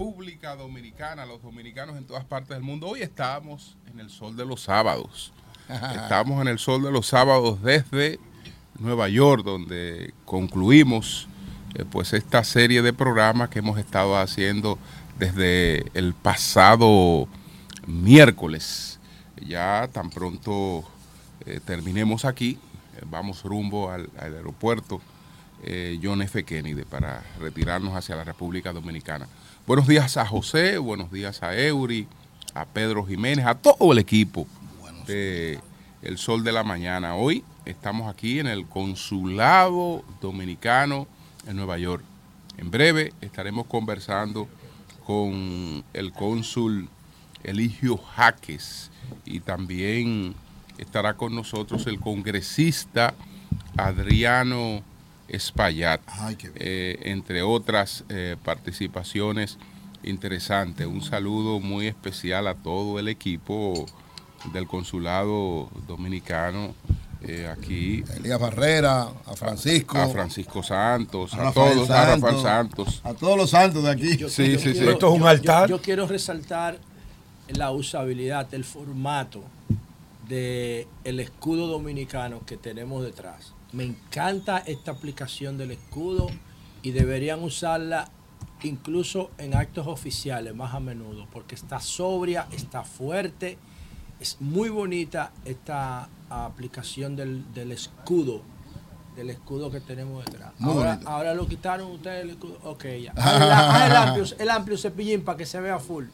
República Dominicana, los dominicanos en todas partes del mundo. Hoy estamos en el sol de los sábados. Estamos en el sol de los sábados desde Nueva York, donde concluimos eh, pues esta serie de programas que hemos estado haciendo desde el pasado miércoles. Ya tan pronto eh, terminemos aquí, eh, vamos rumbo al aeropuerto eh, John F. Kennedy para retirarnos hacia la República Dominicana. Buenos días a José, buenos días a Eury, a Pedro Jiménez, a todo el equipo de El Sol de la Mañana. Hoy estamos aquí en el Consulado Dominicano en Nueva York. En breve estaremos conversando con el cónsul Eligio Jaques y también estará con nosotros el congresista Adriano Espaillat, eh, entre otras eh, participaciones interesantes. Un saludo muy especial a todo el equipo del Consulado Dominicano eh, aquí. A Elías Barrera, a Francisco. A Francisco Santos, a, todos, a Rafael Santos. A todos los santos de aquí. sí, sí, sí. Esto es un altar. Yo, quiero resaltar la usabilidad, el formato del el escudo dominicano que tenemos detrás. Me encanta esta aplicación del escudo y deberían usarla incluso en actos oficiales más a menudo, porque está sobria, está fuerte, es muy bonita esta aplicación del, escudo, del escudo que tenemos detrás. Ahora, lo quitaron ustedes el escudo. Ok, ya. el, amplio, el amplio cepillín para que se vea full.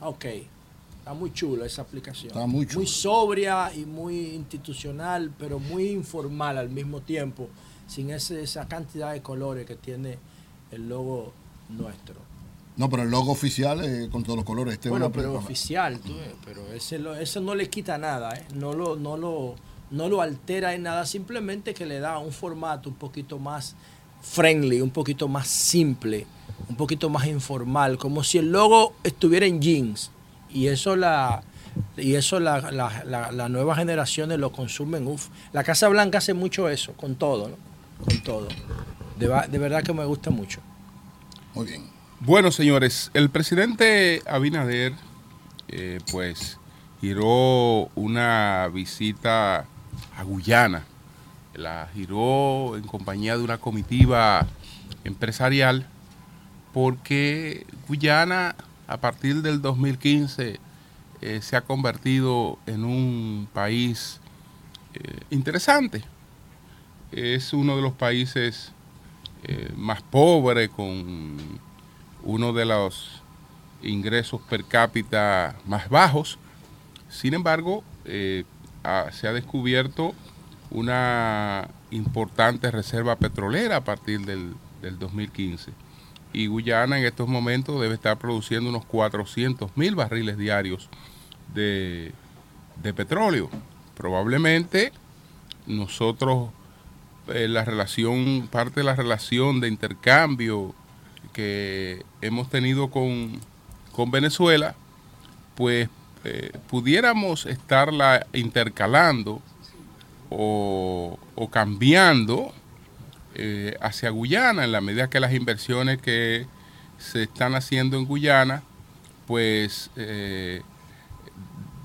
Ok. Está muy chula esa aplicación. Está muy Muy sobria y muy institucional, pero muy informal al mismo tiempo, sin esa cantidad de colores que tiene el logo nuestro. No, pero el logo oficial es con todos los colores. Este bueno, pero oficial, tú, pero ese, eso no le quita nada, ¿eh? no, lo, no, lo, no lo altera en nada, simplemente que le da un formato un poquito más friendly, un poquito más simple, un poquito más informal, como si el logo estuviera en jeans y eso la y eso la, la, la, nueva generaciones lo consumen. La Casa Blanca hace mucho eso, con todo, ¿no? Con todo. De, de verdad que me gusta mucho. Muy bien. Bueno, señores, el presidente Abinader, eh, pues, giró una visita a Guyana. La giró en compañía de una comitiva empresarial porque Guyana a partir del 2015 eh, se ha convertido en un país eh, interesante. Es uno de los países eh, más pobres, con uno de los ingresos per cápita más bajos. Sin embargo, se ha descubierto una importante reserva petrolera a partir del, del 2015 y Guyana en estos momentos debe estar produciendo unos 400 mil barriles diarios de, petróleo. Probablemente nosotros, eh, la relación, parte de la relación de intercambio que hemos tenido con, Venezuela, pues eh, pudiéramos estarla intercalando o cambiando eh, hacia Guyana, en la medida que las inversiones que se están haciendo en Guyana, pues eh,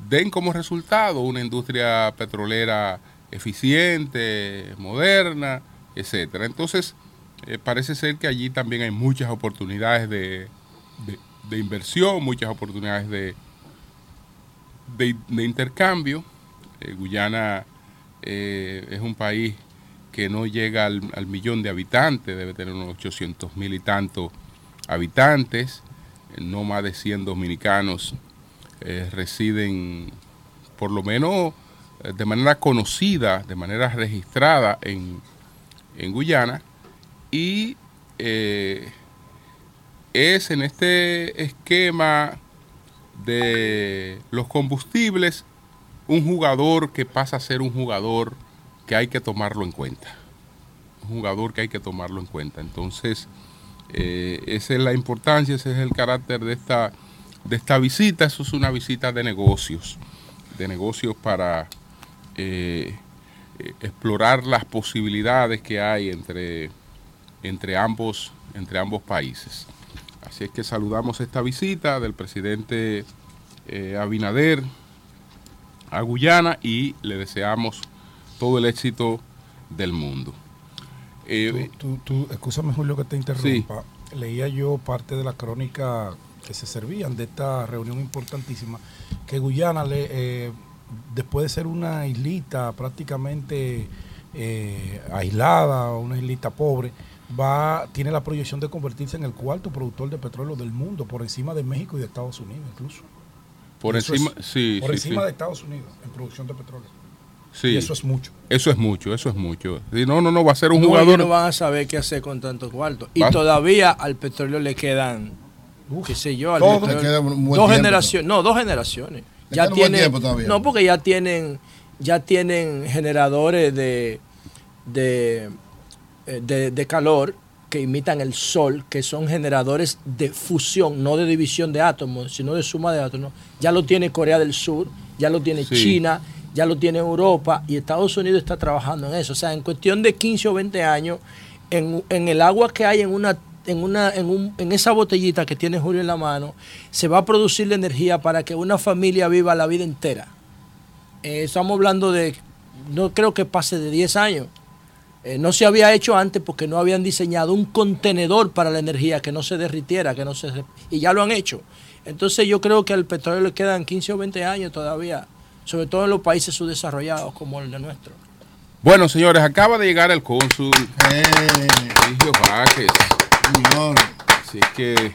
den como resultado una industria petrolera eficiente, moderna, etcétera. Entonces, eh, parece ser que allí también hay muchas oportunidades de, inversión, muchas oportunidades de, de, intercambio. Guyana es un país que no llega al, millón de habitantes, debe tener unos 800 mil y tantos habitantes, no más de 100 dominicanos eh, residen por lo menos eh, de manera conocida, de manera registrada en, Guyana. Y eh, es en este esquema de los combustibles un jugador que pasa a ser un jugador que hay que tomarlo en cuenta. Un jugador que hay que tomarlo en cuenta. Entonces, eh, esa es la importancia, ese es el carácter de esta, de esta visita. Eso es una visita de negocios, de negocios para eh, eh, explorar las posibilidades que hay entre, entre ambos entre ambos países. Así es que saludamos esta visita del presidente Abinader a Guyana y le deseamos todo el éxito del mundo. Eh, tú, tú, escúchame Julio que te interrumpa. Leía yo parte de la crónica que se servían de esta reunión importantísima, que Guyana, le, eh, después de ser una islita prácticamente eh, aislada, una islita pobre, va tiene la proyección de convertirse en el cuarto productor de petróleo del mundo, por encima de México y de Estados Unidos incluso. Por encima, sí, por encima de Estados Unidos en producción de petróleo. Sí. Y eso es mucho. Eso es mucho, eso es mucho. no, no, no, va a ser un jugador. No van a saber qué hacer con tantos cuartos. Y todavía al petróleo le quedan, qué sé yo, al dos generaciones. No, dos generaciones. Ya tienen, no, porque ya tienen, ya tienen generadores de, de, eh, de, de calor que imitan el sol, que son generadores de fusión, no de división de átomos, sino de suma de átomos. Ya lo tiene Corea del Sur, ya lo tiene China, ya lo tiene Europa y Estados Unidos está trabajando en eso. O sea, en cuestión de 15 o 20 años, en, el agua que hay en una en, una, en, un, en, esa botellita que tiene Julio en la mano, se va a producir la energía para que una familia viva la vida entera. Eh, estamos hablando de, no creo que pase de 10 años. Eh, no se había hecho antes porque no habían diseñado un contenedor para la energía que no se derritiera, que no se y ya lo han hecho. Entonces yo creo que al petróleo le quedan 15 o 20 años todavía, sobre todo en los países subdesarrollados como el de nuestro. Bueno, señores, acaba de llegar el cónsul hey. Así que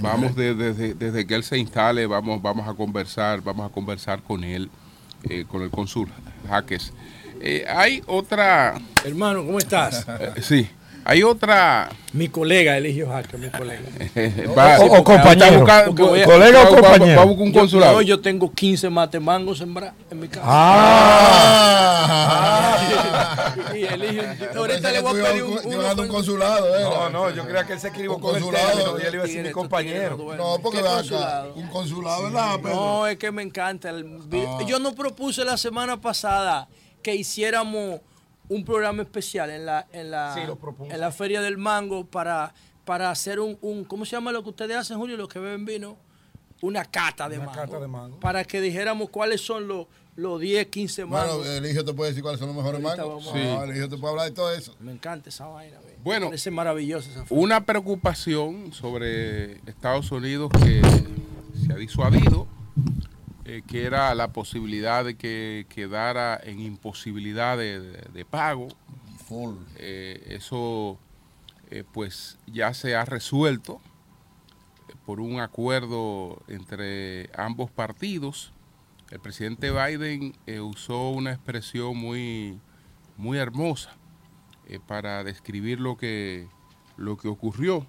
vamos desde, que él se instale, vamos, vamos a conversar, vamos a conversar con él, eh, con el cónsul Jaques. Eh, hay otra. Hermano, ¿cómo estás? Eh, sí. Hay otra. Mi colega Eligio Jaque, mi colega. o, compañero. colega o compañero. Vamos con un consulado. Yo, tengo 15 matemangos en, en mi casa. Ah. ah. y Eligio. Ahorita le voy a pedir un, un, consulado. ¿eh? No, no, yo creía que él se equivocó. Un consulado. Y él iba a decir mi compañero. No, porque va acá. Un consulado, ¿verdad? No, es que me encanta. El, ah. Yo no propuse la semana pasada que hiciéramos un programa especial en la, en la, en la Feria del Mango para, para hacer un, un, ¿cómo se llama lo que ustedes hacen, Julio, los que beben vino? Una cata de, mango, cata de mango. Para que dijéramos cuáles son los, los 10, 15 mangos. Bueno, el hijo te puede decir cuáles son los mejores mangos. Sí. el hijo te puede hablar de todo eso. Me encanta esa vaina. Bueno, es maravilloso una preocupación sobre Estados Unidos que se ha disuadido eh, que era la posibilidad de que quedara en imposibilidad de, pago. Eh, eso eh, pues ya se ha resuelto por un acuerdo entre ambos partidos. El presidente Biden usó una expresión muy, muy hermosa para describir lo que, lo que ocurrió,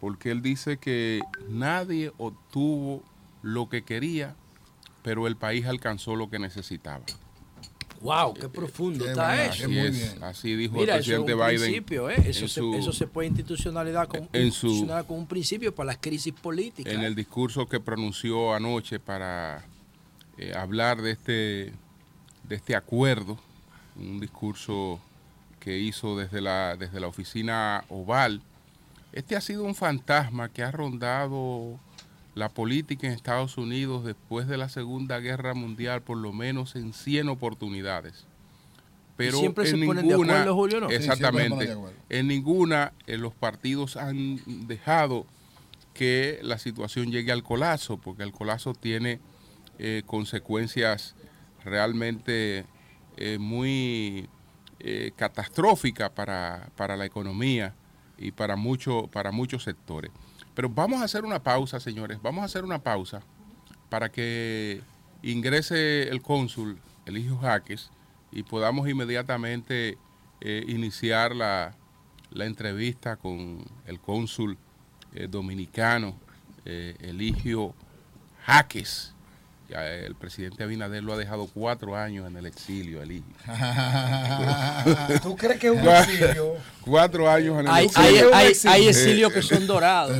porque él dice que nadie obtuvo lo que quería pero el país alcanzó lo que necesitaba. Wow, qué profundo está eso. Así, así dijo el presidente Biden. Principio, ¿eh? eso, se, eso, se, puede institucionalizar con, con un principio para las crisis políticas. En el discurso que pronunció anoche para eh, hablar de este, de este acuerdo, un discurso que hizo desde la, desde la oficina oval, este ha sido un fantasma que ha rondado la política en Estados Unidos después de la Segunda Guerra Mundial por lo menos en 100 oportunidades. Pero siempre en se ninguna, ponen de acuerdo, Julio, ¿no? Exactamente. en ninguna eh, los partidos han dejado que la situación llegue al colapso, porque el colapso tiene eh, consecuencias realmente eh, muy catastróficas para, para la economía y para, mucho, para muchos sectores. Pero vamos a hacer una pausa, señores. Vamos a hacer una pausa para que ingrese el cónsul, el hijo Jaques, y podamos inmediatamente eh, iniciar la, entrevista con el cónsul eh, dominicano, eh, Eligio Jaques el presidente Abinader lo ha dejado cuatro años en el exilio, el hijo. ¿Tú crees que es un exilio? Cuatro años en el hay, exilio. Hay, hay, exilios que son dorados.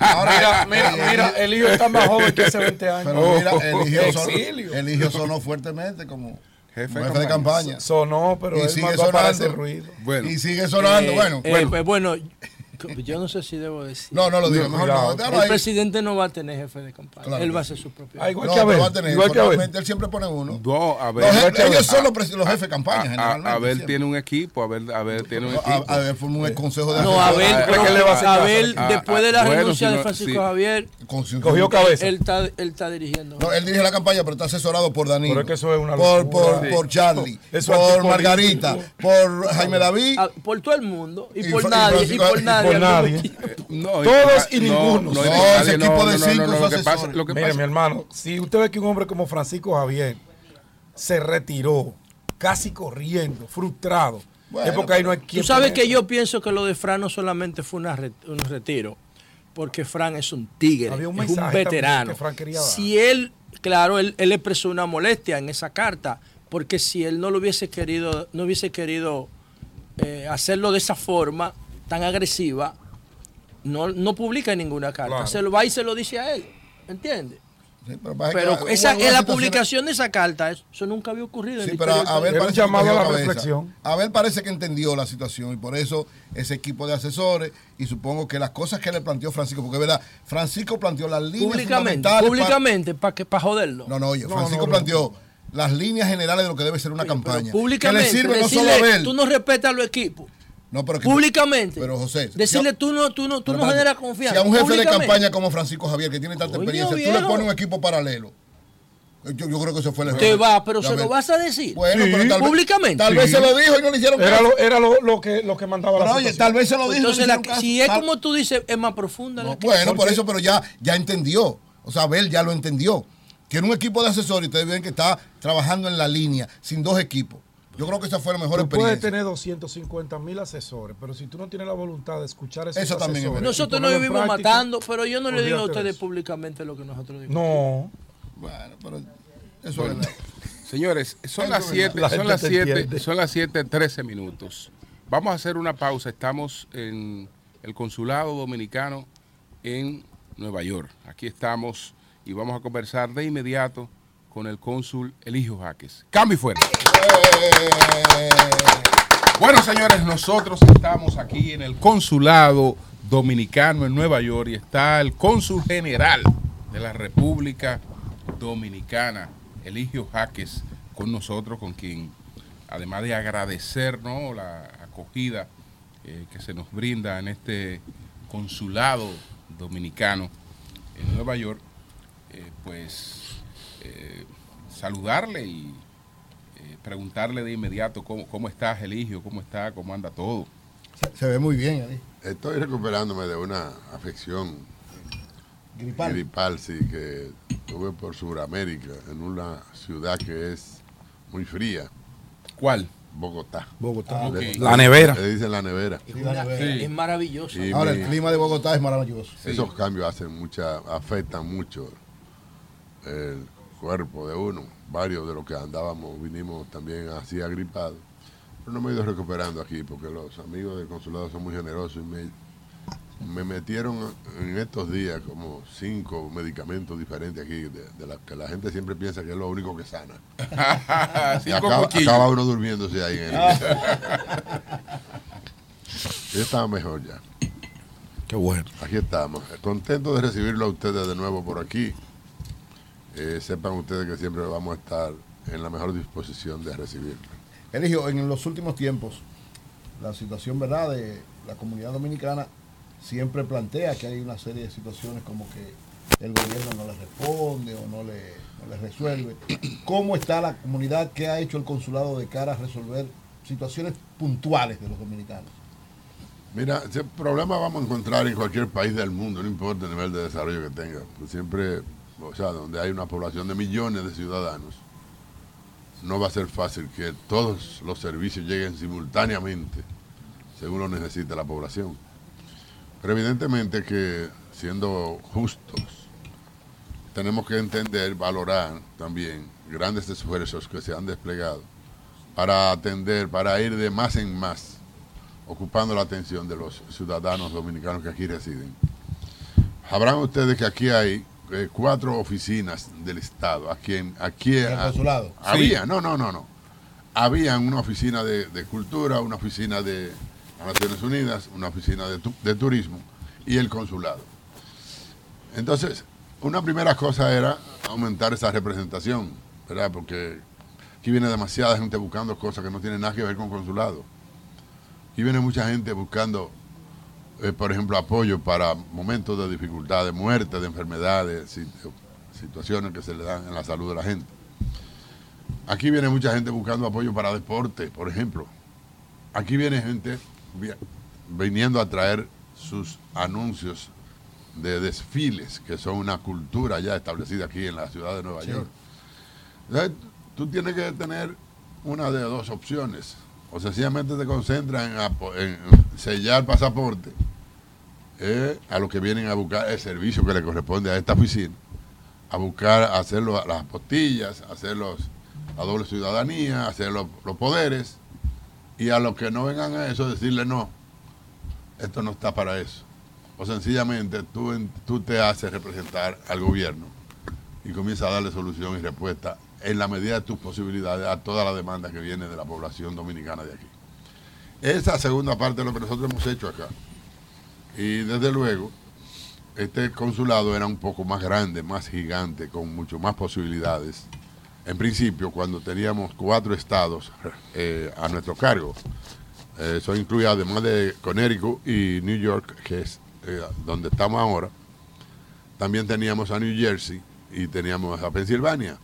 Ahora, mira, mira, el hijo está más joven que hace 20 años. Pero mira, el hijo, sonó, fuertemente como jefe, de campaña. Sonó, pero y sigue sonando. ruido. Y sigue sonando. Eh, bueno, eh, bueno. Pues bueno yo no sé si debo decir. No, no lo digo, mejor no. El presidente no va a tener jefe de campaña. él va a hacer su propio. Ah, igual que Abel. Va a tener, igual que Abel. Él siempre pone uno. No, a ver. Los, ellos son los, los jefes de campaña, generalmente. Abel tiene un equipo, Abel, Abel tiene un equipo. Abel forma un consejo de No, Abel, Abel después de la renuncia de Francisco Javier, cogió cabeza. Él está, él está dirigiendo. No, él dirige la campaña, pero está asesorado por Danilo. Por, eso es una por, por, por Charlie, por Margarita, por Jaime David. Ah, por todo el mundo. Y, por nadie. Y por nadie. Todos y ninguno. No, ese equipo de cinco lo que pasa, lo que Mire, mi hermano, si usted ve que un hombre como Francisco Javier se retiró casi corriendo, frustrado, es porque ahí no hay quien. Tú sabes que yo pienso que lo de Fran no solamente fue un retiro, porque Fran es un tigre, es un veterano. Si él, claro, él, él expresó una molestia en esa carta, porque si él no lo hubiese querido, no hubiese querido eh, hacerlo de esa forma tan agresiva, no, no publica ninguna carta. Se lo va y se lo dice a él. ¿Entiendes? pero, esa, en la publicación de esa carta, eso nunca había ocurrido. Sí, pero a ver, parece llamado a la reflexión. A ver, parece que entendió la situación y por eso ese equipo de asesores y supongo que las cosas que le planteó Francisco, porque es verdad, Francisco planteó las líneas públicamente, públicamente para que para joderlo. No, no, oye, Francisco planteó las líneas generales de lo que debe ser una campaña. Públicamente, que le sirve no solo a ver. Tú no respetas a los equipos. No, pero públicamente. Pero José. Decirle tú no, tú no, tú no generas confianza. Si a un jefe de campaña como Francisco Javier, que tiene tanta experiencia, tú le pones un equipo paralelo. Yo, yo, creo que eso fue el Te va, pero se lo vas a decir. Bueno, pero tal públicamente. Tal vez se lo dijo y no le hicieron Era lo, era lo, lo que, lo que mandaba pero la oye, tal vez se lo dijo. Entonces, si es como tú dices, es más profunda. No, bueno, por eso, pero ya, ya entendió. O sea, Abel ya lo entendió. Tiene un equipo de asesores y ustedes ven que está trabajando en la línea, sin dos equipos. Yo creo que esa fue la mejor tú experiencia. Puedes tener 250 mil asesores, pero si tú no tienes la voluntad de escuchar esos eso también asesores, Nosotros no vivimos matando, pero yo no le digo a ustedes públicamente lo que nosotros decimos. No. Bueno, pero eso es verdad. Señores, son las 7, son las 7, son las 7, 13 minutos. Vamos a hacer una pausa. Estamos en el consulado dominicano en Nueva York. Aquí estamos y vamos a conversar de inmediato con el cónsul Eligio Jaques. Cambio fuera. Bueno, señores, nosotros estamos aquí en el consulado dominicano en Nueva York y está el cónsul general de la República Dominicana, Eligio Jaques, con nosotros, con quien, además de agradecernos la acogida eh, que se nos brinda en este consulado dominicano en Nueva York, eh, pues eh, saludarle y eh, preguntarle de inmediato cómo, cómo estás, Eligio, cómo está, cómo anda todo. Se, ve muy bien, ahí. Estoy recuperándome de una afección gripal, gripal sí, que tuve por Sudamérica, en una ciudad que es muy fría. ¿Cuál? Bogotá. Bogotá. La nevera. Le dicen la nevera. Es, maravilloso. Ahora, el clima de Bogotá es maravilloso. Esos cambios hacen mucha, afectan mucho el cuerpo de uno. Varios de los que andábamos vinimos también así agripados. Pero no me he ido recuperando aquí porque los amigos del consulado son muy generosos y me, me metieron en estos días como cinco medicamentos diferentes aquí, de, la que la gente siempre piensa que es lo único que sana. y acaba, uno durmiéndose ahí en el... Yo estaba mejor ya. Qué bueno. Aquí estamos. Contento de recibirlo a ustedes de nuevo por aquí. Eh, sepan ustedes que siempre vamos a estar en la mejor disposición de recibirlo. Eligio, en los últimos tiempos, la situación verdad de la comunidad dominicana siempre plantea que hay una serie de situaciones como que el gobierno no le responde o no le, no le resuelve. ¿Cómo está la comunidad? ¿Qué ha hecho el consulado de cara a resolver situaciones puntuales de los dominicanos? Mira, ese problema vamos a encontrar en cualquier país del mundo, no importa el nivel de desarrollo que tenga. Pues siempre o sea, donde hay una población de millones de ciudadanos, no va a ser fácil que todos los servicios lleguen simultáneamente según lo necesita la población. Pero evidentemente que siendo justos, tenemos que entender, valorar también grandes esfuerzos que se han desplegado para atender, para ir de más en más, ocupando la atención de los ciudadanos dominicanos que aquí residen. Sabrán ustedes que aquí hay eh, cuatro oficinas del Estado. Aquí, en, aquí consulado? Había, no, no, no, no. Había una oficina de, cultura, una oficina de a Naciones Unidas, una oficina de, de turismo y el consulado. Entonces, una primera cosa era aumentar esa representación, ¿verdad? Porque aquí viene demasiada gente buscando cosas que no tienen nada que ver con consulado. Aquí viene mucha gente buscando, eh, por ejemplo, apoyo para momentos de dificultad, de muerte, de enfermedades, situaciones que se le dan en la salud de la gente. Aquí viene mucha gente buscando apoyo para deporte, por ejemplo. Aquí viene gente viniendo a traer sus anuncios de desfiles, que son una cultura ya establecida aquí en la ciudad de Nueva York. tú tienes que tener una de dos opciones. O sencillamente te concentras en, sellar pasaporte eh, a los que vienen a buscar el servicio que le corresponde a esta oficina, a buscar hacer las apostillas, hacer los, la doble ciudadanía, hacer los, los poderes, y a los que no vengan a eso decirle no, esto no está para eso. O sencillamente tú, tú te haces representar al gobierno y comienzas a darle solución y respuesta en la medida de tus posibilidades a toda la demanda que viene de la población dominicana de aquí. Esa segunda parte de lo que nosotros hemos hecho acá. Y desde luego, este consulado era un poco más grande, más gigante, con mucho más posibilidades. En principio, cuando teníamos cuatro estados eh, a nuestro cargo, eh, eso incluye además de Connecticut y New York, que es eh, donde estamos ahora, también teníamos a New Jersey y teníamos a Pensilvania.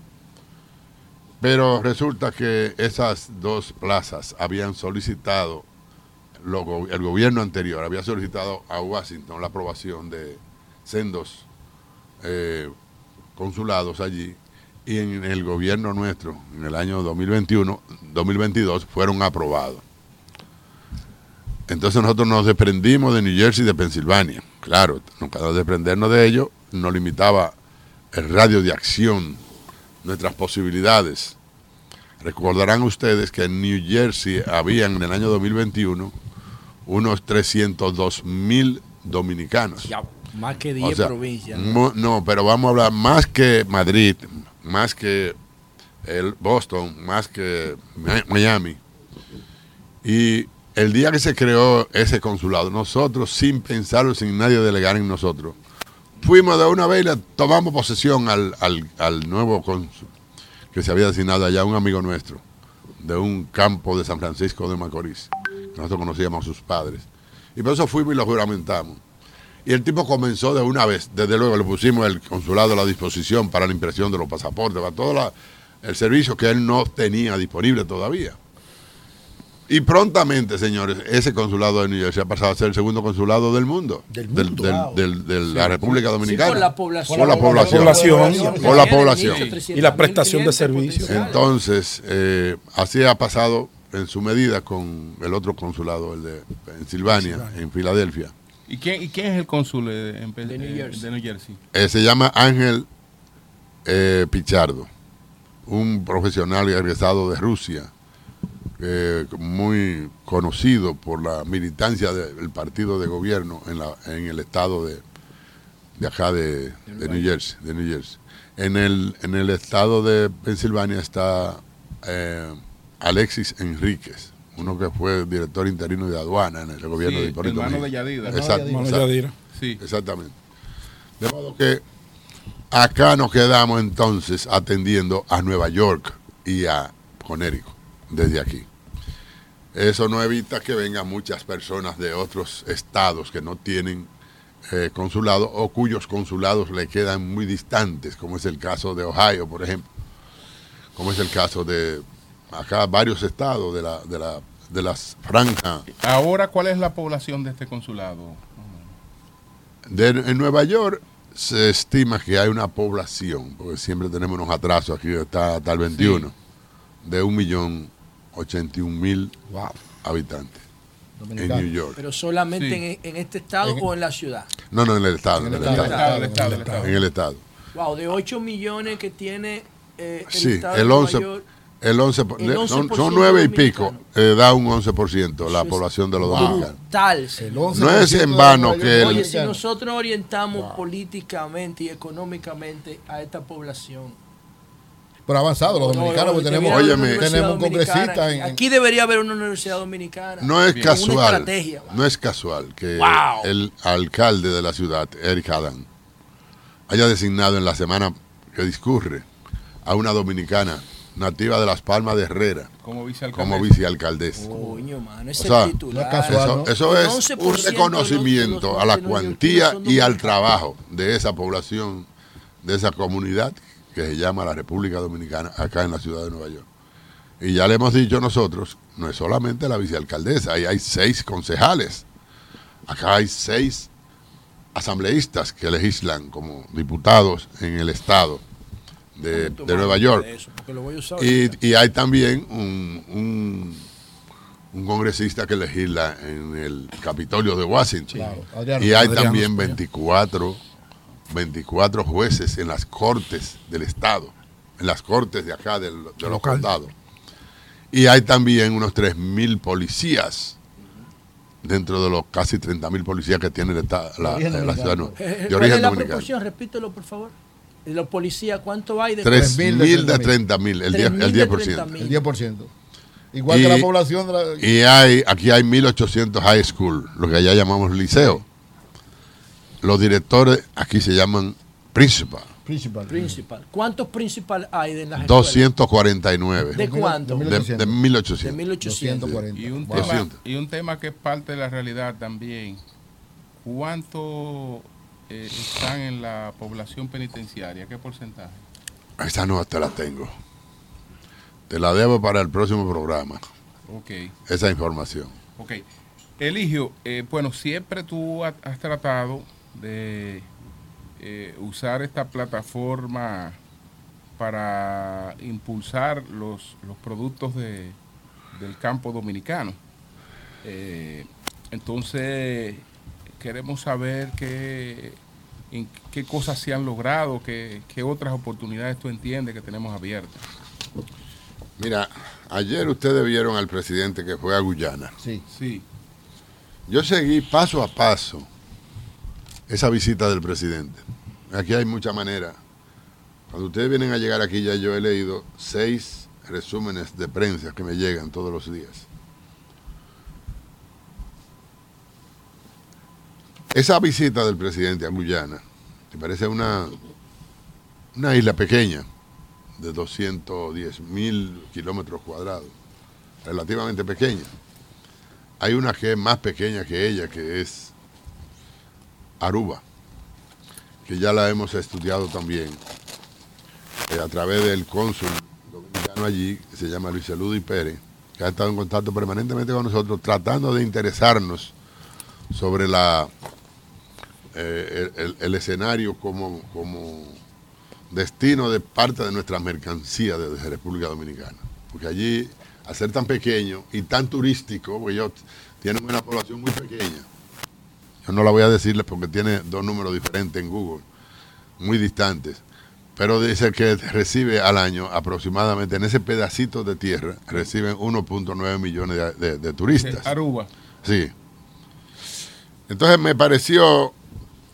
Pero resulta que esas dos plazas habían solicitado, el gobierno anterior había solicitado a Washington la aprobación de sendos eh, consulados allí y en el gobierno nuestro, en el año 2021, 2022, fueron aprobados. Entonces nosotros nos desprendimos de New Jersey y de Pensilvania. Claro, nunca desprendernos de ello nos limitaba el radio de acción, nuestras posibilidades. Recordarán ustedes que en New Jersey habían en el año 2021 unos 302 mil dominicanos. más que 10 provincias. ¿no? pero vamos a hablar más que Madrid, más que el Boston, más que Miami. Y el día que se creó ese consulado, nosotros, sin pensarlo, sin nadie delegar en nosotros, fuimos de una vez y le tomamos posesión al, nuevo cónsul que se había designado allá, un amigo nuestro, de un campo de San Francisco de Macorís. Nosotros conocíamos a sus padres. Y por eso fuimos y lo juramentamos. Y el tipo comenzó de una vez, desde luego le pusimos el consulado a la disposición para la impresión de los pasaportes, para todo el servicio que él no tenía disponible todavía. Y prontamente, señores, ese consulado de New York se ha pasado a ser el segundo consulado del mundo. Del mundo. de la República Dominicana. por la población. Por la población. Por la población. Y la prestación de servicios. Entonces, eh, así ha pasado en su medida con el otro consulado, el de Pensilvania, en Filadelfia. ¿Y quién, quién es el cónsul de, New Jersey? Eh, se llama Ángel eh, Pichardo, un profesional y egresado de Rusia eh, muy conocido por la militancia del partido de gobierno en, la, en el estado de, de acá de, New Jersey, de New Jersey. En el, en el estado de Pensilvania está eh, Alexis Enríquez, uno que fue director interino de aduana en el gobierno de Hipólito. Hermano de Yadira. Sí. Exactamente. De modo que acá nos quedamos entonces atendiendo a Nueva York y a Conérico desde aquí. Eso no evita que vengan muchas personas de otros estados que no tienen eh, consulado o cuyos consulados le quedan muy distantes, como es el caso de Ohio, por ejemplo, como es el caso de acá varios estados de la, de la de las franjas. Ahora, ¿cuál es la población de este consulado? en Nueva York se estima que hay una población, porque siempre tenemos unos atrasos, aquí está hasta el 21, de un millón 81 mil habitantes en New York. ¿Pero solamente en, este estado o en la ciudad? No, no, en el estado. En el, estado, En el estado. Wow, de 8 millones que tiene eh, el sí, estado el 11, El 11, son, son 9 y pico, eh, da un 11% la población de los dominicanos. Tal, no es en vano que... Oye, si nosotros orientamos políticamente y económicamente a esta población, Pero avanzado, los dominicanos, porque tenemos, tenemos congresistas. Aquí debería haber una universidad dominicana. No es casual. No es casual que el alcalde de la ciudad, Eric Adam, haya designado en la semana que discurre a una dominicana nativa de Las Palmas de Herrera como vicealcaldesa. eso, es un reconocimiento a la cuantía y al trabajo de esa población, de esa comunidad que se llama la República Dominicana, acá en la ciudad de Nueva York. Y ya le hemos dicho nosotros, no es solamente la vicealcaldesa, ahí hay seis concejales, acá hay seis asambleístas que legislan como diputados en el Estado de, Nueva York. y, hay también un, un, congresista que legisla en el Capitolio de Washington. y hay también 24 24 jueces en las cortes del Estado, en las cortes de acá de los condados. Y hay también unos 3.000 policías dentro de los casi 30.000 policías que tiene la, ciudad de origen la proporción? Repítelo, por favor. ¿Los policías cuánto hay? De 3.000 de 30.000, el 10%. El 10%. El 10%. Igual que la población de la... Y hay, aquí hay 1.800 high school, lo que allá llamamos liceo los directores aquí se llaman principal. Principal. Principal. ¿Cuántos principal hay de las 249. ¿De cuánto? De, 1800. De 1800. Y un, tema, y un tema que es parte de la realidad también. ¿Cuántos eh, están en la población penitenciaria? ¿Qué porcentaje? Esa no te la tengo. Te la debo para el próximo programa. Ok. Esa información. Ok. Eligio, eh, bueno, siempre tú has tratado de eh, usar esta plataforma para impulsar los, los productos de, del campo dominicano. Eh, entonces, queremos saber qué, en qué cosas se han logrado, qué, qué otras oportunidades tú entiendes que tenemos abiertas. Mira, ayer ustedes vieron al presidente que fue a Guyana. Sí. Sí. Yo seguí paso a paso esa visita del presidente. Aquí hay mucha manera. Cuando ustedes vienen a llegar aquí, ya yo he leído seis resúmenes de prensa que me llegan todos los días. Esa visita del presidente a Guyana, que parece una, una isla pequeña, de 210 mil kilómetros cuadrados, relativamente pequeña. Hay una que es más pequeña que ella, que es Aruba, que ya la hemos estudiado también eh, a través del cónsul dominicano allí, que se llama Luis Eludi Pérez, que ha estado en contacto permanentemente con nosotros, tratando de interesarnos sobre la eh, el, escenario como, como destino de parte de nuestra mercancía desde República Dominicana. Porque allí, al ser tan pequeño y tan turístico, porque ellos tienen una población muy pequeña, yo no la voy a decirles porque tiene dos números diferentes en Google, muy distantes. Pero dice que recibe al año aproximadamente en ese pedacito de tierra, reciben 1.9 millones de, turistas. Aruba. Sí. Entonces me pareció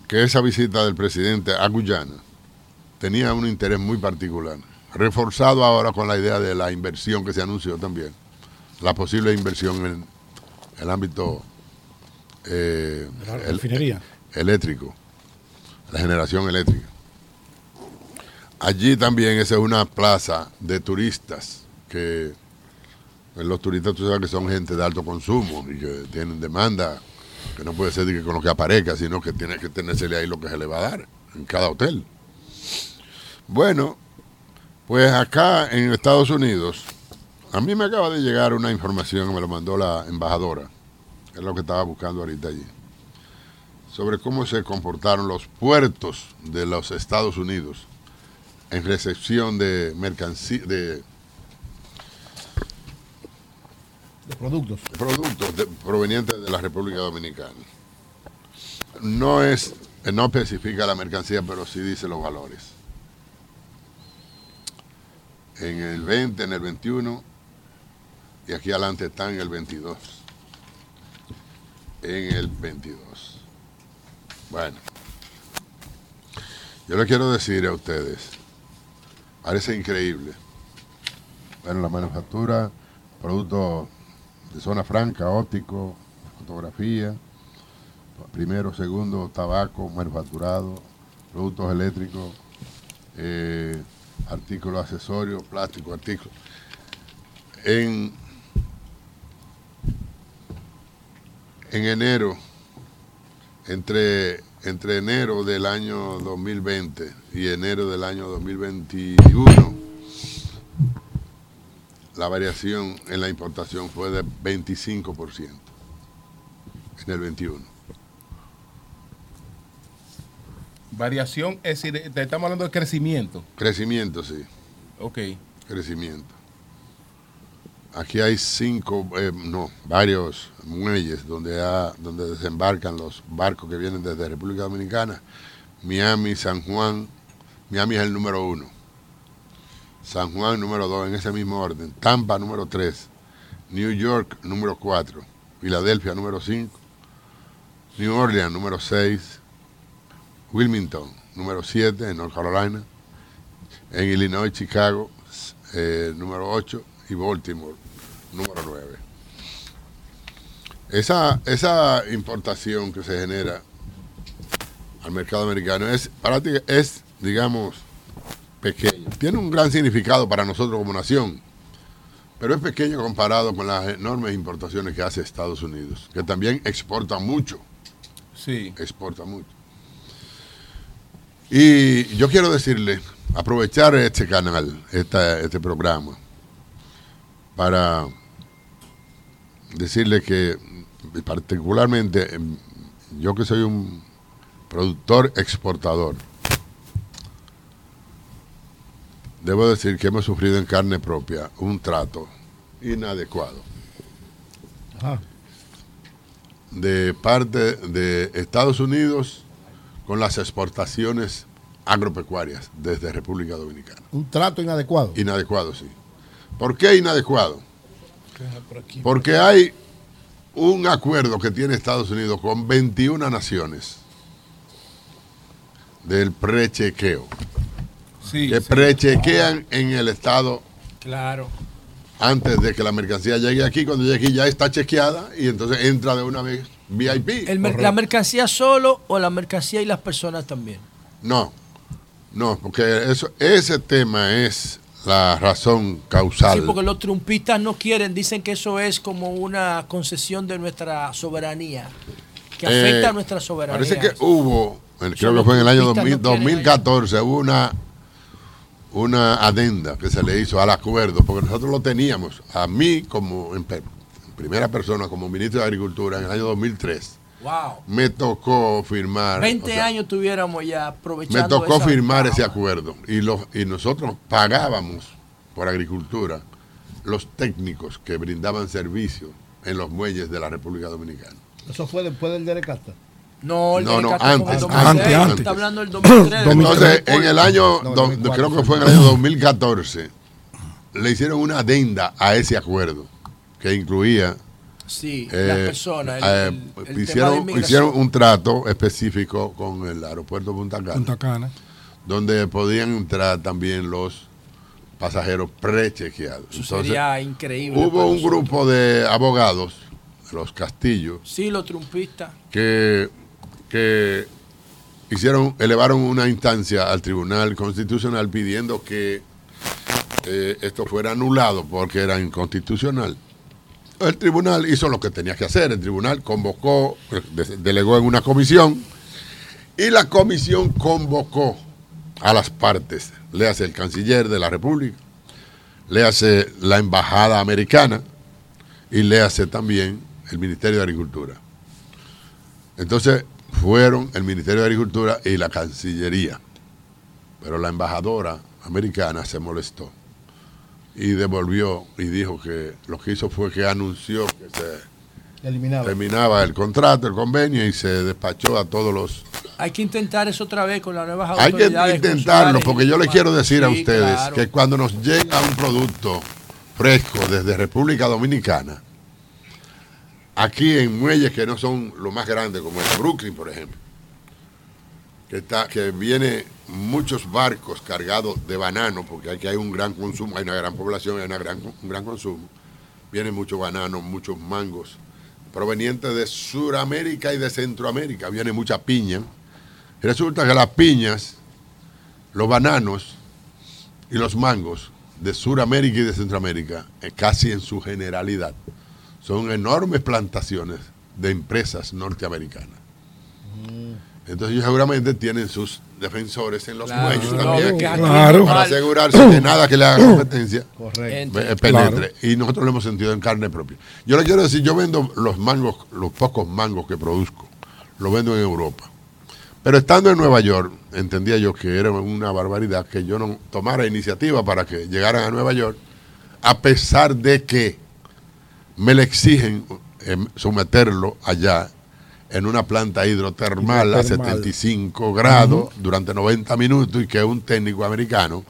que esa visita del presidente a Guyana tenía un interés muy particular, reforzado ahora con la idea de la inversión que se anunció también, la posible inversión en el ámbito eh, el, eléctrico, la generación eléctrica. Allí también esa es una plaza de turistas que pues, los turistas tú sabes que son gente de alto consumo y que tienen demanda, que no puede ser que con lo que aparezca, sino que tiene que tenérsele ahí lo que se le va a dar en cada hotel. Bueno, pues acá en Estados Unidos, a mí me acaba de llegar una información, me lo mandó la embajadora, es lo que estaba buscando ahorita allí, sobre cómo se comportaron los puertos de los Estados Unidos en recepción de mercancía, de, productos, productos provenientes de la República Dominicana. No es, no especifica la mercancía, pero sí dice los valores. En el 20, en el 21 y aquí adelante está en el 22 en el 22. Bueno, yo le quiero decir a ustedes, parece increíble, en la manufactura, productos de zona franca, óptico, fotografía, primero, segundo, tabaco, manufacturado, productos eléctricos, eh, artículos accesorios, plástico, artículos. En, en enero, entre, entre enero del año 2020 y enero del año 2021, la variación en la importación fue de 25% en el 21. Variación, es decir, estamos hablando de crecimiento. Crecimiento, sí. Ok. Crecimiento. Aquí hay cinco, eh, no, varios muelles donde, donde desembarcan los barcos que vienen desde República Dominicana. Miami, San Juan. Miami es el número uno. San Juan número 2 en ese mismo orden, Tampa número 3, New York número 4, Filadelfia número 5, New Orleans número 6, Wilmington número 7 en North Carolina, en Illinois, Chicago eh, número 8 y Baltimore número 9. Esa, esa importación que se genera al mercado americano es, para ti, es, digamos, pequeño. Tiene un gran significado para nosotros como nación, pero es pequeño comparado con las enormes importaciones que hace Estados Unidos, que también exporta mucho. Sí. Exporta mucho. Y yo quiero decirle, aprovechar este canal, este programa, para decirle que particularmente yo que soy un productor exportador, debo decir que hemos sufrido en carne propia un trato inadecuado de parte de Estados Unidos con las exportaciones agropecuarias desde República Dominicana. Un trato inadecuado. Inadecuado, sí. ¿Por qué inadecuado? Porque hay un acuerdo que tiene Estados Unidos con 21 naciones del prechequeo que prechequean en el estado. Claro. Antes de que la mercancía llegue aquí, cuando llegue aquí ya está chequeada y entonces entra de una vez VIP. ¿La mercancía solo o la mercancía y las personas también? No, no, porque eso, ese tema es la razón causal. Sí, porque los trumpistas no quieren, dicen que eso es como una concesión de nuestra soberanía, que afecta a eh, nuestra soberanía. Parece que hubo, creo que fue en el año 2014, hubo una una adenda que se le hizo al acuerdo, porque nosotros lo teníamos, a mí como en, primera persona, como ministro de Agricultura en el año 2003. Wow. Me tocó firmar. 20 años tuviéramos ya aprovechando. Me tocó firmar ese acuerdo y, los, y nosotros pagábamos por agricultura los técnicos que brindaban servicio en los muelles de la República Dominicana. ¿Eso fue después del Derecasta? No, no, no antes, antes, antes, Está hablando del 2003. Entonces, en el año, creo que fue en el año 2014, le hicieron una adenda a ese acuerdo que incluía. Sí, eh, las personas. Eh, hicieron, hicieron un trato específico con el aeropuerto Punta Cana, Punta Cana. donde podían entrar también los pasajeros prechequeados. Eso sería increíble. Hubo un grupo de abogados, los Castillos. Sí, los trumpistas. Que que hicieron, elevaron una instancia al Tribunal Constitucional pidiendo que eh, esto fuera anulado porque era inconstitucional. El tribunal hizo lo que tenía que hacer, el tribunal convocó, delegó en una comisión y la comisión convocó a las partes, le hace el canciller de la República, le hace la embajada americana y le hace también el Ministerio de Agricultura. Entonces, fueron el Ministerio de Agricultura y la Cancillería. Pero la embajadora americana se molestó y devolvió y dijo que lo que hizo fue que anunció que se terminaba el contrato, el convenio y se despachó a todos los... Hay que intentar eso otra vez con la nueva Hay que intentarlo porque yo le quiero decir a ustedes que cuando nos llega un producto fresco desde República Dominicana, aquí en muelles que no son lo más grandes, como en Brooklyn, por ejemplo, que, está, que viene muchos barcos cargados de banano, porque aquí hay un gran consumo, hay una gran población, hay una gran, un gran consumo. Viene mucho banano, muchos mangos, provenientes de Sudamérica y de Centroamérica. Viene mucha piña. resulta que las piñas, los bananos y los mangos de Sudamérica y de Centroamérica, eh, casi en su generalidad, son enormes plantaciones de empresas norteamericanas. Mm. Entonces ellos seguramente tienen sus defensores en los muelles también para asegurarse de nada que le haga competencia eh, penetre. Y nosotros lo hemos sentido en carne propia. Yo le quiero decir, yo vendo los mangos, los pocos mangos que produzco, los vendo en Europa. Pero estando en Nueva York, entendía yo que era una barbaridad que yo no tomara iniciativa para que llegaran a Nueva York, a pesar de que me le exigen eh, someterlo allá en una planta hidrotermal, a 75 grados durante 90 minutos y que un técnico americano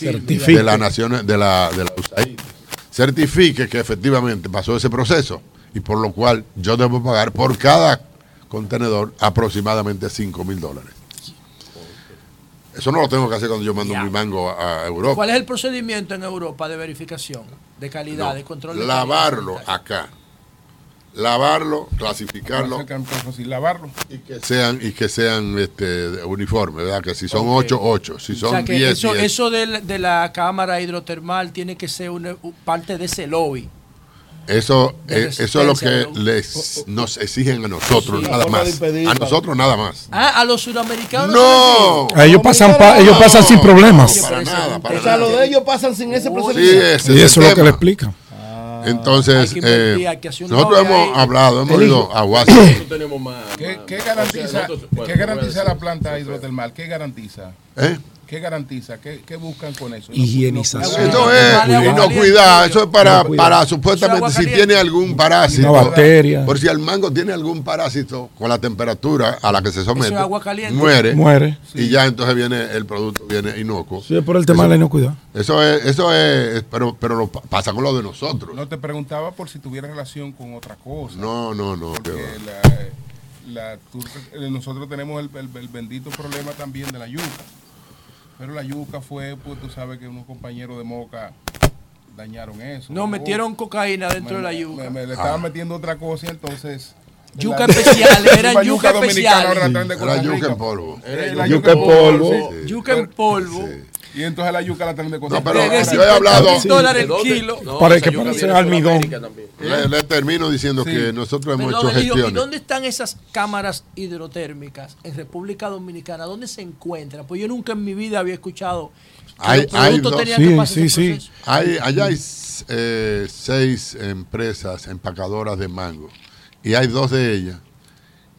de la nación de la, de la USAID certifique que efectivamente pasó ese proceso y por lo cual yo debo pagar por cada contenedor aproximadamente 5 mil dólares. Eso no lo tengo que hacer cuando yo mando mi mango a Europa. ¿Cuál es el procedimiento en Europa de verificación de calidad, de control de Lavarlo acá lavarlo, clasificarlo lavarlo y que sean y que sean este uniformes, ¿verdad? Que si son 8, 8, si son 10, eso, eso de, la cámara hidrotermal tiene que ser una, parte de ese lobby. Eso, eh, eso es lo que les, nos exigen a nosotros, nada más. A nosotros nada más. Ah, a los suramericanos. No. ellos pasan, ellos pasan sin problemas. para nada, para o sea, lo de ellos pasan sin ese procedimiento. y eso es lo que le explica. Entonces, eh, nosotros hemos hablado, hemos ido a Washington. ¿Qué, garantiza, ¿qué garantiza la planta hidrotermal? ¿Qué garantiza? ¿Eh? ¿Qué garantiza? ¿Qué, ¿Qué, buscan con eso? Higienización. Eso es inocuidad. Eso es para, para supuestamente si tiene algún parásito. Una bacteria. Por si el mango tiene algún parásito con la temperatura a la que se somete. agua caliente. Muere. Muere. Y ya entonces viene el producto, viene inocuo. Sí, es por el tema de la inocuidad. Eso es, eso es, pero, pero lo, pasa con lo de nosotros. No te preguntaba por si tuviera relación con otra cosa. No, no, no. La, nosotros tenemos el, el bendito problema también de la yuca. Pero la yuca fue, pues tú sabes que unos compañeros de Moca dañaron eso. No, metieron cocaína dentro de la yuca. Me, le estaban ah. metiendo otra cosa y entonces... Yuca especial, eran yuca especial. Era yuca en polvo. Era yuca en polvo. Yuca en polvo. Y entonces la yuca la tienen de cosas. No, pero yo he hablado. dólares el kilo. para que parece almidón. Le, termino diciendo que nosotros hemos hecho gestiones. ¿Y dónde están esas cámaras hidrotérmicas en República Dominicana? ¿Dónde se encuentran? Pues yo nunca en mi vida había escuchado que hay, los productos tenían sí, que pasar sí, sí. Hay, allá hay eh, seis empresas empacadoras de mango. Y hay dos de ellas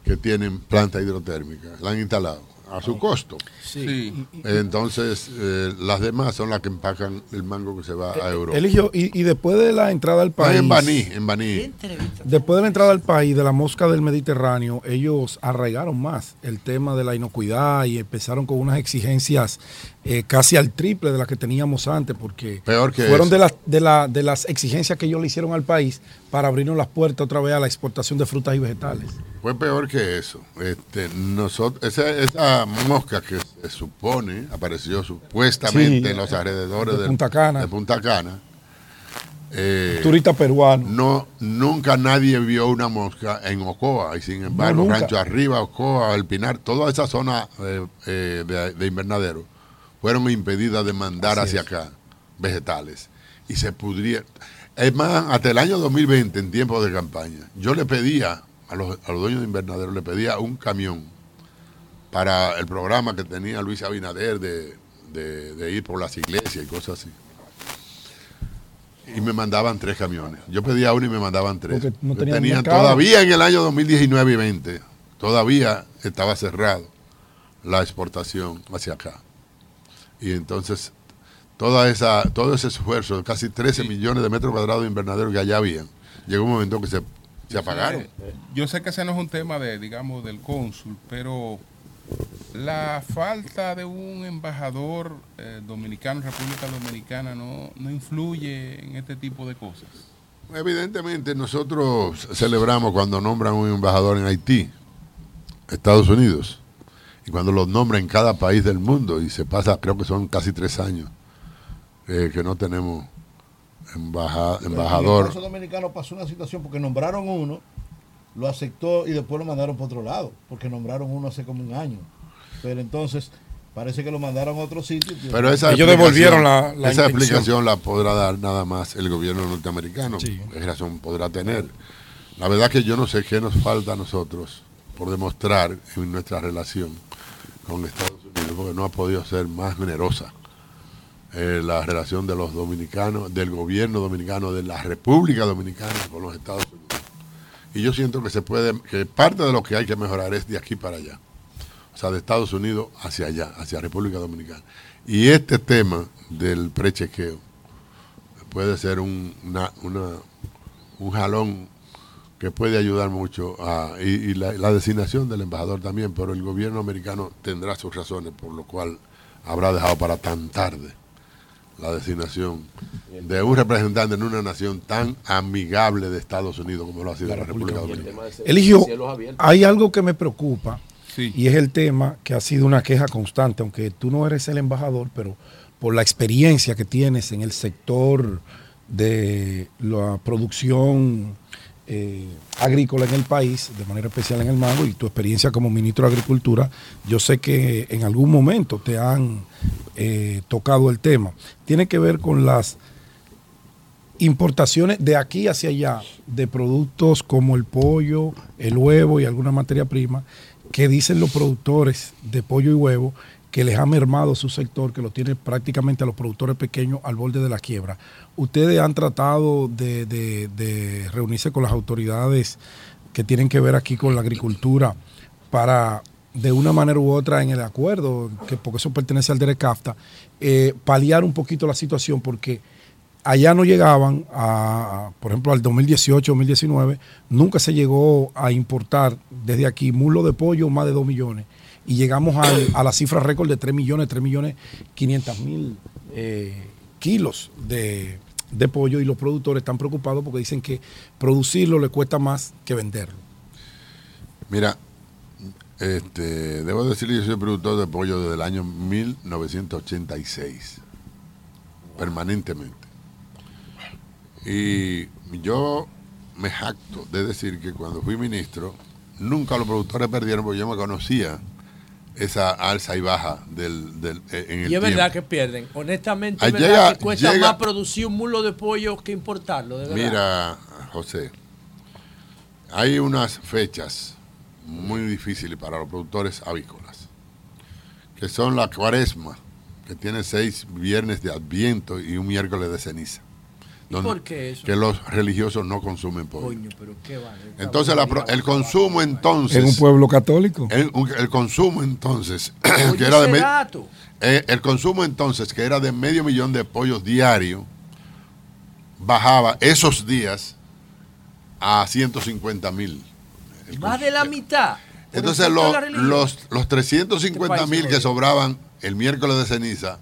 que tienen planta hidrotérmica. La han instalado a su costo. Sí. Entonces, eh, las demás son las que empacan el mango que se va a eh, Europa. Eligio, y, y, después de la entrada al país. en Baní, en Baní. Después de la entrada al país de la mosca del Mediterráneo, ellos arraigaron más el tema de la inocuidad y empezaron con unas exigencias eh, casi al triple de las que teníamos antes, porque fueron de las, de, la, de las exigencias que ellos le hicieron al país para abrirnos las puertas otra vez a la exportación de frutas y vegetales. Fue peor que eso. Este, nosotros, esa, esa mosca que se supone apareció supuestamente en los alrededores de Punta Cana. De Punta Cana. Eh, Turista peruano. No, nunca nadie vio una mosca en Ocoa. Y sin embargo, Rancho Arriba, Ocoa, El Pinar, toda esa zona eh, de, de invernadero fueron impedidas de mandar hacia acá vegetales. Y se pudría. Es más, hasta el año 2020, en tiempos de campaña, yo le pedía a los, dueños de invernadero, le pedía un camión para el programa que tenía Luis Abinader de, ir por las iglesias y cosas así. Y me mandaban tres camiones. Yo pedía uno y me mandaban tres. No tenían todavía en el año 2019 y 20, todavía estaba cerrado la exportación hacia acá. Y entonces, toda esa, todo ese esfuerzo, casi 13 millones de metros cuadrados de invernadero que allá había, llegó un momento que se, se apagaron. Yo sé que ese no es un tema de, digamos, del cónsul, pero la falta de un embajador eh, dominicano en República Dominicana no, no influye en este tipo de cosas. Evidentemente nosotros celebramos cuando nombran un embajador en Haití, Estados Unidos Y cuando los nombra en cada país del mundo, y se pasa, creo que son casi tres años, eh, que no tenemos embajador. En el dominicano pasó una situación porque nombraron uno, lo aceptó y después lo mandaron por otro lado, porque nombraron uno hace como un año. Pero entonces parece que lo mandaron a otro sitio. Pero esa Ellos devolvieron la, Esa explicación la podrá dar nada más el gobierno norteamericano. Sí. Es razón podrá tener. La verdad que yo no sé qué nos falta a nosotros por demostrar en nuestra relación con Estados Unidos, porque no ha podido ser más generosa eh, la relación de los dominicanos, del gobierno dominicano, de la República Dominicana con los Estados Unidos. Y yo siento que se puede, que parte de lo que hay que mejorar es de aquí para allá. O sea, de Estados Unidos hacia allá, hacia República Dominicana. Y este tema del prechequeo puede ser un, un jalón que puede ayudar mucho a, y, la, la, designación del embajador también, pero el gobierno americano tendrá sus razones por lo cual habrá dejado para tan tarde la designación de un representante en una nación tan amigable de Estados Unidos como lo ha sido la, República Dominicana. Eligio, hay algo que me preocupa y es el tema que ha sido una queja constante, aunque tú no eres el embajador, pero por la experiencia que tienes en el sector de la producción eh, agrícola en el país, de manera especial en el Mago, y tu experiencia como ministro de Agricultura, yo sé que en algún momento te han eh, tocado el tema. Tiene que ver con las importaciones de aquí hacia allá de productos como el pollo, el huevo y alguna materia prima, que dicen los productores de pollo y huevo que les ha mermado su sector, que lo tiene prácticamente a los productores pequeños al borde de la quiebra. Ustedes han tratado de, reunirse con las autoridades que tienen que ver aquí con la agricultura para de una manera u otra en el acuerdo, que porque eso pertenece al DERECAFTA, eh, paliar un poquito la situación porque allá no llegaban, a, por ejemplo, al 2018, 2019, nunca se llegó a importar desde aquí mulo de pollo más de 2 millones y llegamos a la cifra récord de 3 millones, 3 millones 500 mil eh, kilos de, pollo y los productores están preocupados porque dicen que producirlo le cuesta más que venderlo. Mira, este, debo decirle que yo soy productor de pollo desde el año 1986, permanentemente. Y yo me jacto de decir que cuando fui ministro, nunca los productores perdieron porque yo me conocía esa alza y baja del, del eh, en el Y es verdad que pierden. Honestamente, es verdad que cuesta más producir un mulo de pollo que importarlo. Mira, José, hay unas fechas muy difíciles para los productores avícolas, que son la cuaresma, que tiene seis viernes de adviento y un miércoles de ceniza. ¿Por qué eso? Que los religiosos no consumen pollo. Entonces, el consumo entonces... ¿En un pueblo católico? El, consumo entonces, que era de... Eh, el consumo entonces, que era de medio millón de pollos diario, bajaba esos días a 150 mil. Más de la mitad. Entonces los, los, los 350 este mil que sobraban el miércoles de ceniza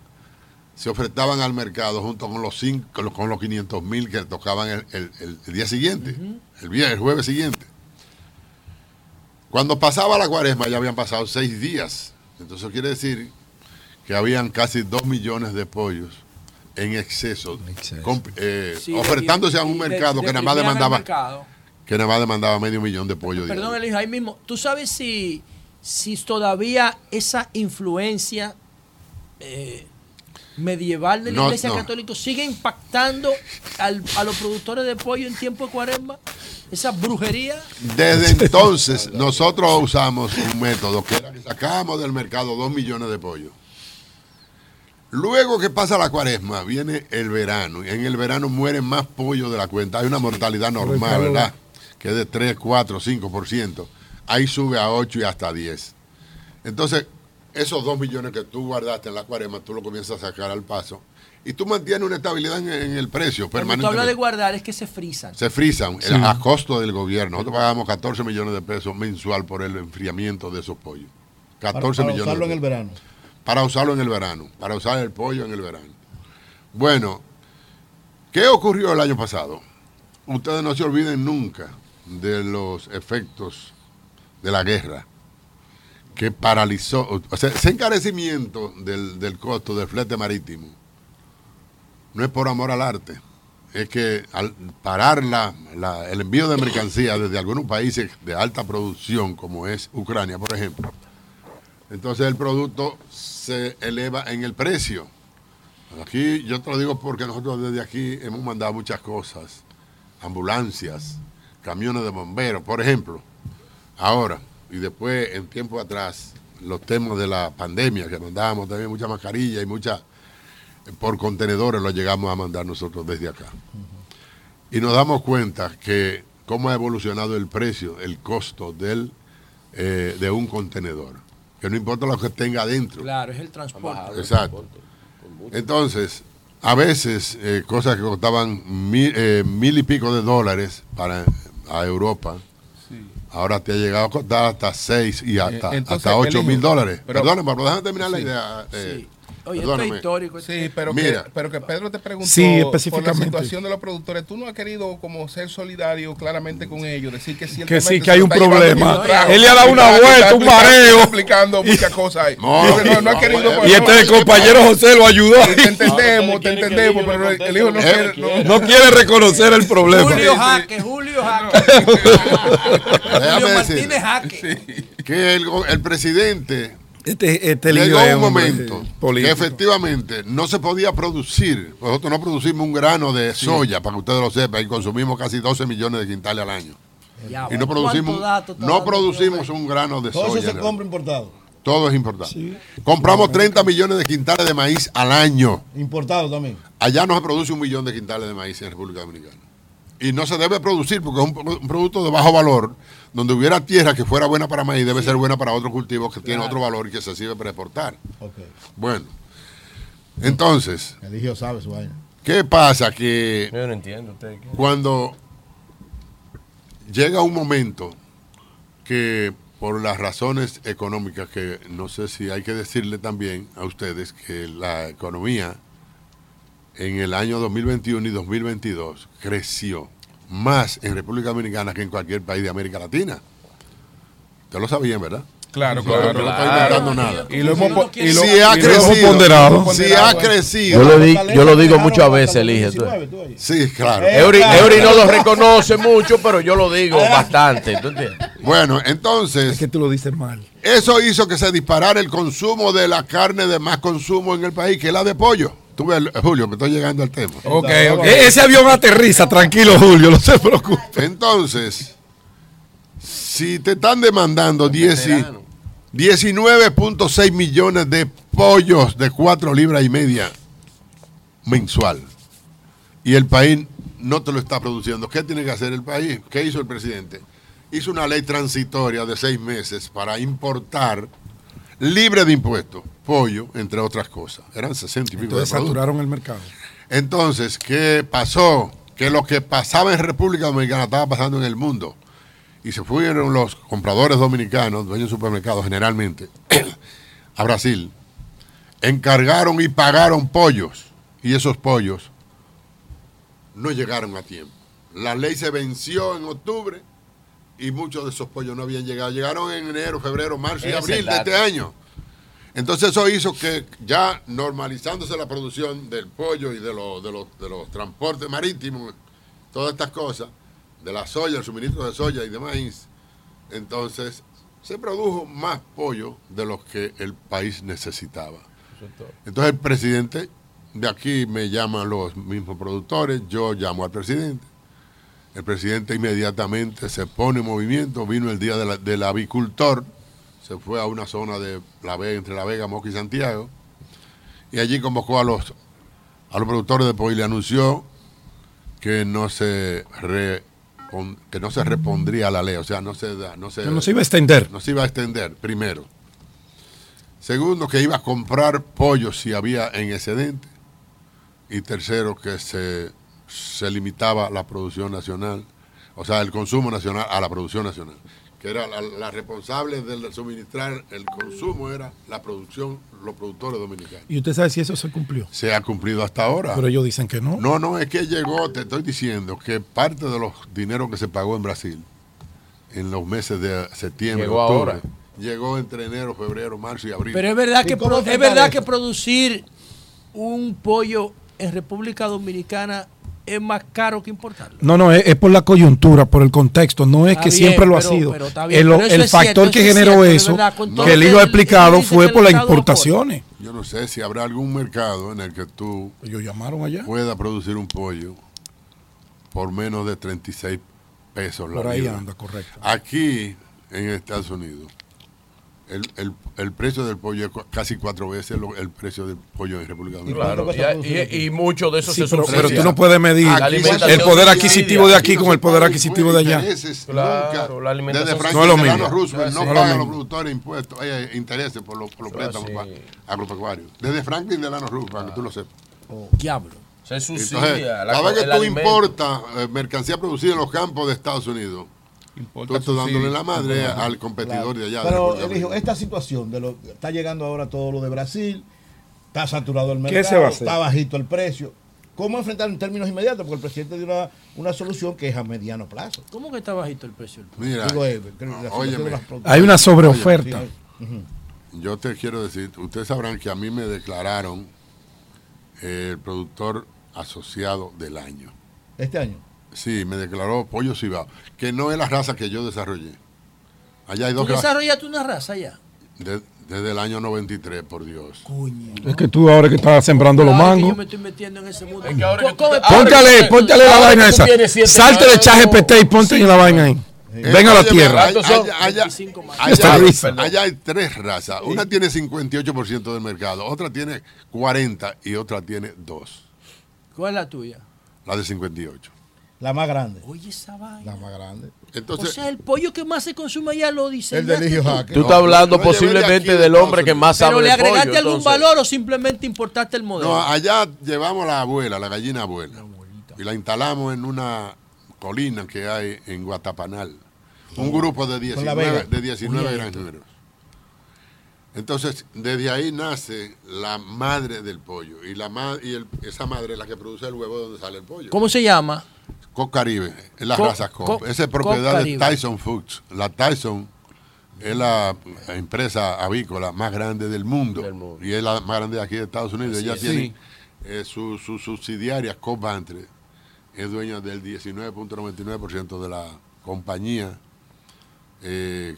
se ofertaban al mercado junto con los, cinco, con los 500 mil que tocaban el, día siguiente, el, el jueves siguiente. Cuando pasaba la cuaresma ya habían pasado seis días. Entonces quiere decir que habían casi dos millones de pollos en exceso, eh, ofertándose a un mercado que nada más demandaba que nada más demandaba medio millón de pollos. Perdón, Elijo, ahí mismo, ¿tú sabes si, si todavía esa influencia eh, medieval de la Iglesia Católica sigue impactando a los productores de pollo en tiempo de cuaresma? ¿Esa brujería? Desde entonces, nosotros usamos un método que era que sacábamos del mercado dos millones de pollos. Luego que pasa la cuaresma, viene el verano. Y en el verano mueren más pollos de la cuenta. Hay una mortalidad normal, ¿verdad? Que es de 3, 4, 5%. Ahí sube a 8 y hasta 10. Entonces, esos dos millones que tú guardaste en la cuarema, tú lo comienzas a sacar al paso. Y tú mantienes una estabilidad en, el precio permanente. Cuando tú hablas de guardar es que se frisan. Se frisan a costo del gobierno. Nosotros pagamos 14 millones de pesos mensual por el enfriamiento de esos pollos. 14 millones. Para usarlo en el verano. Para usarlo en el verano. Para usar el pollo en el verano. Bueno, ¿qué ocurrió el año pasado? Ustedes no se olviden nunca de los efectos de la guerra que paralizó, o sea, ese encarecimiento del, del costo del flete marítimo no es por amor al arte, es que al parar la, el envío de mercancías desde algunos países de alta producción, como es Ucrania, por ejemplo, entonces el producto se eleva en el precio. Aquí yo te lo digo porque nosotros desde aquí hemos mandado muchas cosas, ambulancias, camiones de bomberos, por ejemplo. Ahora, y después en tiempo atrás, los temas de la pandemia, que mandábamos también mucha mascarilla y mucha por contenedores lo llegamos a mandar nosotros desde acá. Y nos damos cuenta que cómo ha evolucionado el precio, el costo del, eh, de un contenedor. Que no importa lo que tenga adentro. Claro, es el transporte. Exacto. Entonces, a veces eh, cosas que costaban mil, eh, mil, y pico de dólares para a Europa, ahora te ha llegado a costar hasta seis y hasta, hasta 8 mil dólares. Perdóname, pero déjame terminar la idea. Sí. Oye, esto es histórico. Sí, pero, que, pero que Pedro te preguntó por la situación de los productores. Tú no has querido como ser solidario claramente con ellos, decir que sí, que sí, que hay un problema. Él le ha dado una vuelta, un mareo. explicando muchas cosas ahí. No, no, ha querido. Y este compañero José lo ayudó. Te entendemos, te entendemos, pero el hijo no quiere. No quiere reconocer el problema. Julio Jaque, Julio Jaque. Julio Martínez Jaque. Que el presidente este, este Llegó un momento que efectivamente no se podía producir. Nosotros no producimos un grano de soya, para que ustedes lo sepan, y consumimos casi 12 millones de quintales al año. y no producimos, no producimos un grano de soya. Todo se compra importado. Todo es importado. Compramos 30 millones de quintales de maíz al año. Importado también. Allá no se produce un millón de quintales de maíz en República Dominicana. Y no se debe producir porque es un producto de bajo valor donde hubiera tierra que fuera buena para maíz, debe ser buena para otros cultivos que tienen otro valor y que se sirve para exportar. Bueno, entonces. El sabe su vaina. ¿Qué pasa? Que. Yo no entiendo. Usted, Cuando llega un momento que por las razones económicas que no sé si hay que decirle también a ustedes que la economía en el año 2021 y 2022 creció más en República Dominicana que en cualquier país de América Latina. Ustedes lo sabían, ¿verdad? Claro, claro. No estoy inventando nada. Y lo hemos, y lo, si ha crecido, ponderado. Si ha crecido. Yo lo, di, yo lo digo muchas veces, elige. Sí, claro. Eury, Eury, no lo reconoce mucho, pero yo lo digo bastante. Bueno, entonces. Es que tú lo dices mal. Eso hizo que se disparara el consumo de la carne de más consumo en el país, que es la de pollo. Julio, me estoy llegando al tema. Ok, ok. Ese avión aterriza, tranquilo, Julio, no se preocupe. Entonces, si te están demandando 19.6 millones de pollos de 4 libras y media mensual y el país no te lo está produciendo, ¿qué tiene que hacer el país? ¿Qué hizo el presidente? Hizo una ley transitoria de seis meses para importar libre de impuestos, pollo, entre otras cosas. Eran 60 y pico Entonces saturaron el mercado. Entonces, ¿qué pasó? Que lo que pasaba en República Dominicana estaba pasando en el mundo. Y se fueron los compradores dominicanos, dueños de supermercados generalmente, a Brasil. Encargaron y pagaron pollos. Y esos pollos no llegaron a tiempo. La ley se venció en octubre y muchos de esos pollos no habían llegado. Llegaron en enero, febrero, marzo y abril de este año. Entonces eso hizo que ya normalizándose la producción del pollo y de, los, de, los, de los transportes marítimos, todas estas cosas, de la soya, el suministro de soya y de maíz, entonces se produjo más pollo de lo que el país necesitaba. Entonces el presidente de aquí me llama los mismos productores, yo llamo al presidente el presidente inmediatamente se pone en movimiento, vino el día del avicultor, se fue a una zona de la Vega, entre La Vega, Moca y Santiago, y allí convocó a los, a los productores de pollo y le anunció que no se que no se repondría a la ley, o sea, no se, no se, no se iba a extender. No se iba a extender, primero. Segundo, que iba a comprar pollo si había en excedente. Y tercero, que se se limitaba la producción nacional, o sea, el consumo nacional a la producción nacional, que era la, responsable de suministrar el consumo era la producción, los productores dominicanos. ¿Y usted sabe si eso se cumplió? Se ha cumplido hasta ahora. Pero ellos dicen que no. No, no, es que llegó, te estoy diciendo, que parte de los dineros que se pagó en Brasil en los meses de septiembre, llegó ahora. llegó entre enero, febrero, marzo y abril. Pero es verdad que es verdad que producir un pollo en República Dominicana es más caro que importarlo. No, no, es, por la coyuntura, por el contexto, no es que siempre lo ha sido. el, factor que generó eso, que el hijo ha explicado, fue por las importaciones. Yo no sé si habrá algún mercado en el que tú Ellos llamaron allá. pueda producir un pollo por menos de 36 pesos. Por ahí anda, correcto. Aquí, en Estados Unidos, el, el, el, precio del pollo es casi cuatro veces el precio del pollo en República Dominicana. Claro, y, y, mucho de eso se pero, pero, tú no puedes medir el poder adquisitivo de aquí con el poder adquisitivo de allá. Claro, la alimentación. Desde Franklin no Delano Roosevelt no, pagan los productores impuestos, hay intereses por los, por los préstamos agropecuarios. Desde Franklin Delano Roosevelt, para que tú lo sepas. Oh, diablo. Se subsidia. Cada vez que tú importas eh, mercancía producida en los campos de Estados Unidos, Tú estás dándole la madre al competidor de allá. Pero, elijo, esta situación, de lo, está llegando ahora todo lo de Brasil, está saturado el mercado, está bajito el precio. ¿Cómo enfrentar en términos inmediatos? Porque el presidente dio una, una, solución que es a mediano plazo. ¿Cómo que está bajito el precio? Mira, hay una sobreoferta. Yo te quiero decir, ustedes sabrán que a mí me declararon el productor asociado del año. ¿Este año? Sí, me declaró Pollo Cibao, que no es la raza que yo desarrollé. Allá hay dos ¿Tú desarrollaste una raza allá? desde el año 93, por Dios. Es que tú ahora que estás sembrando los mangos. Yo me estoy metiendo en ese mundo. póntale, póntale la vaina esa. Salte de ChatGPT y ponte en la vaina ahí. Ven a la tierra. Allá, hay tres razas. Una tiene 58% del mercado, otra tiene 40% y otra tiene 2%. ¿Cuál es la tuya? La de 58. La más grande. Oye, esa vaina. La más grande. Entonces, o sea, el pollo que más se consume allá lo dice. El de Ligio Tú estás hablando posiblemente del hombre que más sabe Pero le agregaste algún valor o simplemente importaste el modelo. No, allá llevamos la abuela, la gallina abuela. y la instalamos en una colina que hay en Guatapanal. Un grupo de 19, de 19 granjeros. Entonces, desde ahí nace la madre del pollo. Y, la y esa madre es la que produce el huevo donde sale el pollo. ¿Cómo se llama? Cop Caribe, es la raza Cop. Esa es propiedad de Tyson Foods. La Tyson es la empresa avícola más grande del mundo, y es la más grande de aquí de Estados Unidos. Ella tiene eh, su, su, subsidiaria Cop Bantre, es dueña del 19.99% de la compañía eh,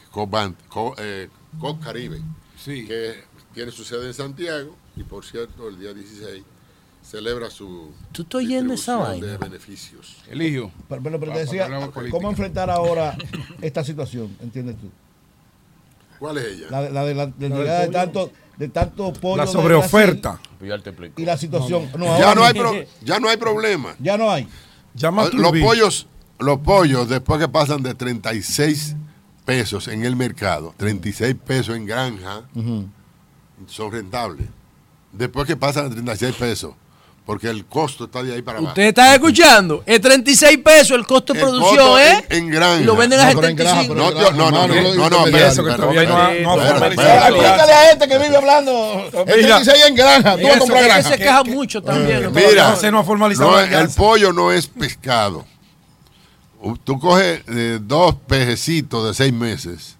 eh, Caribe, que tiene su sede en Santiago y por cierto el día 16 celebra su ¿Tú estás yendo esa vaina? de beneficios. Eligio. Pero, pero, te decía, ¿cómo enfrentar ahora esta situación? ¿Entiendes tú? ¿Cuál es ella? La, la de la, de, llegada de tanto de tanto pollo la sobreoferta y la situación ya no hay ya no hay problema ya no hay los pollos los pollos después que pasan de 36 pesos en el mercado 36 pesos en granja son rentables después que pasan de 36 pesos porque el costo está de ahí para abajo. Usted está escuchando, es 36 pesos el costo de producción, ¿eh? En, granja. Y lo venden a 75. No, no, no, no, no, no, eso que todavía no Explícale a gente que vive hablando. Es 36 en granja, tú vas a comprar granja. se queja mucho también. Mira, el pollo no es pescado. Tú coges dos pejecitos de seis meses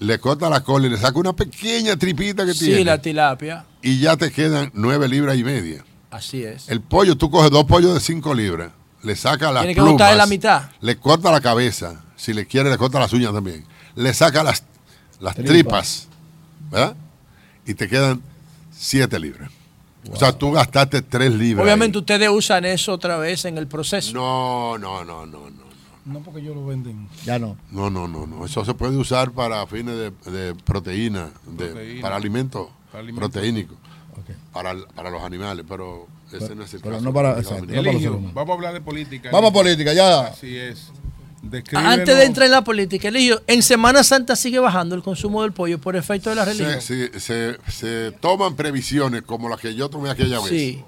le corta la cola y le saca una pequeña tripita que tiene. Sí, la tilapia. Y ya te quedan nueve libras y media. Así es. El pollo, tú coges dos pollos de 5 libras, le saca las Tiene que plumas, la mitad. le corta la cabeza, si le quiere le corta las uñas también, le saca las, las tripas, ¿verdad? Y te quedan 7 libras. O sea, tú gastaste 3 libras. Obviamente ustedes usan eso otra vez en el proceso. No, no, no, no, no. No porque ellos lo venden. Ya no. No, no, no, no. Eso se puede usar para fines de, proteína, de, para alimentos para, para, los animales, pero ese no es el caso. vamos a hablar de política. Vamos a política, ya. Así es. Antes de entrar en la política, Eligio, en Semana Santa sigue bajando el consumo del pollo por efecto de la religión. Se, se, se, toman previsiones como las que yo tomé aquella vez. Sí.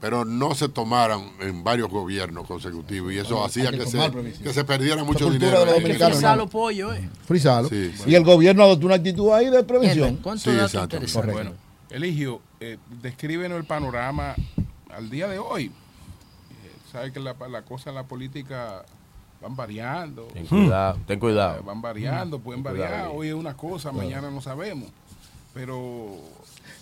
Pero no se tomaron en varios gobiernos consecutivos y eso hacía que, se, que se perdiera mucho dinero. De frisalo pollo, eh. Frisalo. Y el gobierno adoptó una actitud ahí de previsión. ¿Cuánto sí, Bueno, Eligio, eh, descríbenos el panorama al día de hoy. Eh, Sabe que la, cosa en la política van variando. Ten cuidado, ten cuidado. Eh, van variando, pueden variar. Hoy es una cosa, mañana no sabemos. Pero.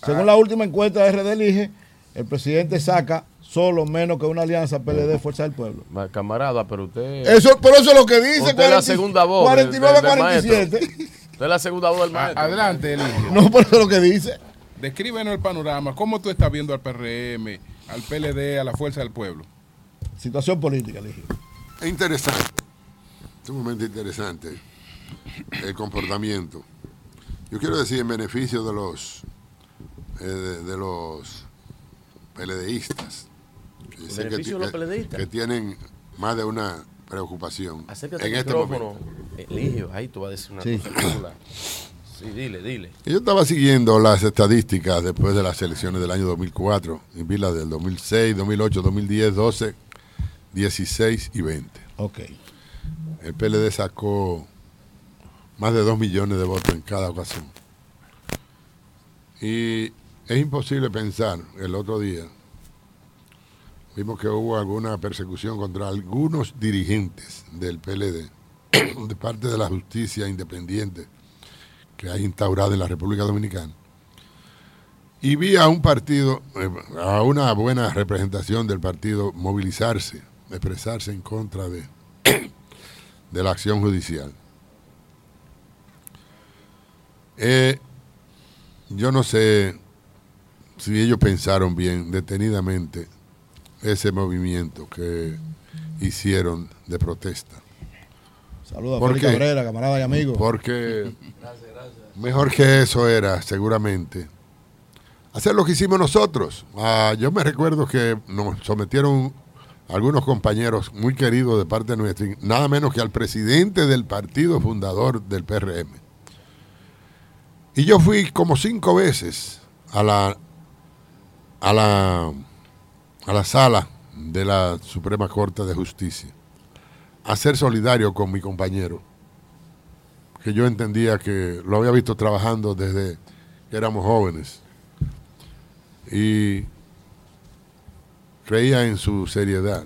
Según la última encuesta de RD Elige, el presidente saca solo menos que una alianza PLD Fuerza del Pueblo. Camarada, pero usted. Eso, pero eso es lo que dice. Usted es la segunda voz. 49 47. Usted es la segunda voz del maestro. Adelante, Eligio. No, pero eso es lo que dice. Descríbenos el panorama. ¿Cómo tú estás viendo al PRM, al PLD, a la Fuerza del Pueblo? Situación política, Eligio. Es interesante. Sumamente interesante el comportamiento. Yo quiero decir en beneficio de los eh, de, los PLDistas. que, tienen más de una preocupación. Acércate en este micrófono, Eligio, ahí tú vas a decir una cosa Sí, dile, dile. Yo estaba siguiendo las estadísticas después de las elecciones del año 2004 y vi las del 2006, 2008, 2010, 12, 16 y 20. Ok. El PLD sacó más de 2 millones de votos en cada ocasión. Y es imposible pensar, el otro día, vimos que hubo alguna persecución contra algunos dirigentes del PLD de parte de la justicia independiente que hay instaurada en la República Dominicana. Y vi a un partido, eh, a una buena representación del partido movilizarse, expresarse en contra de, de la acción judicial. Eh, yo no sé si ellos pensaron bien, detenidamente, ese movimiento que hicieron de protesta. Saludos a Félix Cabrera, camarada y amigo. Porque mejor que eso era, seguramente, hacer lo que hicimos nosotros. Ah, yo me recuerdo que nos sometieron algunos compañeros muy queridos de parte nuestra, nada menos que al presidente del partido fundador del PRM. Y yo fui como cinco veces a la, a la, a la sala de la Suprema Corte de Justicia a ser solidario con mi compañero, que yo entendía que lo había visto trabajando desde que éramos jóvenes. Y creía en su seriedad,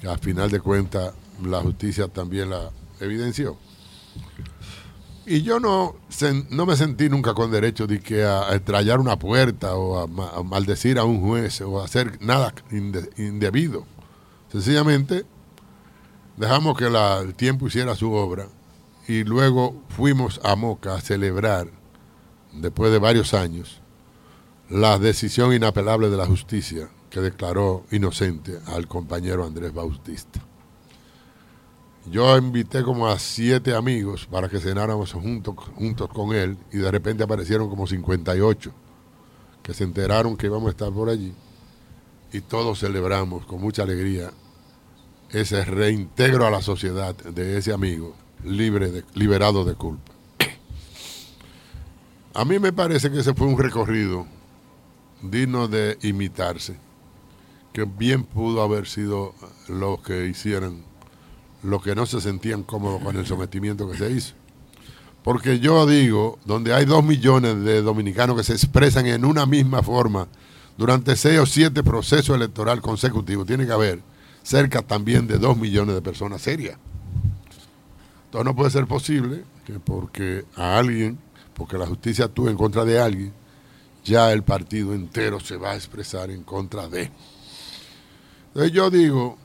que al final de cuentas la justicia también la evidenció. Y yo no, no me sentí nunca con derecho de que a, estrellar una puerta o a, maldecir a un juez o a hacer nada indebido. Sencillamente dejamos que el tiempo hiciera su obra y luego fuimos a Moca a celebrar, después de varios años, la decisión inapelable de la justicia que declaró inocente al compañero Andrés Bautista. Yo invité como a siete amigos para que cenáramos juntos, juntos con él y de repente aparecieron como 58 que se enteraron que íbamos a estar por allí y todos celebramos con mucha alegría ese reintegro a la sociedad de ese amigo libre de, liberado de culpa. A mí me parece que ese fue un recorrido digno de imitarse que bien pudo haber sido los que hicieran lo que no se sentían cómodos con el sometimiento que se hizo. Porque yo digo, donde hay dos millones de dominicanos que se expresan en una misma forma durante seis o siete procesos electorales consecutivos, tiene que haber cerca también de dos millones de personas serias. Entonces no puede ser posible que porque a alguien, porque la justicia actúe en contra de alguien, ya el partido entero se va a expresar en contra de. Entonces yo digo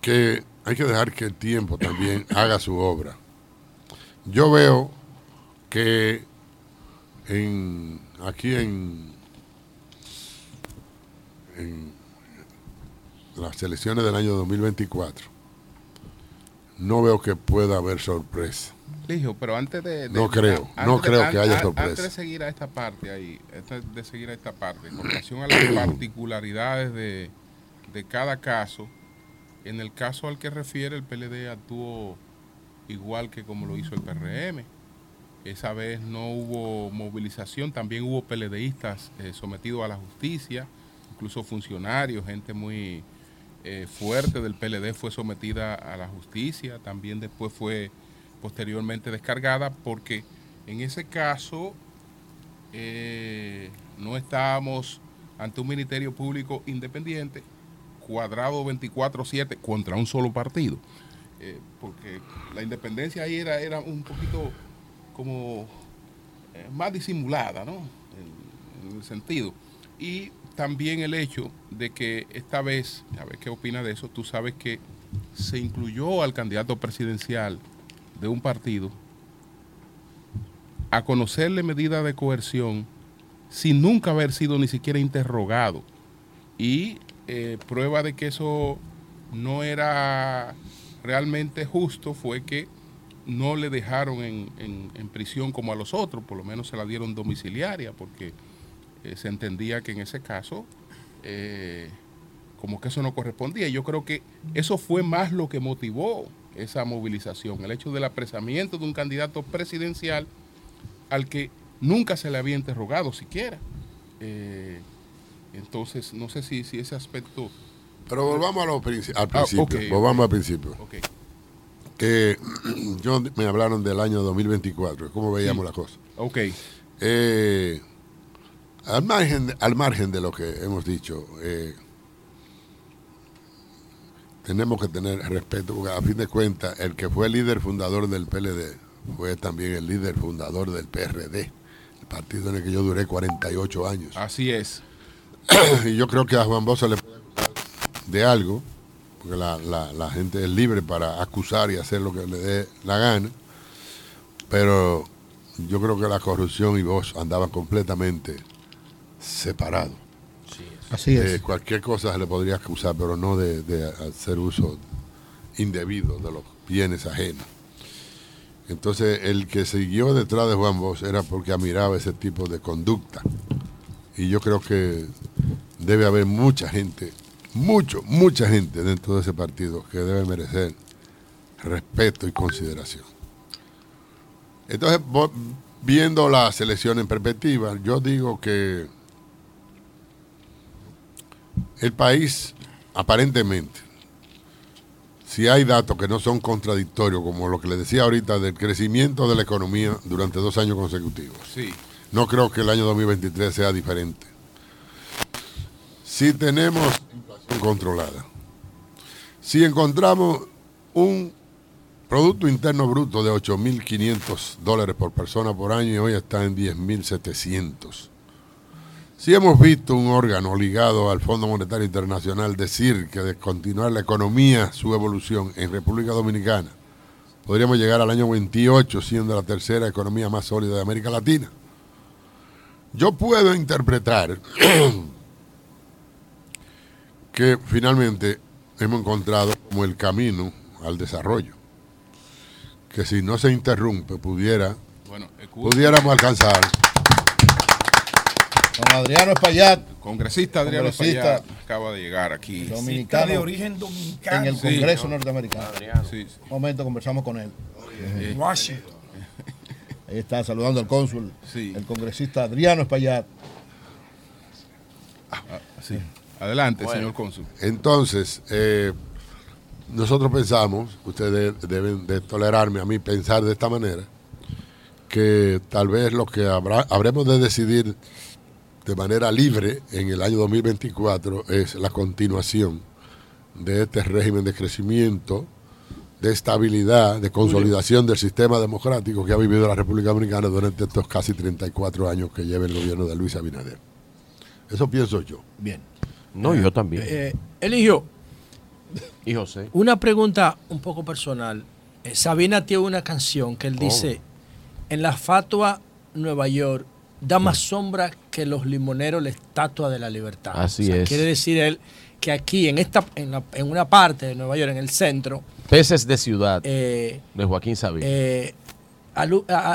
que hay que dejar que el tiempo también haga su obra. Yo veo que en, aquí en, en las elecciones del año 2024 no veo que pueda haber sorpresa. pero antes de, no creo, no creo que haya sorpresa. Antes de seguir a esta parte ahí, antes de seguir a esta parte, con relación a las particularidades de, de cada caso, en el caso al que refiere el PLD actuó igual que como lo hizo el PRM. Esa vez no hubo movilización, también hubo PLDistas eh, sometidos a la justicia, incluso funcionarios, gente muy eh, fuerte del PLD fue sometida a la justicia, también después fue posteriormente descargada porque en ese caso eh, no estábamos ante un ministerio público independiente cuadrado 24-7 contra un solo partido. Eh, porque la independencia ahí era, era un poquito como más disimulada, ¿no? En, el sentido. Y también el hecho de que esta vez, a ver qué opina de eso, tú sabes que se incluyó al candidato presidencial de un partido a conocerle medidas de coerción sin nunca haber sido ni siquiera interrogado. Y eh, prueba de que eso no era realmente justo fue que no le dejaron en, prisión como a los otros, por lo menos se la dieron domiciliaria, porque eh, se entendía que en ese caso, eh, como que eso no correspondía. Yo creo que eso fue más lo que motivó esa movilización, el hecho del apresamiento de un candidato presidencial al que nunca se le había interrogado siquiera. Eh, entonces, no sé si, si ese aspecto... Pero volvamos a lo, al ah, principio, volvamos al principio. Que yo me hablaron del año 2024, cómo veíamos la cosa. Ok. Eh, al, margen, al margen de lo que hemos dicho, eh, tenemos que tener respeto, porque a fin de cuentas, el que fue el líder fundador del PLD fue también el líder fundador del PRD partido en el que yo duré 48 años. Así es. y yo creo que a Juan Bosa le puede acusar de algo, porque la, gente es libre para acusar y hacer lo que le dé la gana, pero yo creo que la corrupción y vos andaban completamente separados. Así es. Eh, cualquier cosa se le podría acusar, pero no de, de hacer uso indebido de los bienes ajenos. Entonces, el que siguió detrás de Juan Bosch era porque admiraba ese tipo de conducta. Y yo creo que debe haber mucha gente, mucho, mucha gente dentro de ese partido que debe merecer respeto y consideración. Entonces, viendo la selección en perspectiva, yo digo que el país aparentemente si hay datos que no son contradictorios, como lo que le decía ahorita del crecimiento de la economía durante dos años consecutivos, sí. no creo que el año 2023 sea diferente. Si tenemos inflación controlada, si encontramos un Producto Interno Bruto de 8.500 dólares por persona por año y hoy está en 10.700 si hemos visto un órgano ligado al Fondo Monetario Internacional decir que de continuar la economía, su evolución en República Dominicana, podríamos llegar al año 28 siendo la tercera economía más sólida de América Latina. Yo puedo interpretar que finalmente hemos encontrado como el camino al desarrollo, que si no se interrumpe pudiera, pudiéramos alcanzar Don Adriano Espaillat. Congresista Adriano Espaillat acaba de llegar aquí. Dominicano. de origen dominicano. En el Congreso norteamericano. Sí, Un momento, conversamos con él. Washington. Ahí está saludando al cónsul, el congresista Adriano Espaillat. Ah, sí. Adelante, señor cónsul. Entonces, eh, nosotros pensamos, ustedes deben de tolerarme a mí pensar de esta manera, que tal vez lo que habrá, habremos de decidir de manera libre en el año 2024 es la continuación de este régimen de crecimiento, de estabilidad, de consolidación del sistema democrático que ha vivido la República Dominicana durante estos casi 34 años que lleva el gobierno de Luis Abinader. Eso pienso yo. Bien. No, yo también. Eh, Eligio. Y José. Una pregunta un poco personal. Eh, Sabina tiene una canción que él dice, en la fatua Nueva York da más sombra que los limoneros la estatua de la libertad. Así es. Quiere decir él que aquí, en, esta, en, una parte de Nueva York, en el centro. Peces de ciudad. Eh, de Joaquín Sabina. Eh,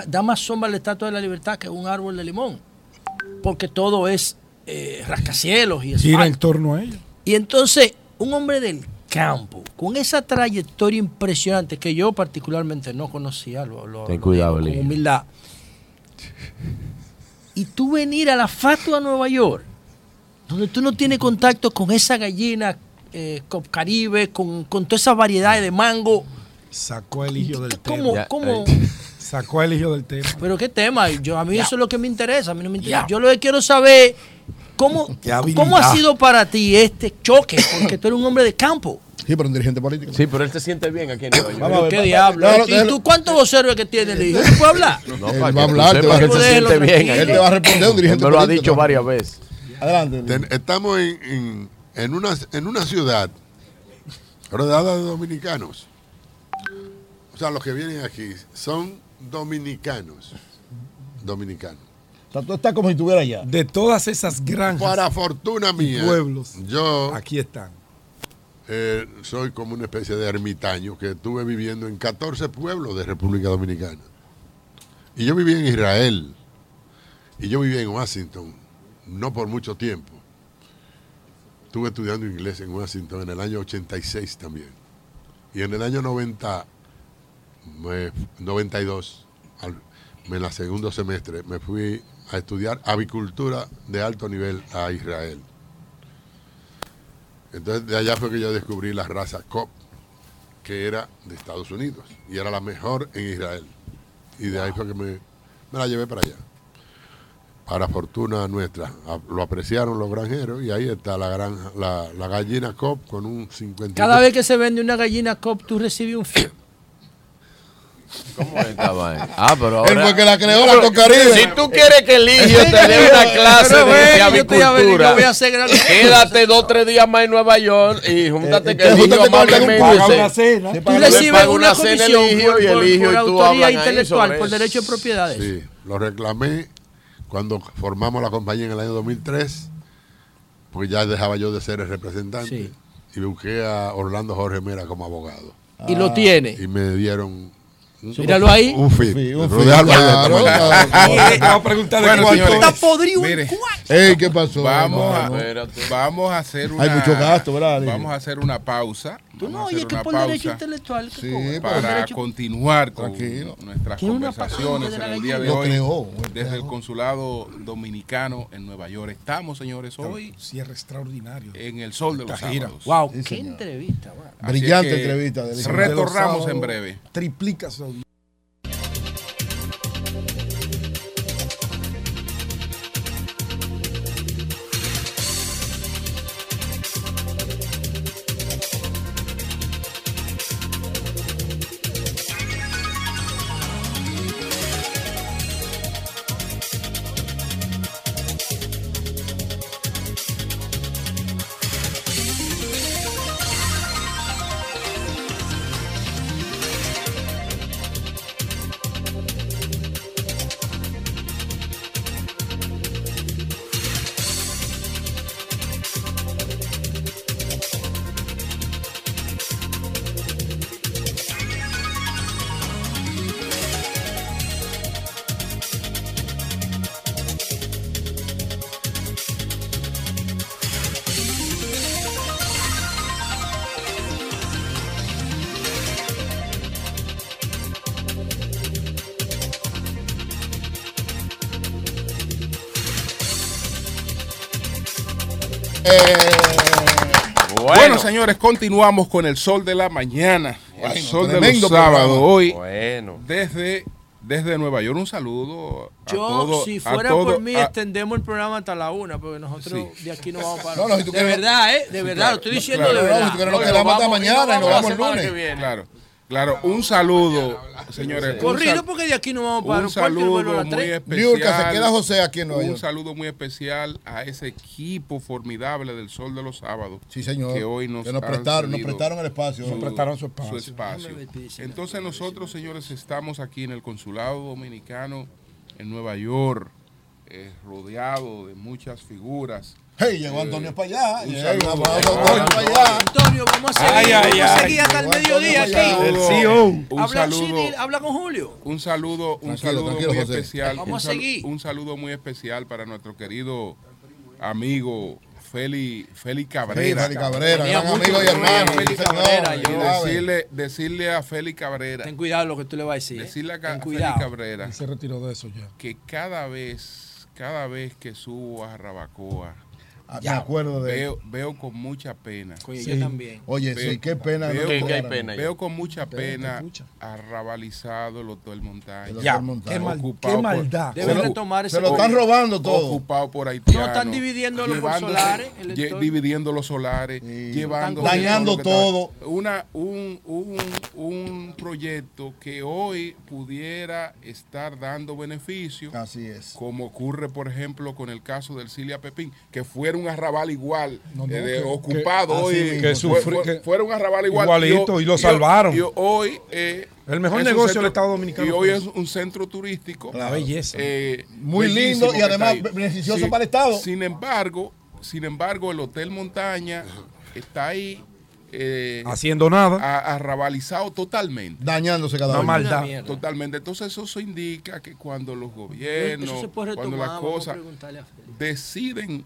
da más sombra la estatua de la libertad que un árbol de limón. Porque todo es eh, rascacielos y Gira en torno a ella. Y entonces, un hombre del campo, con esa trayectoria impresionante que yo particularmente no conocía, lo, Ten cuidado, con humildad y tú venir a la Fatua Nueva York, donde tú no tienes contacto con esa gallina eh, caribe, con, toda esa variedad de mango. Sacó el hijo del tema. ¿Cómo? Sacó el hijo del tema. Pero qué tema, yo a mí eso es lo que me interesa. A mí no me interesa. Yo lo que quiero saber ¿Cómo, ¿Cómo ha sido para ti este choque? Porque tú eres un hombre de campo. Sí, pero un dirigente político. Sí, pero él se siente bien aquí en Nueva York. Vamos a ver, ¿Qué diablo? ¿Y tú cuántos voceros que tienes, le ¿Tú puedes hablar? No, él va a hablar. Te va, él se siente bien. Él te va a responder un dirigente político. Me lo ha dicho varias veces. Adelante. estamos en, en, en, una, en una ciudad rodeada de dominicanos. O sea, los que vienen aquí son dominicanos. Dominicanos. O sea, tú estás como si estuviera allá. De todas esas granjas. Para fortuna mía. Pueblos. Yo. Aquí están. Eh, soy como una especie de ermitaño que estuve viviendo en 14 pueblos de República Dominicana. Y yo viví en Israel. Y yo viví en Washington. No por mucho tiempo. Estuve estudiando inglés en Washington en el año 86 también. Y en el año 90, 92, en el segundo semestre, me fui a estudiar avicultura de alto nivel a Israel. Entonces de allá fue que yo descubrí la raza COP, que era de Estados Unidos y era la mejor en Israel. Y de ahí fue que me, la llevé para allá. Para fortuna nuestra, lo apreciaron los granjeros y ahí está la, gran, la, gallina COP con un 50. Cada vez que se vende una gallina COP, tú recibes un ¿Cómo es Ah, pero ahora... Él fue que la creó la Cocaribe. Si tú quieres que Eligio te dé una clase de, avicultura, quédate dos o tres días más en Nueva York y júntate eh, que Eligio amablemente... Tú recibes una comisión por, por autoría intelectual, por derecho de propiedades. Sí, lo reclamé cuando formamos la compañía en el año 2003, porque ya dejaba yo de ser el representante. Y busqué a Orlando Jorge Mera como abogado. Y lo tiene. Y me dieron Míralo ahí. Un fit. Un fit. Claro, a preguntar bueno, señores, está podrido mire, Ey, ¿qué pasó? Vamos, a, vamos a hacer una. Hay mucho gasto, ¿verdad? Vamos a hacer una pausa. Tú no, oye, que por derecho intelectual. Sí, para continuar con nuestras conversaciones en el día de hoy. Desde el consulado dominicano en Nueva York. Estamos, señores, hoy. Cierre extraordinario. En el sol de los sábados. Wow, qué entrevista. Brillante entrevista. Retornamos en breve. Triplica su señores, continuamos con el sol de la mañana. el sol de los sábados hoy. Bueno. Desde, desde Nueva York, un saludo. A Yo, si fuera por mí, extendemos el programa hasta la una, porque nosotros de aquí no vamos para. No, de verdad, ¿eh? De verdad, lo estoy diciendo de verdad. Si nos quedamos hasta mañana y nos vamos el lunes. Claro. Claro, un saludo, señores. Corrido porque de aquí no vamos para un saludo muy especial. se queda José aquí en Nueva Un saludo muy especial a ese equipo formidable del Sol de los Sábados. Sí, señor. Que hoy nos, prestaron, nos prestaron el espacio. nos prestaron su espacio. Su espacio. Entonces nosotros, señores, estamos aquí en el Consulado Dominicano en Nueva York, eh, rodeado de muchas figuras Hey, llegó Antonio para allá. Un saludo, Antonio para allá. Antonio, vamos a seguir, ay, ay, vamos a seguir hasta el mediodía aquí. El CEO. Un habla, saludo, habla con Julio. Un saludo, un saludo muy especial. Vamos a seguir. Un saludo muy especial para nuestro querido amigo Feli, Feli Cabrera. Feli Cabrera, gran amigo y hermano. Feli Cabrera, yo. Decirle, decirle a Feli Cabrera. Ten cuidado lo que tú le vas a decir. Decirle a Feli Cabrera. se retiró de eso ya. Que cada vez, cada vez que subo a Rabacoa Ah, me acuerdo de veo, veo con mucha pena. Oye, yo también. Oye, sí, qué pena. Veo, ¿Qué- qué hay pena? veo con mucha pena arrabalizado el Hotel Montaña. El Ya, Hotel Montaña. qué, mal- qué por- maldad. Deben Se lo- retomar ese Se lo están robando todo. Ocupado por haitianos. No, están por llevándose- solares, lle- dividiendo los solares, Sí. llevando dañando todo. Una, un, un, un proyecto que hoy pudiera estar dando beneficios Así es. como ocurre por ejemplo con el caso del Cilia Pepín, que fuera un arrabal igual, No, no, eh, de que- ocupado que- hoy, fue- fue- fuera un arrabal igual. Igualito, y lo salvaron. y hoy eh, El mejor negocio del Estado Dominicano Y hoy es un centro turístico. La belleza. eh, Muy lindo y además beneficioso para el Estado. Sin embargo, sin embargo, el Hotel Montaña está ahí eh, Haciendo nada. arrabalizado totalmente. Dañándose cada Una vez. maldad. Totalmente. Entonces eso, indica que cuando los gobiernos, cuando las cosas deciden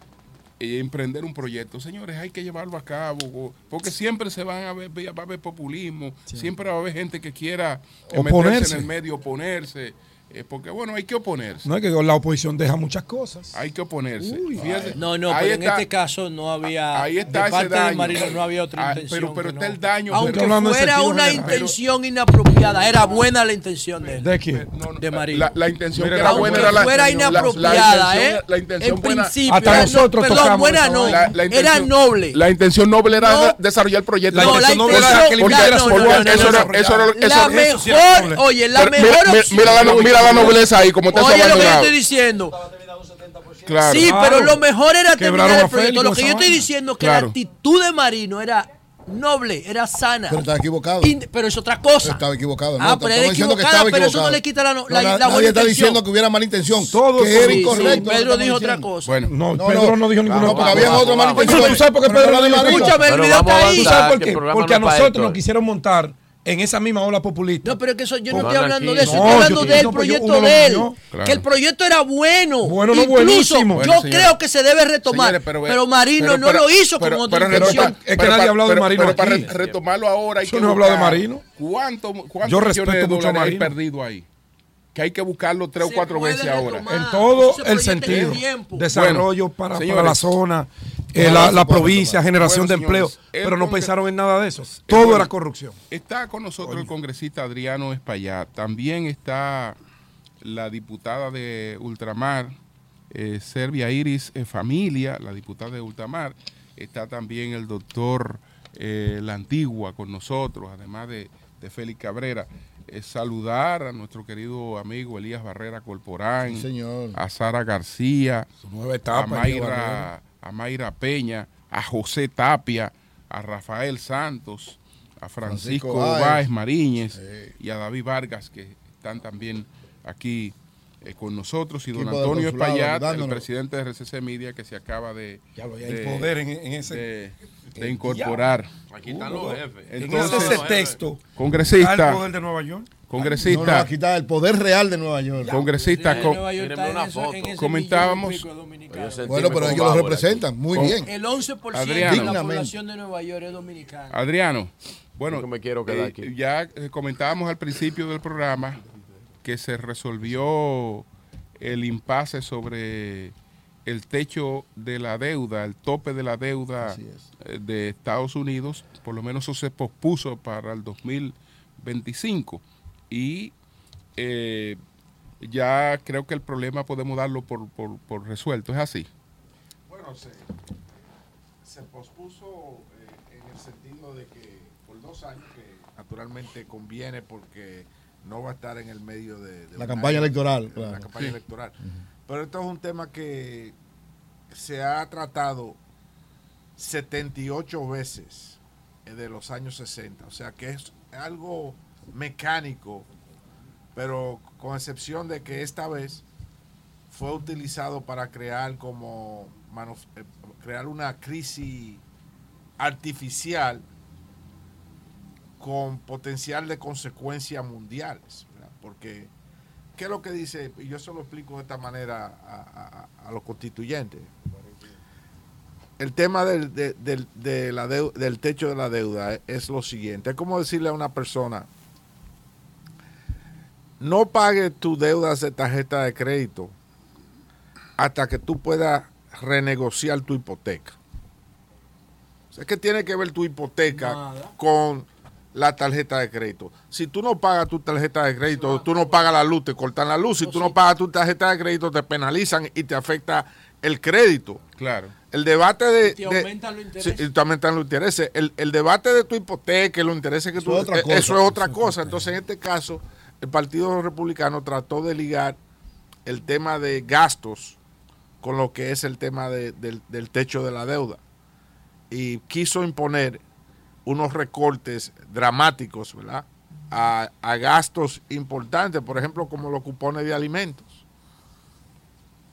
emprender un proyecto, señores, hay que llevarlo a cabo, porque siempre se van a ver, va a haber populismo, siempre va a haber gente que quiera eh, meterse Oponerse. en el medio, oponerse, eh, porque bueno, hay que oponerse, No es que la oposición deja muchas cosas. hay que oponerse. Uy. No, no, ahí pero en este caso no había. ahí está de parte Marino no había otra Ah, intención. pero- está no. el daño, Aunque fuera una general. intención inapropiada, era buena la intención de él. ¿De quién? No, no, de Marino. La, la intención que era aunque buena era la fuera la- inapropiada, la, ¿eh? intención, la intención en buena- principio. Hasta era- nosotros perdón, tocamos buena no. vaina. La- la era noble. La intención noble era desarrollar el proyecto. La No, la intención noble era que no, su eso era- la mejor, oye, la mejor mira, opción. mira, la, mira la nobleza ahí, como está Oye, lo que yo estoy diciendo. Claro. Sí, Claro. pero lo mejor era Quebraron terminar el proyecto. Lo que yo estoy diciendo es que Claro. la actitud de Marino era noble, era sana. Pero estaba equivocado. Pero es otra cosa. Estaba equivocado. Ah, no, pero estamos era que equivocada, estaba pero eso no le quita la, no- No, la, la nadie buena está intención. diciendo que hubiera mala intención. Todos que era Sí, incorrecto. sí, Pedro dijo otra cosa. Bueno, No, No, Pedro no. dijo ninguna No, porque cosa. había otra mala intención. ¿Tú sabes por qué Pero Pedro no dijo. Escúchame, el Pero video vamos está ahí. ¿Tú sabes por qué? Porque a nosotros nos quisieron montar en esa misma ola populista. No, pero es que eso, yo no Como estoy hablando de eso, anarquía. estoy No, hablando del no, proyecto de él. Claro. Que el proyecto era bueno. Bueno, no Incluso, buenísimo. Yo Bueno, creo que se debe retomar. Señores, pero, pero- Marino pero- no pero- lo hizo pero- con otra pero intención. Es que pero nadie ha hablado de Marino pero para retomarlo ahora hay Yo que no he hablado de Marino. ¿Cuánto, cuántos Yo respeto de mucho a Marino. perdido ahí? Que hay que buscarlo tres o cuatro veces ahora. En todo el sentido. tiempo. Desarrollo Bueno, para, la zona, eh, la, la provincia, generación Bueno, de empleo. señores, Pero no congre- pensaron en nada de eso. Todo bueno. era corrupción. Está con nosotros el congresista Adriano Espaillat. También está la diputada de Ultramar, eh, Serbia Iris eh, Familia, la diputada de Ultramar. Está también el doctor eh, La Antigua con nosotros, además de, de Félix Cabrera. Eh, saludar a nuestro querido amigo Elías Barrera Corporán, Sí, señor. a Sara García, Su nueva a etapa. Mayra, a Mayra Peña, a José Tapia, a Rafael Santos, a Francisco, Francisco Báez. Mariñez Sí. y a David Vargas, que están también aquí eh, con nosotros, y don Antonio Espaillat, el presidente de RCC Media, que se acaba de, Ya lo hay de- poder en, en ese, de- de incorporar. Aquí están los jefes. en Entonces, ese texto. Está el Congresista, poder de Nueva York. No, no, congresista, aquí está el poder real de Nueva York. congresista, con- Nueva York una foto. en Comentábamos- de Bueno, pero ellos lo va, representan muy Con- bien. El 11% Adriano. de la población de Nueva York es dominicana. Adriano, bueno, que me quiero quedar eh, aquí. ya eh, comentábamos al principio del programa que se resolvió el impasse sobre el techo de la deuda, el tope de la deuda es. eh, de Estados Unidos, por lo menos eso se pospuso para el 2025 y eh, ya creo que el problema podemos darlo por, por- por resuelto, ¿es así? Bueno, se, se pospuso eh, en el sentido de que por dos años, que naturalmente conviene porque no va a estar en el medio de, de La campaña electoral, de claro. La campaña electoral. Pero esto es un tema que se ha tratado 78 veces eh, de los años 60. O sea que es algo mecánico, pero con excepción de que esta vez fue utilizado para crear como eh, crear una crisis artificial con potencial de consecuencias mundiales, porque ¿qué es lo que dice? Y yo se lo explico de esta manera a, los constituyentes. El tema del, de- de la del techo de la deuda es, es lo siguiente. Es como decirle a una persona, no pague tus deudas de tarjeta de crédito hasta que tú puedas renegociar tu hipoteca. Es que tiene que ver tu hipoteca con la tarjeta de crédito. Si tú no pagas tu tarjeta de crédito, tú no pagas la luz, te cortan la luz. Si tú no pagas tu tarjeta de crédito, te penalizan y te afecta el crédito. Claro. El debate de. Te aumentan los intereses. Sí, te aumentan los intereses. El, el, debate de tu hipoteca, los intereses que eso tú. Es otra eh, cosa. Eso es otra cosa. Entonces, en este caso, el Partido Republicano trató de ligar el tema de gastos con lo que es el tema de, del, del techo de la deuda. Y quiso imponer unos recortes dramáticos, ¿verdad? A, a, gastos importantes, por ejemplo, como los cupones de alimentos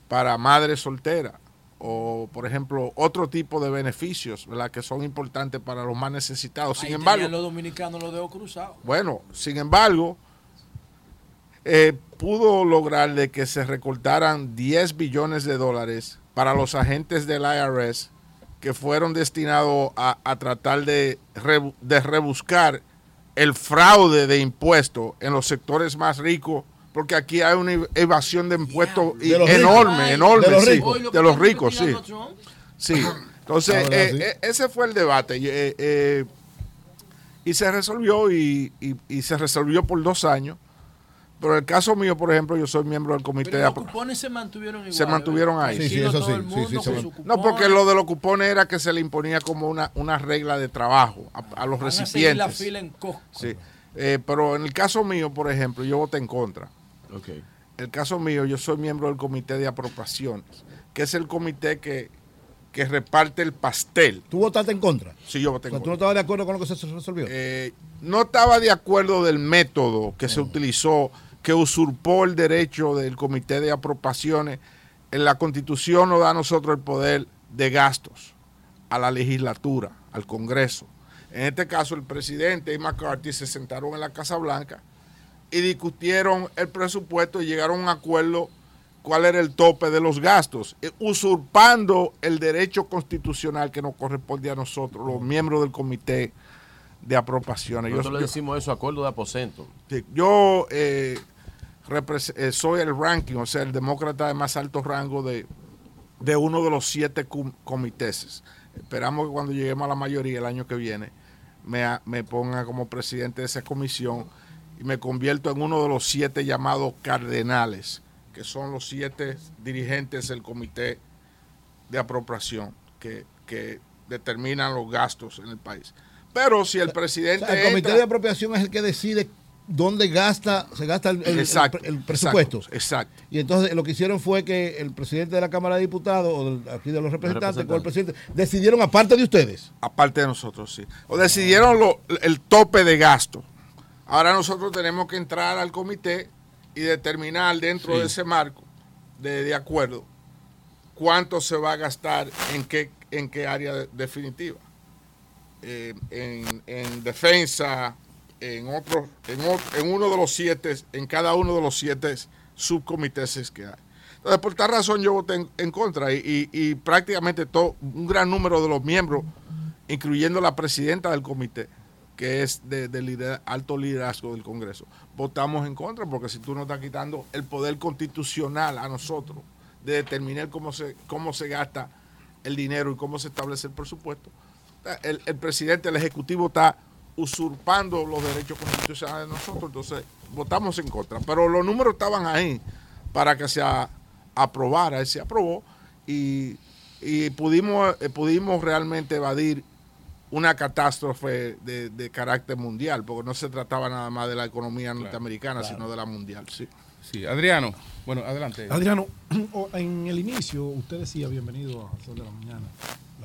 para madres solteras o, por ejemplo, otro tipo de beneficios, ¿verdad? Que son importantes para los más necesitados. Sin Ahí embargo, los dominicanos los dejo cruzados. bueno, sin embargo, eh, pudo lograr de que se recortaran 10 billones de dólares para los agentes del IRS que fueron destinados a, a tratar de, re, de, rebuscar el fraude de impuestos en los sectores más ricos, porque aquí hay una evasión de impuestos de enorme, enorme, de los sí, ricos, de los ricos sí. Sí, entonces Ahora, eh, sí. Eh, ese fue el debate eh, y se resolvió y, y, y se resolvió por dos años. Pero en el caso mío, por ejemplo, yo soy miembro del comité Pero de los cupones se mantuvieron igual. Se mantuvieron ahí. Sí, sí, eso sí. sí, sí no, porque lo de los cupones era que se le imponía como una, una regla de trabajo a, a los Van recipientes. A la fila en Costco. Sí. Eh, pero en el caso mío, por ejemplo, yo voté en contra. Okay. El caso mío, yo soy miembro del comité de apropiaciones, que es el comité que, que reparte el pastel. ¿Tú votaste en contra? Sí, yo voté en o sea, contra. ¿Tú no estabas de acuerdo con lo que se resolvió? Eh, no estaba de acuerdo del método que no. se utilizó que usurpó el derecho del Comité de Apropiaciones. En la Constitución nos da a nosotros el poder de gastos a la legislatura, al Congreso. En este caso, el presidente y McCarthy se sentaron en la Casa Blanca y discutieron el presupuesto y llegaron a un acuerdo cuál era el tope de los gastos, usurpando el derecho constitucional que nos corresponde a nosotros, los miembros del Comité de Apropiaciones. Nosotros yo, le decimos eso, acuerdo de aposento. Yo eh, soy el ranking, o sea, el demócrata de más alto rango de, de uno de los siete com comités. Esperamos que cuando lleguemos a la mayoría el año que viene me, me, ponga como presidente de esa comisión y me convierto en uno de los siete llamados cardenales, que son los siete dirigentes del comité de apropiación que, que determinan los gastos en el país. Pero si el presidente... O sea, el comité entra, de apropiación es el que decide dónde gasta, se gasta el, el, exacto, el, el presupuesto. Exacto, exacto, Y entonces lo que hicieron fue que el presidente de la Cámara de Diputados, o del, aquí de los representantes, con el presidente, decidieron aparte de ustedes. Aparte de nosotros, sí. O decidieron lo, el tope de gasto. Ahora nosotros tenemos que entrar al comité y determinar dentro sí. de ese marco de, de, acuerdo cuánto se va a gastar en qué, en qué área de, definitiva. Eh, en, en defensa, en otro, en, uno de los siete, en cada uno de los siete subcomités que hay. Entonces, por tal razón yo voté en, contra y, prácticamente todo, un gran número de los miembros, incluyendo la presidenta del comité, que es de, alto liderazgo del Congreso, votamos en contra porque si tú no estás quitando el poder constitucional a nosotros de determinar cómo se, cómo se gasta el dinero y cómo se establece el presupuesto, el presidente, el ejecutivo está usurpando los derechos constitucionales de nosotros, entonces votamos en contra. Pero los números estaban ahí para que se aprobara, él se aprobó y, y pudimos, eh, pudimos realmente evadir una catástrofe de, de, carácter mundial, porque no se trataba nada más de la economía claro, norteamericana, claro. sino de la mundial. Sí. sí, Adriano, bueno, adelante. Adriano, en el inicio usted decía bienvenido a Sol de la Mañana.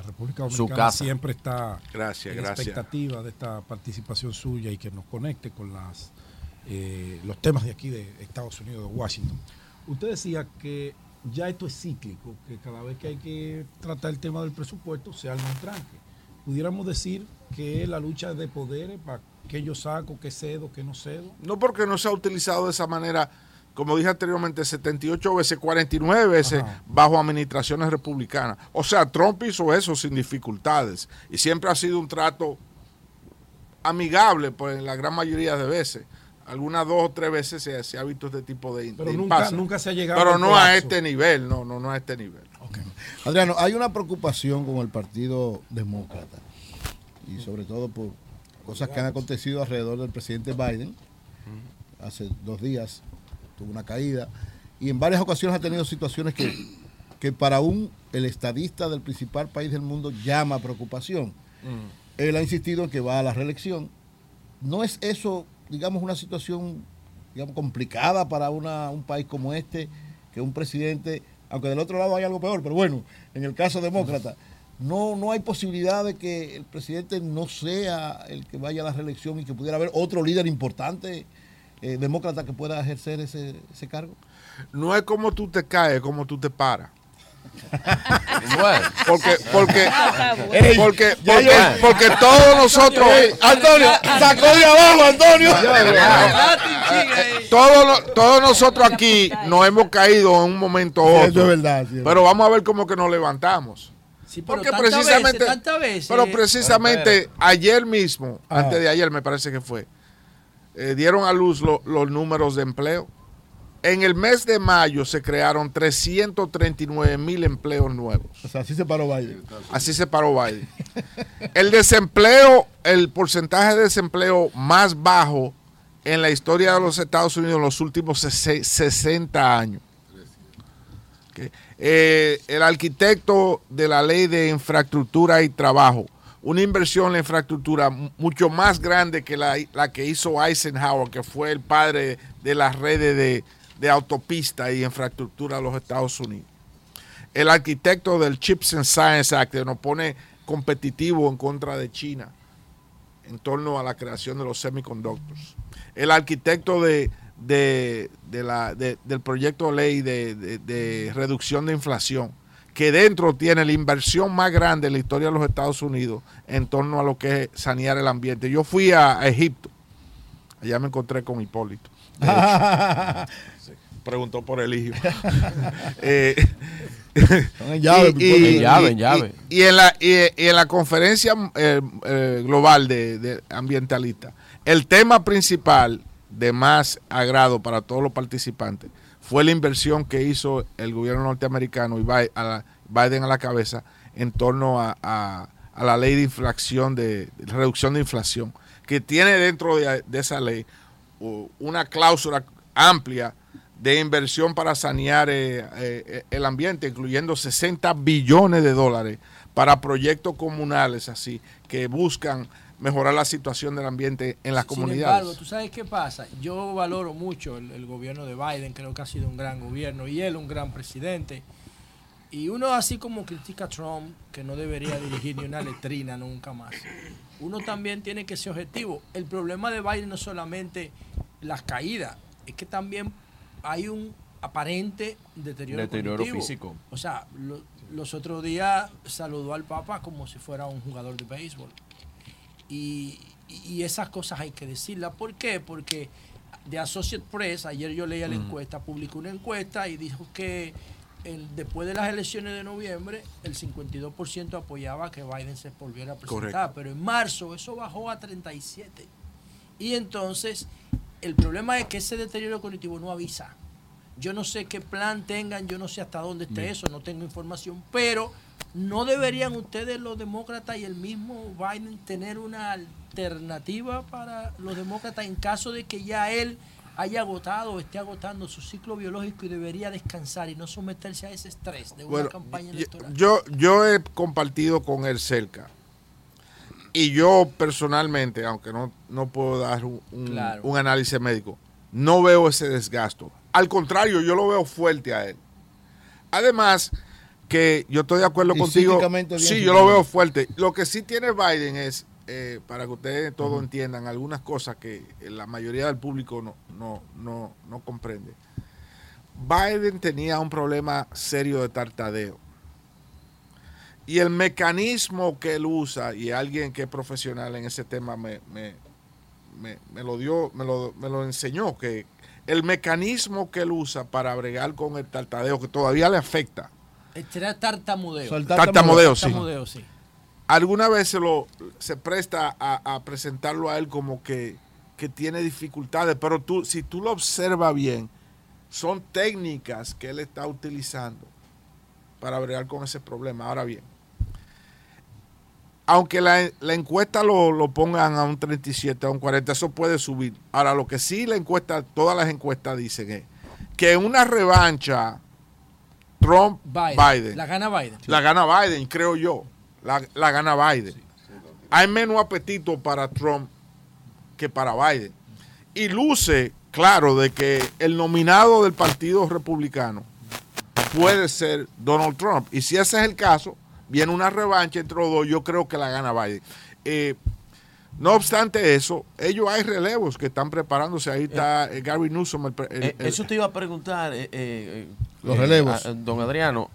La República Dominicana siempre está gracias, en gracias. expectativa de esta participación suya y que nos conecte con las eh, los temas de aquí de Estados Unidos, de Washington. Usted decía que ya esto es cíclico, que cada vez que hay que tratar el tema del presupuesto se arma un tranque. Pudiéramos decir que la lucha de poderes, para qué yo saco, qué cedo, qué no cedo. No porque no se ha utilizado de esa manera como dije anteriormente, 78 veces, 49 veces Ajá. bajo administraciones republicanas. O sea, Trump hizo eso sin dificultades y siempre ha sido un trato amigable, pues en la gran mayoría de veces. Algunas dos o tres veces se, se ha visto este tipo de, Pero de nunca, nunca, se ha llegado Pero no a este nivel, no, no, no a este nivel. Adriano, hay una preocupación con el Partido Demócrata y sobre todo por cosas que han acontecido alrededor del presidente Biden. Hace dos días tuvo una caída y en varias ocasiones ha tenido situaciones que, que para un el estadista del principal país del mundo llama preocupación. Mm. Él ha insistido en que va a la reelección. ¿No es eso, digamos, una situación digamos, complicada para una, un país como este, que un presidente, aunque del otro lado hay algo peor, pero bueno, en el caso demócrata, no, no hay posibilidad de que el presidente no sea el que vaya a la reelección y que pudiera haber otro líder importante eh, demócrata que pueda ejercer ese, ese cargo? No es como tú te caes, como tú te paras. Porque, porque, porque, porque, todos nosotros. Antonio, sacó de abajo, Antonio. todos, todos nosotros aquí nos hemos caído en un momento u otro. Pero vamos a ver cómo que nos levantamos. porque precisamente, pero precisamente ayer mismo, antes de ayer me parece que fue, eh, dieron a luz los números de empleo. En el mes de mayo se crearon 339 mil empleos nuevos. O sea, así se paró Biden. Así se paró Biden. el desempleo, el porcentaje de desempleo más bajo en la historia de los Estados Unidos en los últimos 60 años. Eh, el arquitecto de la ley de infraestructura y trabajo, una inversión en la infraestructura mucho más grande que la, la que hizo Eisenhower, que fue el padre de las redes de de y infraestructura de los Estados Unidos. El arquitecto del Chips and Science Act nos pone competitivo en contra de China en torno a la creación de los semiconductors. El arquitecto de, la, del proyecto de ley de, reducción de inflación, que dentro tiene la inversión más grande en la historia de los Estados Unidos en torno a lo que es sanear el ambiente. Yo fui a, Egipto, allá me encontré con Hipólito. preguntó por el hijo. eh, y, en la, en la conferencia eh, eh, global de, de ambientalista, el tema principal de más agrado para todos los participantes fue la inversión que hizo el gobierno norteamericano y Biden a la cabeza en torno a, la ley de inflación, de, reducción de inflación, que tiene dentro de, de esa ley una cláusula amplia de inversión para sanear eh, eh, el ambiente, incluyendo 60 billones de dólares para proyectos comunales así, que buscan mejorar la situación del ambiente en las comunidades. Sin embargo, ¿tú sabes qué pasa? Yo valoro mucho el, gobierno de Biden, creo que ha sido un gran gobierno y él un gran presidente. Y uno así como critica a Trump, que no debería dirigir ni una letrina nunca más, uno también tiene que ser objetivo. El problema de Biden no es solamente las caídas, es que también hay un aparente deterioro, físico. O sea, los otros días saludó al Papa como si fuera un jugador de béisbol. Y, esas cosas hay que decirlas. ¿Por qué? Porque de Associate Press, ayer yo leía la encuesta, publicó una encuesta y dijo que después de las elecciones de noviembre, el 52% apoyaba que Biden se volviera a presentar. Pero en marzo eso bajó a 37%. Y entonces el problema es que ese deterioro cognitivo no avisa. Yo no sé qué plan tengan, yo no sé hasta dónde esté eso, no tengo información, pero no deberían ustedes los demócratas y el mismo Biden tener una alternativa para los demócratas en caso de que ya él haya agotado o esté agotando su ciclo biológico y debería descansar y no someterse a ese estrés de una campaña electoral. Yo, yo he compartido con él cerca y yo personalmente, aunque no, no puedo dar un, análisis médico, no veo ese desgasto. Al contrario, yo lo veo fuerte a él. Además, que yo estoy de acuerdo contigo. Sí, yo lo veo fuerte. Lo que sí tiene Biden es, eh, para que ustedes todos entiendan, algunas cosas que la mayoría del público no, no, no, no comprende. Biden tenía un problema serio de tartadeo y el mecanismo que él usa, y alguien que es profesional en ese tema me, lo dio, me lo, me lo enseñó, que el mecanismo que él usa para bregar con el tartadeo, que todavía le afecta. Este tartamudeo. tartamudeo, sí. sí. Alguna vez se, lo, se presta a, presentarlo a él como que, que tiene dificultades, pero tú, si tú lo observas bien, son técnicas que él está utilizando para bregar con ese problema. Ahora bien, aunque la, encuesta lo, pongan a un 37, a un 40, eso puede subir. Ahora, lo que sí la encuesta, todas las encuestas dicen es que una revancha Trump-Biden. La gana Biden. La gana Biden, creo yo. La, la gana Biden. Hay menos apetito para Trump que para Biden. Y luce claro de que el nominado del Partido Republicano puede ser Donald Trump. Y si ese es el caso, viene una revancha entre los dos, yo creo que la gana Biden. Eh, no obstante eso, ellos hay relevos que están preparándose. Ahí está eh, Gary Newsom. eso te iba a preguntar, eh, los relevos. don Adriano.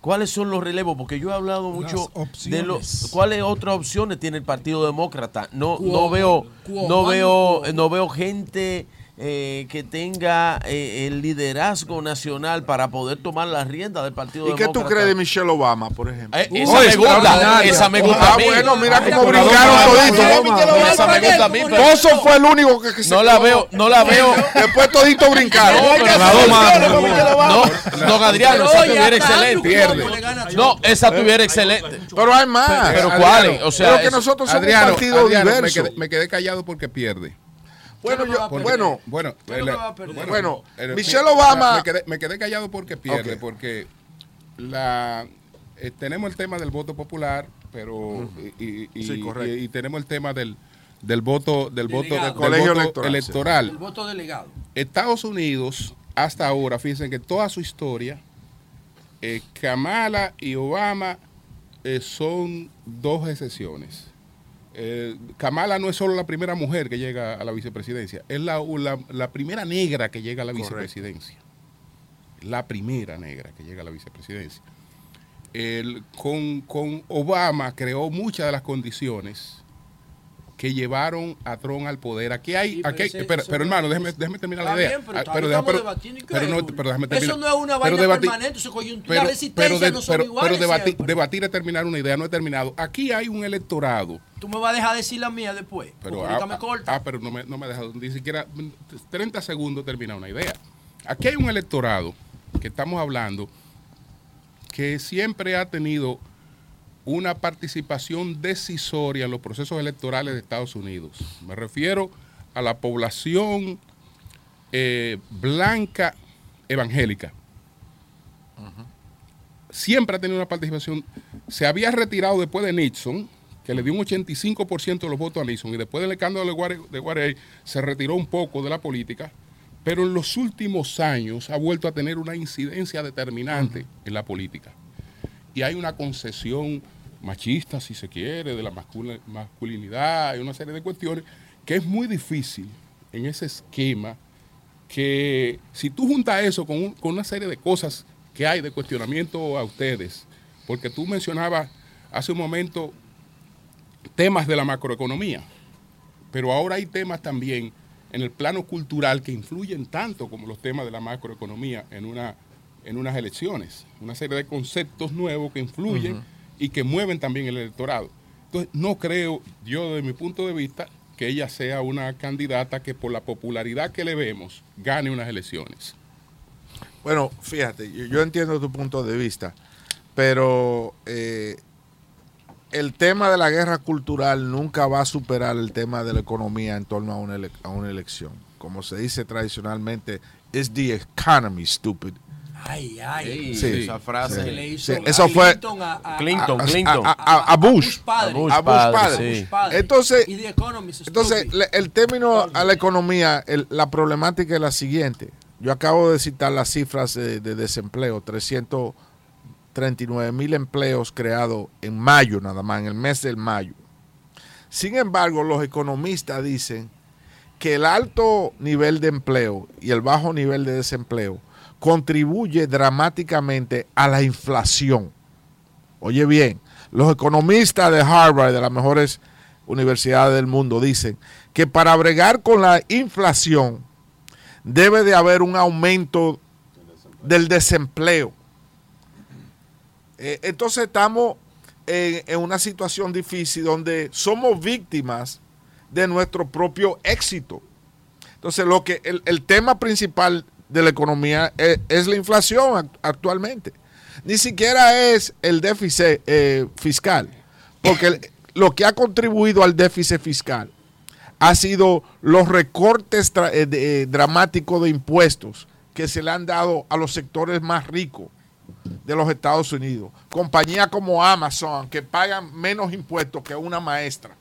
¿Cuáles son los relevos? Porque yo he hablado mucho de los cuáles otras opciones tiene el Partido Demócrata. No, no veo, no veo, no veo gente eh, que tenga eh, el liderazgo nacional para poder tomar la rienda del Partido ¿Y qué tú crees de Michelle Obama, por ejemplo? Eh, esa, me gusta, esa me gusta. Ah, bueno, mira cómo brincaron toditos. Esa me gusta a mí. Pozo fue el único que, se No la veo, no la veo. Después toditos brincaron. No, no, don Adriano, esa tuviera excelente. No, esa tuviera excelente. Pero hay más. Pero ¿cuáles? O sea, que nosotros somos un partido diverso. Me quedé callado porque pierde. Bueno, yo, bueno, bueno, bueno, Michelle Obama. Me quedé, callado porque pierde, porque la eh, tenemos el tema del voto popular, pero y, y, tenemos el tema del, del voto del voto del colegio electoral. El voto delegado. Estados Unidos hasta ahora, fíjense que toda su historia, eh, Kamala y Obama eh, son dos excepciones. Eh, Kamala no es solo la primera mujer que llega a la vicepresidencia, es la, la, primera negra que llega a la vicepresidencia. La primera negra que llega a la vicepresidencia. con, con Obama creó muchas de las condiciones que llevaron a Trump al poder. Aquí hay, aquí pero, hermano, déjeme, déjeme terminar la idea. pero, ah, pero, no, pero déjame terminar. Eso no es una vaina permanente, eso coyuntura, la resistencia no son iguales. Pero debatir, debatir es terminar una idea, no he terminado. Aquí hay un electorado. Tú me vas a dejar decir la mía después. Pero, ah, me corta. Ah, pero no me, no me dejas ni siquiera 30 segundos terminar una idea. Aquí hay un electorado que estamos hablando que siempre ha tenido una participación decisoria en los procesos electorales de Estados Unidos. Me refiero a la población eh, blanca evangélica. Siempre ha tenido una participación. Se había retirado después de Nixon, que le dio un 85% de los votos a Nixon, y después del escándalo de Guarey se retiró un poco de la política, pero en los últimos años ha vuelto a tener una incidencia determinante en la política. Y hay una concesión machista, si se quiere, de la masculinidad y una serie de cuestiones, que es muy difícil en ese esquema que si tú juntas eso con, una serie de cosas que hay de cuestionamiento a ustedes, porque tú mencionabas hace un momento temas de la macroeconomía, pero ahora hay temas también en el plano cultural que influyen tanto como los temas de la macroeconomía en, una, en unas elecciones, una serie de conceptos nuevos que influyen y que mueven también el electorado. Entonces, no creo, yo desde mi punto de vista, que ella sea una candidata que por la popularidad que le vemos gane unas elecciones. Bueno, fíjate, yo, entiendo tu punto de vista, pero eh, el tema de la guerra cultural nunca va a superar el tema de la economía en torno a una, elección. Como se dice tradicionalmente, es the economy, stupid. Ay, ay. Sí, esa frase. Le hizo Eso fue a, Clinton, Clinton. A, Bush. A Bush padre. Entonces, entonces el término a la economía, la problemática es la siguiente. Yo acabo de citar las cifras de, de desempleo, 339 mil empleos creados en mayo nada más, en el mes del mayo. Sin embargo, los economistas dicen que el alto nivel de empleo y el bajo nivel de desempleo contribuye dramáticamente a la inflación. Oye bien, los economistas de Harvard, de las mejores universidades del mundo, dicen que para bregar con la inflación debe de haber un aumento del desempleo. Eh, entonces estamos en, una situación difícil donde somos víctimas de nuestro propio éxito. Entonces, lo que el tema principal de la economía es, la inflación actualmente. Ni siquiera es el déficit eh, fiscal, porque lo que ha contribuido al déficit fiscal ha sido los recortes eh, eh, dramáticos de impuestos que se le han dado a los sectores más ricos de los Estados Unidos. Compañías como Amazon, que pagan menos impuestos que una maestra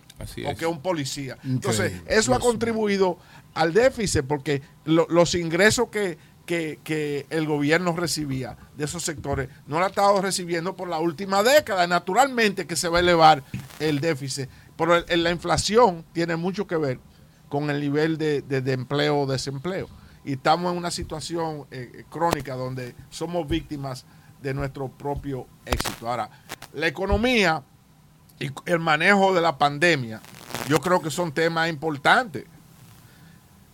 o que un policía. Entonces, eso ha contribuido al déficit porque los ingresos que, que, el gobierno recibía de esos sectores no lo ha estado recibiendo por la última década. Naturalmente que se va a elevar el déficit. Pero la inflación tiene mucho que ver con el nivel de, empleo o desempleo. Y estamos en una situación eh, crónica donde somos víctimas de nuestro propio éxito. Ahora, la economía y el manejo de la pandemia, yo creo que son temas importantes.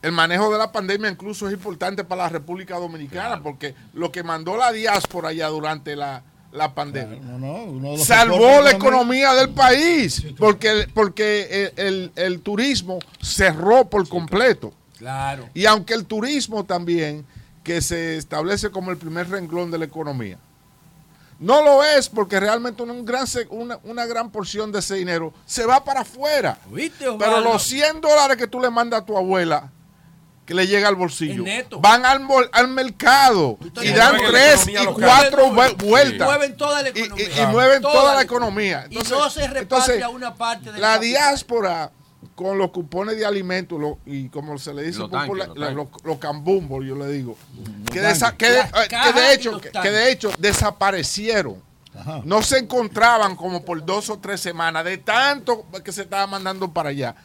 El manejo de la pandemia incluso es importante para la República Dominicana, porque lo que mandó la diáspora allá durante la, pandemia salvó la economía del país, porque, porque el, turismo cerró por completo. Claro. Y aunque el turismo también, que se establece como el primer renglón de la economía, no lo es porque realmente un gran, una, una, gran porción de ese dinero se va para afuera. Pero los 100 dólares que tú le mandas a tu abuela, que le llega al bolsillo, van al, al mercado y dan tres y cuatro vueltas. Y mueven toda la economía. Y, mueven toda, la economía. y no se reparte a una parte de la, la diáspora con los cupones de alimentos y como se le dice los, los, cambumbos, yo le digo, que, de, hecho, que, de hecho desaparecieron. No se encontraban como por dos o tres semanas de tanto que se estaba mandando para allá.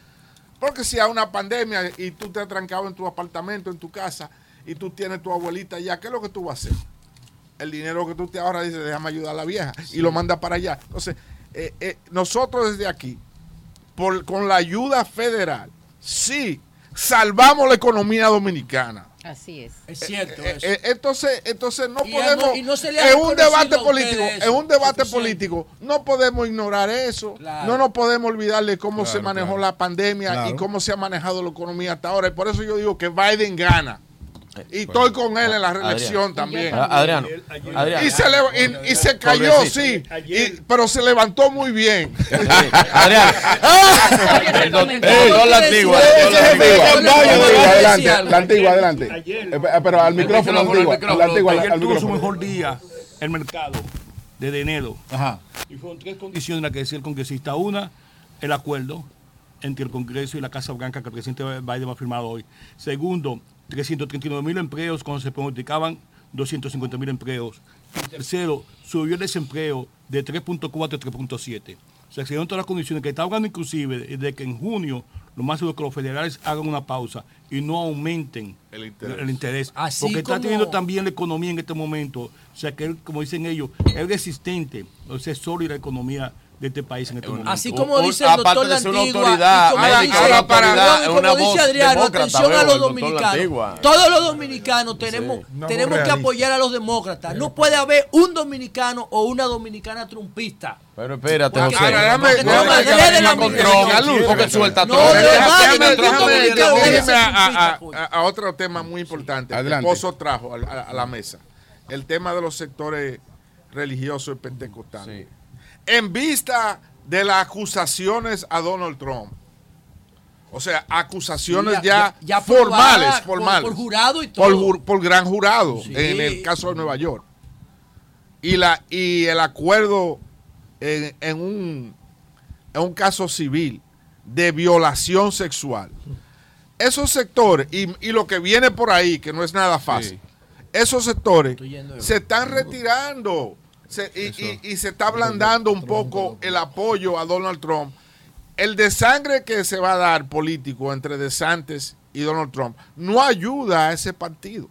Porque si hay una pandemia y tú te has trancado en tu apartamento, en tu casa, y tú tienes tu abuelita allá, ¿qué es lo que tú vas a hacer? El dinero que tú te ahorras, dice, déjame ayudar a la vieja, y lo manda para allá. Entonces, eh, eh, nosotros desde aquí con la ayuda federal, sí, salvamos la economía dominicana. Así es. Es cierto. Eh, eh, entonces, entonces no podemos. en un debate político, en un debate político, no podemos ignorar eso. No nos podemos olvidar de cómo se manejó la pandemia y cómo se ha manejado la economía hasta ahora. Y por eso yo digo que Biden gana. Y estoy con él en la reelección también. Adriano. Y, se y, se cayó, sí. pero se levantó muy bien. Adriano. la antigua. Adelante, la antigua, adelante. Pero al micrófono, la antigua. Ayer tuvo su mejor día el mercado desde enero. Ajá. Y fueron tres condiciones las que decía el congresista. Una, el acuerdo entre el Congreso y la Casa Blanca que el presidente Biden ha firmado hoy. Segundo, 339 mil empleos cuando se pronosticaban 250 mil empleos. Y tercero, subió el desempleo de 3.4 a 3.7. O sea, se dieron todas las condiciones que está hablando inclusive de que en junio lo más seguro es que los federales hagan una pausa y no aumenten el interés. porque está teniendo también la economía en este momento. O sea, que como dicen ellos, es resistente, o sea, es sólida la economía de este país en este momento. Así como dice el doctor de una autoridad como dice Adriano, atención a los dominicanos. Todos los dominicanos tenemos, tenemos que apoyar a los demócratas. No puede haber un dominicano o una dominicana trumpista. Pero espérate, José. Porque suelta todo. a otro tema muy importante. El esposo trajo a la mesa. El tema de los sectores religiosos y pentecostales en vista de las acusaciones a Donald Trump. O sea, acusaciones ya, formales, formales. Por, jurado y todo. Por, gran jurado, en el caso de Nueva York. Y, la, y el acuerdo en, un, en un caso civil de violación sexual. Esos sectores, y, y, lo que viene por ahí, que no es nada fácil, esos sectores se están retirando y, se está ablandando un poco el apoyo a Donald Trump. El desangre que se va a dar político entre DeSantis y Donald Trump no ayuda a ese partido.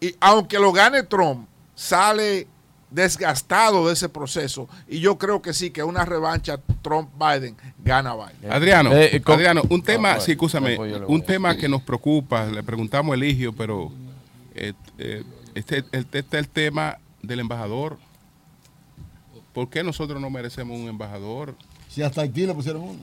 Y aunque lo gane Trump, sale desgastado de ese proceso. Y yo creo que sí, que una revancha Trump-Biden gana Biden. Adriano, eh, eh, Adriano un tema, sí, escúchame, un tema que nos preocupa, le preguntamos a Eligio, pero eh, este, este, este, el tema del embajador. ¿Por qué nosotros no merecemos un embajador? Si hasta Haití le pusieron uno.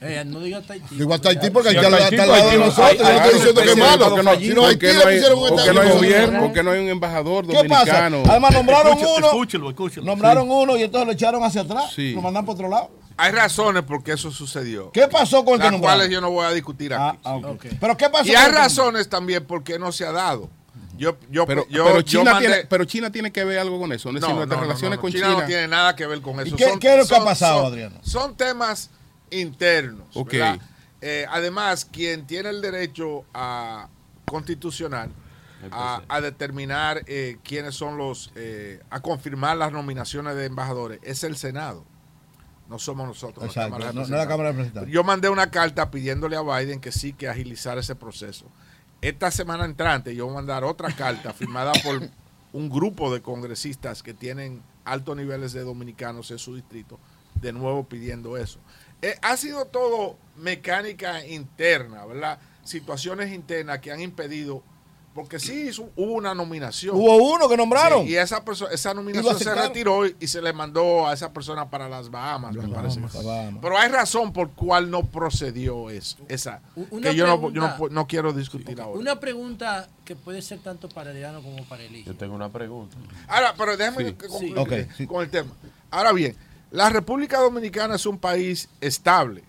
Eh, no digas Tahití. Digo a Tahití porque está al lado de nosotros. Yo no estoy diciendo que es malo. Si no, Haití le pusieron un gobierno. Porque no hay un embajador dominicano. Además, nombraron uno. Escúchelo, escúchelo. Nombraron uno y entonces lo echaron hacia atrás. Lo mandan por otro lado. Hay razones por qué eso sucedió. ¿Qué pasó con el Las cuales yo no voy a discutir aquí. Ah, okay. Pero ¿qué pasó? Y hay razones también por qué no se ha dado. Yo, yo, pero, yo, pero, China tiene, pero China tiene que ver algo con eso. No, no, no relaciones con China, China, no tiene nada que ver con eso. ¿Y qué, ¿qué es lo que ha pasado, Adriano? Son temas internos. Okay. Eh, además, quien tiene el derecho a constitucional a, determinar eh, quiénes son los, eh, a confirmar las nominaciones de embajadores es el Senado. No somos nosotros. la Cámara no, la Cámara de Yo mandé una carta pidiéndole a Biden que sí que agilizara ese proceso. Esta semana entrante yo voy a mandar otra carta firmada por un grupo de congresistas que tienen altos niveles de dominicanos en su distrito, de nuevo pidiendo eso. Eh, ha sido todo mecánica interna, ¿verdad? Situaciones internas que han impedido porque sí, hubo una nominación. Hubo uno que nombraron. y esa, esa nominación se retiró y, se le mandó a esa persona para las Bahamas, me parece. Pero hay razón por cuál no procedió eso. Esa. que yo, no, quiero discutir ahora. Una pregunta que puede ser tanto para Eliano como para Eligio. Yo tengo una pregunta. Ahora, pero déjame concluir con el tema. Ahora bien, la República Dominicana es un país estable.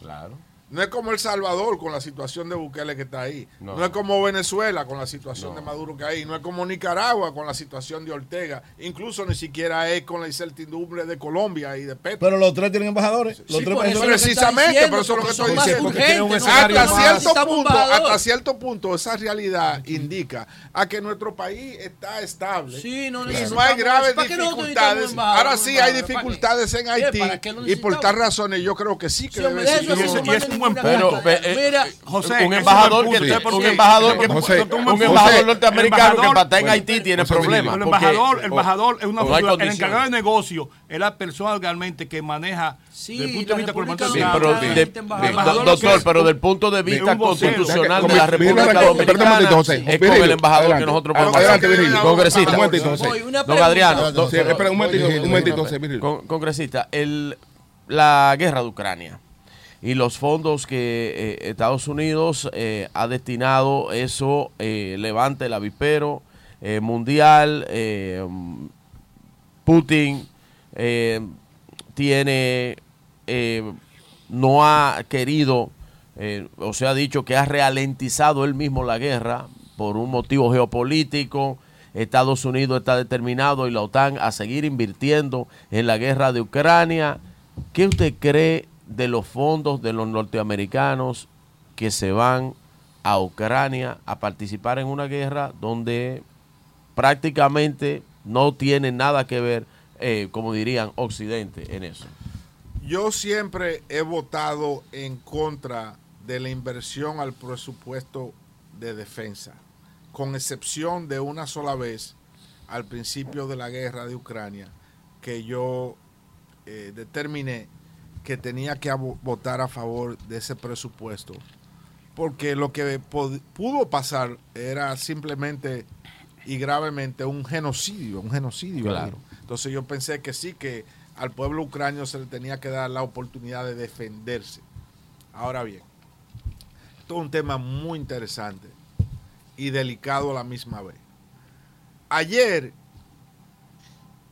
Claro. No es como El Salvador con la situación de Bukele que está ahí. No, es como Venezuela con la situación de Maduro que hay. No es como Nicaragua con la situación de Ortega. Incluso ni siquiera es con la incertidumbre de Colombia y de Petro. Pero los tres tienen embajadores. Los tres precisamente, pero eso es lo que estoy diciendo. hasta, cierto punto, hasta cierto punto, esa realidad indica a que nuestro país está estable. y no hay graves dificultades. Ahora sí hay dificultades en Haití. Y por tal razones yo creo que sí que debe ser pero, eh, Mira, José, un embajador que un embajador que un embajador norteamericano que está en Haití tiene problemas. El embajador, el embajador es una figura, el encargado de negocio es la persona realmente que maneja Sí, desde el punto de vista sí, pero de, doctor, pero del punto de vista constitucional de la República Dominicana es con el embajador que nosotros podemos Adelante, Virgilio. Congresista. Don Adriano. Un momentito, un momentito. Congresista, la guerra de Ucrania y los fondos que eh, Estados Unidos eh, ha destinado, eso eh, levante el avispero mundial, Putin tiene, no ha querido, o se ha dicho que ha ralentizado él mismo la guerra por un motivo geopolítico. Estados Unidos está determinado y la OTAN a seguir invirtiendo en la guerra de Ucrania. ¿Qué usted cree de los fondos de los norteamericanos que se van a Ucrania a participar en una guerra donde prácticamente no tiene nada que ver, eh, como dirían, Occidente en eso. Yo siempre he votado en contra de la inversión al presupuesto de defensa, con excepción de una sola vez al principio de la guerra de Ucrania, que yo eh, determiné que tenía que votar a favor de ese presupuesto. Porque lo que pudo pasar era simplemente y gravemente un genocidio, un genocidio. Claro. Entonces yo pensé que sí, que al pueblo ucranio se le tenía que dar la oportunidad de defenderse. Ahora bien, esto es un tema muy interesante y delicado a la misma vez. Ayer,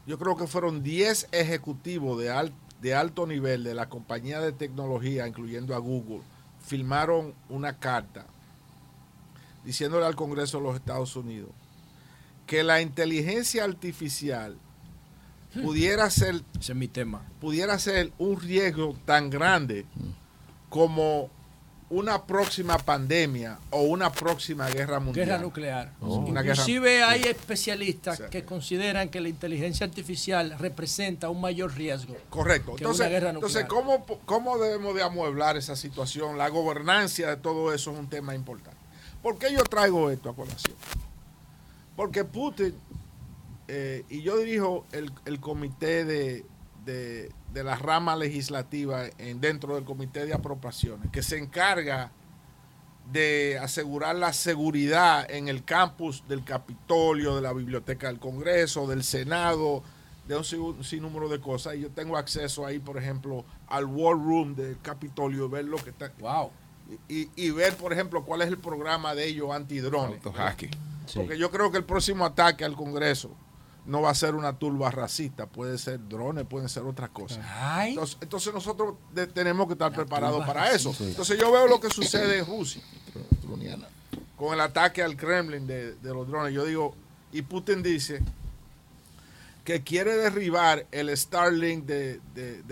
yo creo que fueron 10 ejecutivos de alto de alto nivel de la compañía de tecnología, incluyendo a Google, firmaron una carta diciéndole al Congreso de los Estados Unidos que la inteligencia artificial pudiera ser, mi tema. pudiera ser un riesgo tan grande como una próxima pandemia o una próxima guerra mundial. Guerra nuclear. Oh. Inclusive hay especialistas que consideran que la inteligencia artificial representa un mayor riesgo. Correcto. entonces, entonces ¿cómo, ¿cómo debemos de amueblar esa situación? La gobernancia de todo eso es un tema importante. ¿Por qué yo traigo esto a colación? Porque Putin, eh, y yo dirijo el, el comité de, de, la rama legislativa en, dentro del Comité de Apropiaciones, que se encarga de asegurar la seguridad en el campus del Capitolio, de la Biblioteca del Congreso, del Senado de un sinnúmero de cosas y yo tengo acceso ahí, por ejemplo, al War Room del Capitolio, ver lo que está. Wow. Y, y, ver, por ejemplo, cuál es el programa de ellos antidrones. Porque yo creo que el próximo ataque al Congreso no va a ser una turba racista, puede ser drones, pueden ser otras cosas. Entonces, nosotros tenemos que estar preparados para eso. Entonces yo veo lo que sucede en Rusia con el ataque al Kremlin de, de los drones. Yo digo, y Putin dice que quiere derribar el Starlink de, de,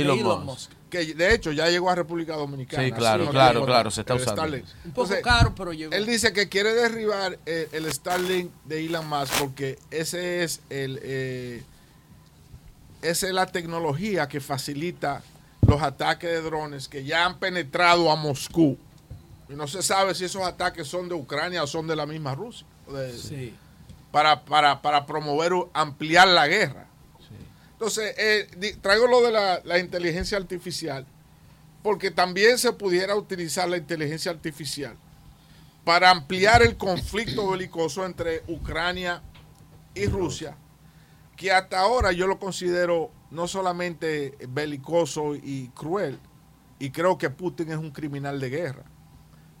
Elon, Musk, Que de hecho ya llegó a República Dominicana. Sí, claro, claro, claro, se está usando. Un poco caro, pero llegó. Él dice que quiere derribar el, Starlink de Elon Musk porque ese es el eh, esa es la tecnología que facilita los ataques de drones que ya han penetrado a Moscú. Y no se sabe si esos ataques son de Ucrania o son de la misma Rusia. sí para, para, para promover, ampliar la guerra. Entonces, eh, traigo lo de la, la, inteligencia artificial, porque también se pudiera utilizar la inteligencia artificial para ampliar el conflicto belicoso entre Ucrania y Rusia, que hasta ahora yo lo considero no solamente belicoso y cruel, y creo que Putin es un criminal de guerra,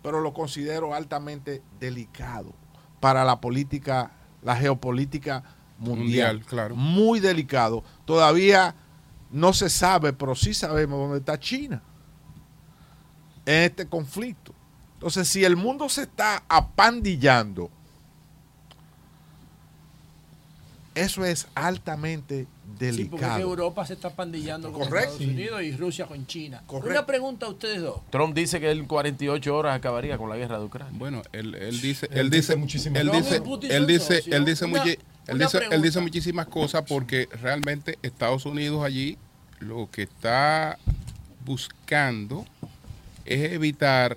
pero lo considero altamente delicado para la política la geopolítica mundial. claro. Muy delicado. Todavía no se sabe, pero sí sabemos dónde está China en este conflicto. Entonces, si el mundo se está apandillando, eso es altamente delicado. Sí, porque Europa se está pandillando con Estados Unidos y Rusia con China. Una pregunta a ustedes dos. Trump dice que en 48 horas acabaría con la guerra de Ucrania. Bueno, él, dice, él, dice, muchísimas él dice, él dice, él dice, él dice, él dice muchísimas cosas porque realmente Estados Unidos allí lo que está buscando es evitar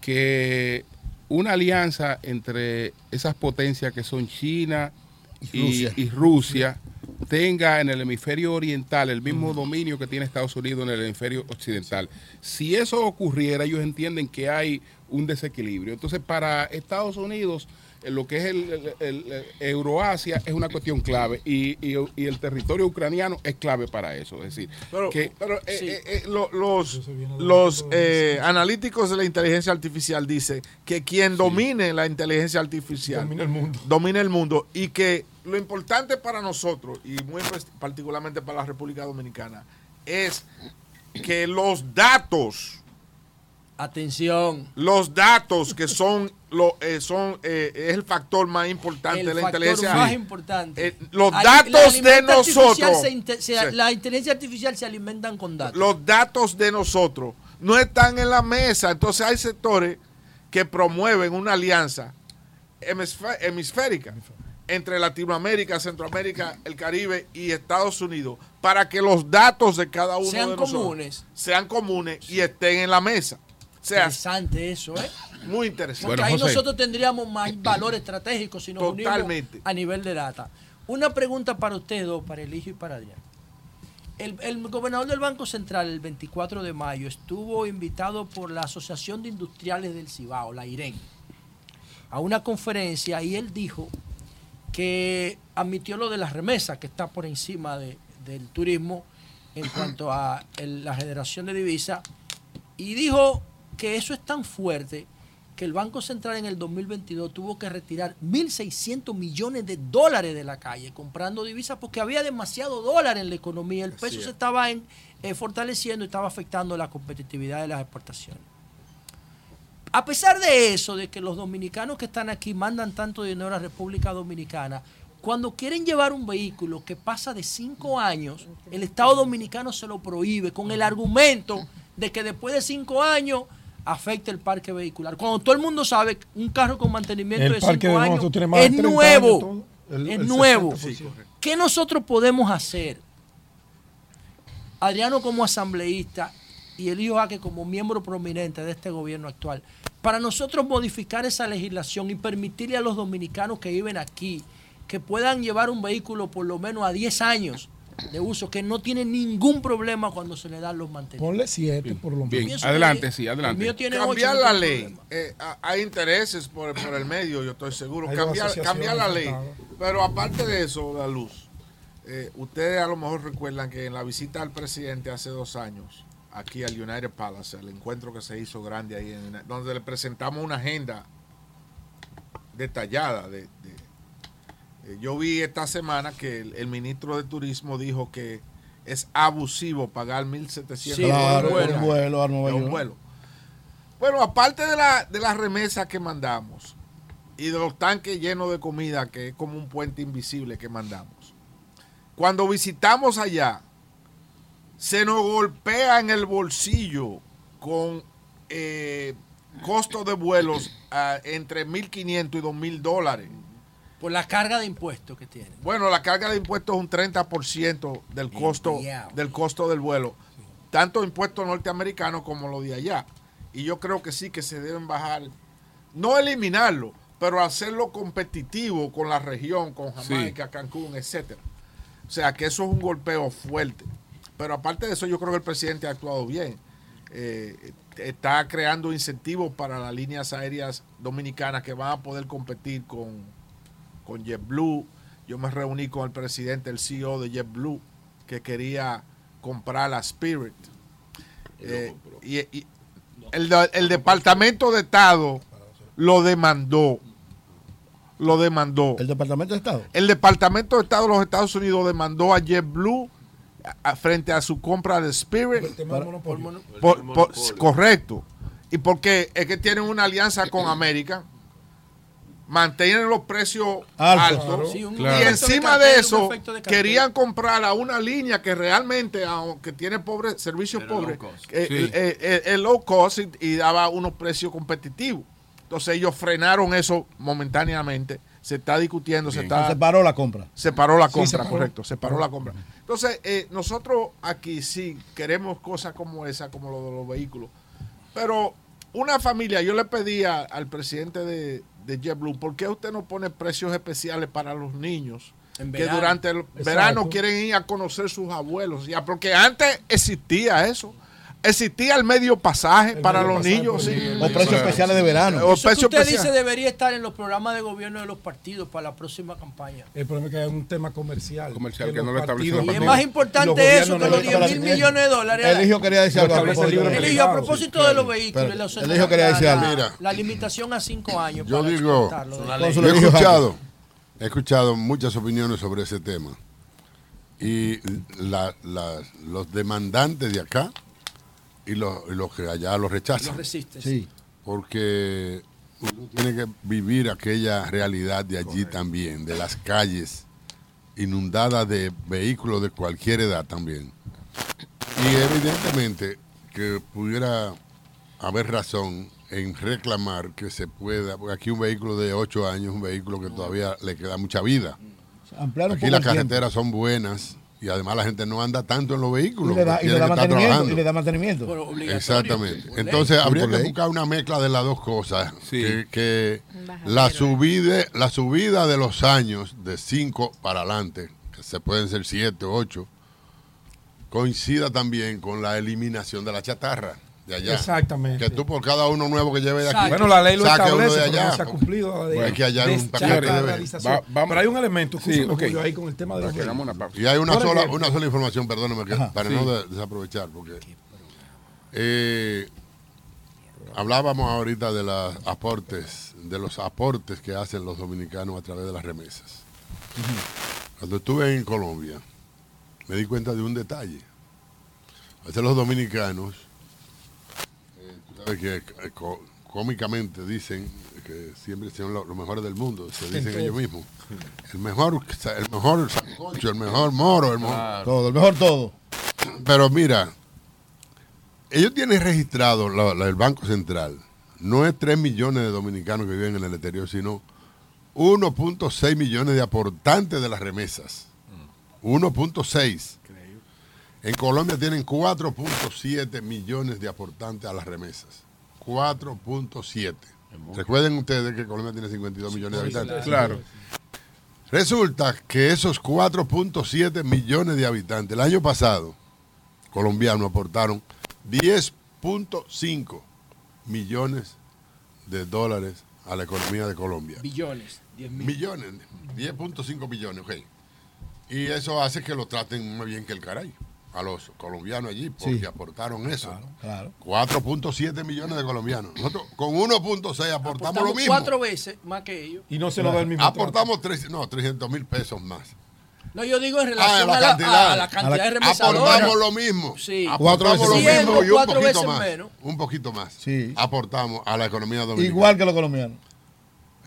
que una alianza entre esas potencias que son China y Rusia tenga en el hemisferio oriental el mismo dominio que tiene Estados Unidos en el hemisferio occidental. Si eso ocurriera, ellos entienden que hay un desequilibrio. Entonces, para Estados Unidos, lo que es el, Euroasia es una cuestión clave y, el territorio ucraniano es clave para eso. Es decir, pero, que, pero eh, eh, eh, los, los analíticos de la inteligencia artificial dicen que quien domine la inteligencia artificial domina el mundo. Domina el mundo y que lo importante para nosotros y muy particularmente para la República Dominicana es que los datos Atención. Los datos que son lo eh, son eh, es el factor más importante de la inteligencia. más importante. Eh, los datos de nosotros. La inteligencia artificial se alimentan con datos. Los datos de nosotros no están en la mesa. Entonces hay sectores que promueven una alianza hemisférica entre Latinoamérica, Centroamérica, el Caribe y Estados Unidos para que los datos de cada uno sean de comunes. sean comunes y estén en la mesa interesante eso, ¿eh? Muy interesante. Porque ahí nosotros tendríamos más valor estratégico si nos Totalmente. a nivel de data. Una pregunta para ustedes dos, para el hijo y para Adrián. El, gobernador del Banco Central el 24 de mayo estuvo invitado por la Asociación de Industriales del Cibao, la IREN, a una conferencia y él dijo que admitió lo de las remesas que está por encima del turismo en cuanto a la generación de divisas y dijo que eso es tan fuerte que el Banco Central en el 2022 tuvo que retirar 1.600 millones de dólares de la calle comprando divisas porque había demasiado dólar en la economía. El peso se estaba en, eh, fortaleciendo y estaba afectando la competitividad de las exportaciones. A pesar de eso, de que los dominicanos que están aquí mandan tanto dinero a la República Dominicana, cuando quieren llevar un vehículo que pasa de cinco años, el Estado Dominicano se lo prohíbe con el argumento de que después de cinco años afecta el parque vehicular. Cuando todo el mundo sabe que un carro con mantenimiento de 5 años es nuevo, es nuevo. ¿Qué nosotros podemos hacer? Adriano como asambleísta y el hijo Aque como miembro prominente de este gobierno actual, para nosotros modificar esa legislación y permitirle a los dominicanos que viven aquí que puedan llevar un vehículo por lo menos a 10 años de uso que no tiene ningún problema cuando se le dan los mantenimientos. Ponle siete por lo menos. adelante, sí, adelante. cambiar la ley. Eh, hay intereses por, el medio, yo estoy seguro. Cambiar, cambiar la ley. Pero aparte de eso, la luz. Eh, ustedes a lo mejor recuerdan que en la visita al presidente hace dos años, aquí al United Palace, el encuentro que se hizo grande ahí, en, donde le presentamos una agenda detallada. De, yo vi esta semana que el, ministro de Turismo dijo que es abusivo pagar 1.700 sí, claro, por un vuelo, a Nueva vuelo. Bueno, aparte de la, de las remesas que mandamos y de los tanques llenos de comida, que es como un puente invisible que mandamos, cuando visitamos allá, se nos golpea en el bolsillo con eh, costos de vuelos ah, entre 1.500 y 2.000 dólares. Por la carga de impuestos que tiene. Bueno, la carga de impuestos es un 30% del costo, del costo del vuelo. Tanto impuestos norteamericanos como los de allá. Y yo creo que sí que se deben bajar, no eliminarlo, pero hacerlo competitivo con la región, con Jamaica, Cancún, etcétera. O sea que eso es un golpeo fuerte. Pero aparte de eso, yo creo que el presidente ha actuado bien. Eh, está creando incentivos para las líneas aéreas dominicanas que van a poder competir con, con JetBlue. Yo me reuní con el presidente, el CEO de JetBlue, que quería comprar la Spirit. Eh, y, el, el Departamento de Estado lo demandó lo demandó. ¿El Departamento de Estado? El Departamento de Estado de los Estados Unidos demandó a JetBlue frente a su compra de Spirit. correcto. Y porque es que tienen una alianza con América, mantienen los precios altos y encima de, eso querían comprar a una línea que realmente, aunque tiene pobre, servicios pobres, es eh, eh, eh, low cost y daba unos precios competitivos. Entonces ellos frenaron eso momentáneamente. Se está discutiendo, se está... Se paró la compra. Se paró la compra, correcto. Se paró la compra. Entonces, eh, nosotros aquí sí queremos cosas como esa, como lo de los vehículos. Pero una familia, yo le pedía al presidente de, de JetBlue, ¿por qué usted no pone precios especiales para los niños? que durante el verano quieren ir a conocer sus abuelos. Ya, porque antes existía eso existía el medio pasaje para los niños. O precios especiales de verano. O Eso que usted dice debería estar en los programas de gobierno de los partidos para la próxima campaña. El problema es que es un tema comercial. Comercial que, no lo estableció. Y es más importante eso que los 10 mil millones de dólares. El hijo quería decir algo. El a propósito de los vehículos. El hijo quería decir algo. La limitación a 5 años. Yo digo, yo he escuchado, he escuchado muchas opiniones sobre ese tema. Y los demandantes de acá y los que allá lo rechazan. Sí. Porque uno tiene que vivir aquella realidad de allí también, de las calles inundadas de vehículos de cualquier edad también. Y evidentemente que pudiera haber razón en reclamar que se pueda, porque aquí un vehículo de 8 años es un vehículo que todavía le queda mucha vida. Aquí las carreteras son buenas, y además la gente no anda tanto en los vehículos. Y le da, y le da mantenimiento. Y le da mantenimiento. Exactamente. Entonces habría que buscar una mezcla de las dos cosas. Que, la, subida, la subida de los años de 5 para adelante, que se pueden ser 7 o 8, coincida también con la eliminación de la chatarra de allá. Exactamente. Que tú por cada uno nuevo que lleve de aquí, bueno, la ley lo establece, de allá, no se ha cumplido. De, hay que hallar un paquete de pero hay un elemento sí, okay. ahí con el tema de los una Y hay una sola, una sola información, perdóneme, para no desaprovechar, porque eh, hablábamos ahorita de los aportes, de los aportes que hacen los dominicanos a través de las remesas. Cuando estuve en Colombia, me di cuenta de un detalle. A veces los dominicanos que eh, cómicamente dicen que siempre son los, mejores del mundo, se dicen ellos mismos. El mejor, el mejor el mejor moro, el mejor todo, el mejor todo. Pero mira, ellos tienen registrado el Banco Central, no es 3 millones de dominicanos que viven en el exterior, sino 1.6 millones de aportantes de las remesas. 1.6. En Colombia tienen 4.7 millones de aportantes a las remesas. 4.7. Recuerden ustedes que Colombia tiene 52 millones de habitantes. Claro. Resulta que esos 4.7 millones de habitantes, el año pasado, colombianos aportaron 10.5 millones de dólares a la economía de Colombia. Billones. 10 millones. 10.5 millones, ok. Y eso hace que lo traten muy bien que el caray a los colombianos allí porque aportaron eso. Claro, 4.7 millones de colombianos. Nosotros con 1.6 aportamos, lo mismo. Cuatro veces más que ellos. Y no se lo da el mismo. Aportamos tres, no, 300 mil pesos más. No, yo digo en relación a, la cantidad, a, la, cantidad de remesadores. Aportamos lo mismo. Sí. Aportamos lo mismo y un poquito más. Un poquito más. Sí. Aportamos a la economía dominicana. Igual que los colombianos.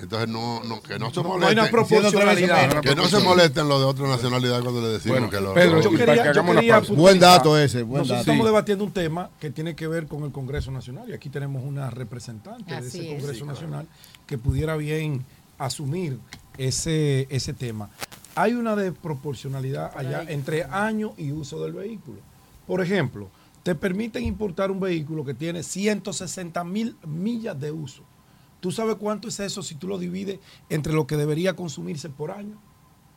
Entonces, no, no, que no se molesten. No hay una proporcionalidad. Que no se molesten los de otra nacionalidad cuando le decimos que lo. Pedro, yo quería, yo quería buen dato ese. Buen Nosotros estamos debatiendo un tema que tiene que ver con el Congreso Nacional y aquí tenemos una representante de ese Congreso Nacional que pudiera bien asumir ese, ese tema. Hay una desproporcionalidad allá entre año y uso del vehículo. Por ejemplo, te permiten importar un vehículo que tiene 160 mil millas de uso ¿Tú sabes cuánto es eso si tú lo divides entre lo que debería consumirse por año?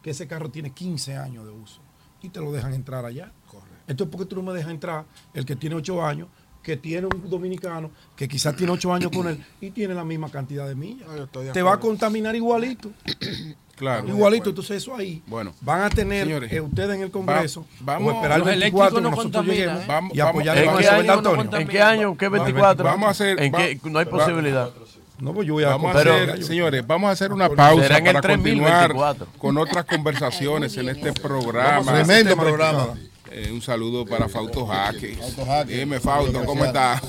Que ese carro tiene 15 años de uso y te lo dejan entrar allá. Correcto. Entonces, ¿por qué tú no me dejas entrar el que tiene 8 años, que tiene un dominicano, que quizás tiene 8 años con él y tiene la misma cantidad de millas? te va a contaminar igualito. Claro. Igualito, entonces eso ahí bueno, van a tener eh, ustedes en el Congreso vamos, a esperar el 24 que nosotros lleguemos y apoyar ¿En, qué año, ¿En qué año? ¿Qué 24? Vamos a hacer, ¿En qué? No hay posibilidad. No, pues yo voy a, vamos a hacer, señores, vamos a hacer una pausa para continuar con otras conversaciones en este programa. Tremendo programa. Eh, un saludo para Fausto Jaque. Dime, Fausto, ¿cómo está?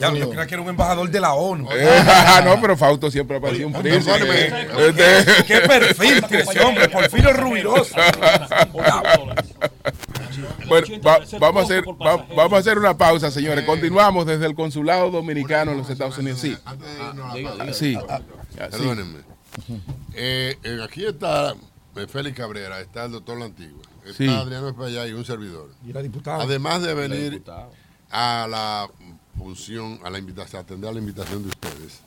Ya, yo creía que era un embajador de la ONU. Eh, no, pero Fausto siempre ha parecido un príncipe. Este- ¿Qué perfil ese hombre? Porfirio Rubirosa. Bueno, vamos, a hacer, vamos a hacer una pausa, señores. Continuamos desde el Consulado Dominicano en los Estados Unidos. Sí. Sí. Perdónenme. Eh, aquí está Félix Cabrera, está el doctor La Antigua está Adriano Espallá y un servidor. Y la diputada. Además de venir a la función, a la invitación, a atender a la invitación de ustedes.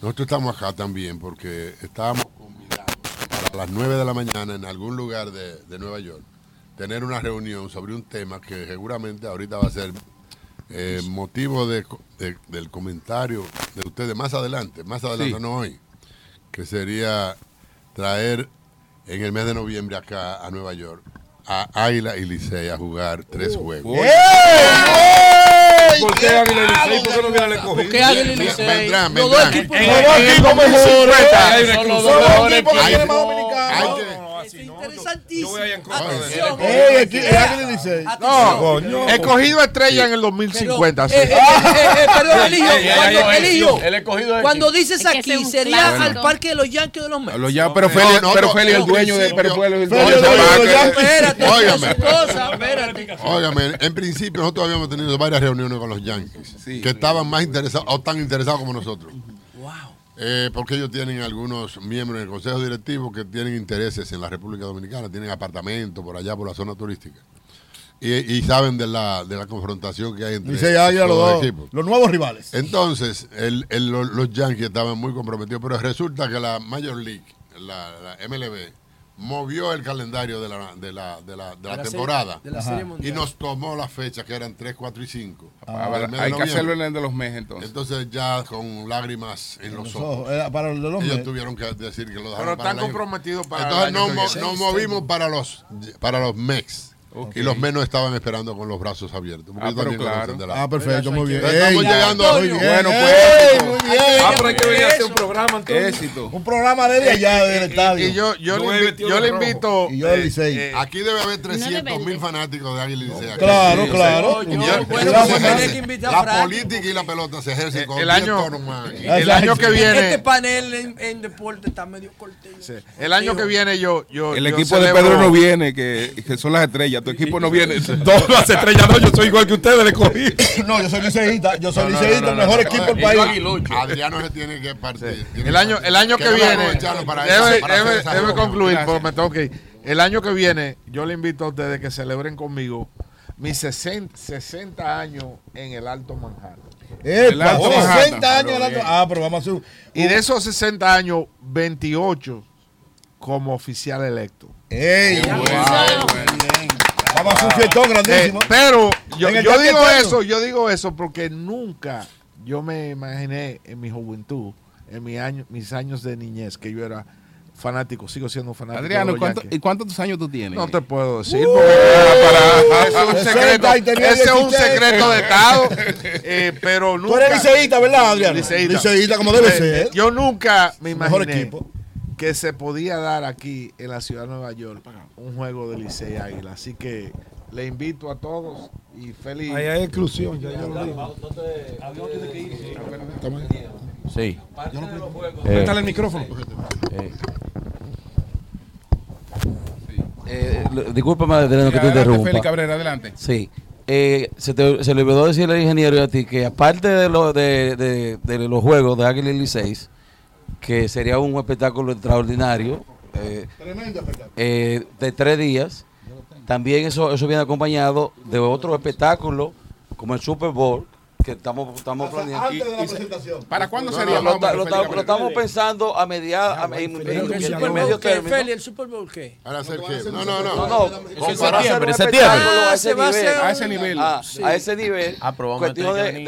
Nosotros estamos acá también porque estábamos convidados para las 9 de la mañana en algún lugar de, Nueva York tener una reunión sobre un tema que seguramente ahorita va a ser eh, motivo de, del comentario de ustedes más adelante, más adelante no hoy, que sería traer en el mes de noviembre acá a Nueva York a Águila y Licey a jugar tres uh. juegos. ¿Por qué Águila y Licey? ¿Por qué no viene el escogido? ¿Por qué Águila y Licey? Vendrán, vendrán. Los dos equipos mejores. Los dos mejores interesantísimo. Yo voy en contra de No, escogido estrella en el 2050. Perdón, Eligio. Cuando dices aquí, sería al parque de los Yankees de los Mets. Pero Feli es el dueño de Pero Espérate. Óigame, en principio nosotros habíamos tenido varias reuniones con los Yankees que estaban más interesados o tan interesados como nosotros. Eh, porque ellos tienen algunos miembros del consejo directivo que tienen intereses en la República Dominicana, tienen apartamentos por allá, por la zona turística. Y, saben de la, de la confrontación que hay entre los, equipos. Los nuevos rivales. Entonces, los Yankees estaban muy comprometidos, pero resulta que la Major League, la, la MLB, movió el calendario de la, de la, de la, de la, temporada y nos tomó las fechas que eran 3, 4 y 5. Ah, hay que hacerlo en el de los meses entonces. Entonces ya con lágrimas en, los, ojos. para el de los Ellos tuvieron que decir que lo dejaron Pero están comprometidos para Entonces nos no movimos para los, para los MEX. Y los menos estaban esperando con los brazos abiertos. Ah, claro. ah, perfecto, muy bien. Estamos llegando a muy bien. Bueno, pues. Muy bien. Ah, pero hay que venir a hacer un programa, Éxito. Un programa de allá del estadio. Y yo, yo, le, yo le invito. Y yo Licey. Eh, aquí debe haber 300 mil fanáticos de Águila Licey. Claro, claro. La política y la pelota se ejercen con el año, el año que viene. Este panel en deporte está medio cortito. El año que viene yo. El equipo de Pedro no viene, que son las estrellas tu equipo no viene. Todas las estrellas no, yo soy igual que ustedes de cogí. No, yo soy liceísta, yo soy liceísta, el mejor equipo del país. Adriano se tiene que partir. El año, el año que, viene, debe, concluir, porque me tengo que ir. El año que viene, yo le invito a ustedes que celebren conmigo mis 60, 60 años en el Alto Manhattan. el Alto 60 años en el Alto Ah, pero vamos a hacer. Y de esos 60 años, 28 como oficial electo. ¡Ey! Vamos a un fiestón grandísimo. Eh, pero yo, yo digo eso, yo digo eso porque nunca yo me imaginé en mi juventud, en mi año, mis años de niñez, que yo era fanático, sigo siendo fanático. Adriano, ¿y cuántos años tú tienes? No te puedo decir, uh, porque es un secreto, ese es un secreto de Estado. Eh, pero nunca, tú eres liceísta, ¿verdad, Adriano? Liceísta. como debe eh, ser. Yo nunca me imaginé que se podía dar aquí en la ciudad de Nueva York un juego de Licey Águila. Así que le invito a todos y feliz. Ahí hay exclusión, ya, Sí. Eh, el micrófono. Eh. Eh, discúlpame, Adriano, que te interrumpa. Félix Cabrera, adelante. Sí. Eh, se, te, se le olvidó decirle al ingeniero y a ti que aparte de, lo, de, de, de los juegos de Águila y Liceis, que sería un espectáculo extraordinario, eh, eh, de tres días, también eso, eso viene acompañado de otro espectáculo como el Super Bowl, que estamos, estamos planeando. Antes de la presentación. ¿Para cuándo sería? lo, lo, estamos pensando a mediados, en, medio término. ¿El Super Bowl qué? ¿Para hacer qué? No, no, no. No, no. En septiembre, septiembre. A ese nivel. A ese nivel. A ese nivel.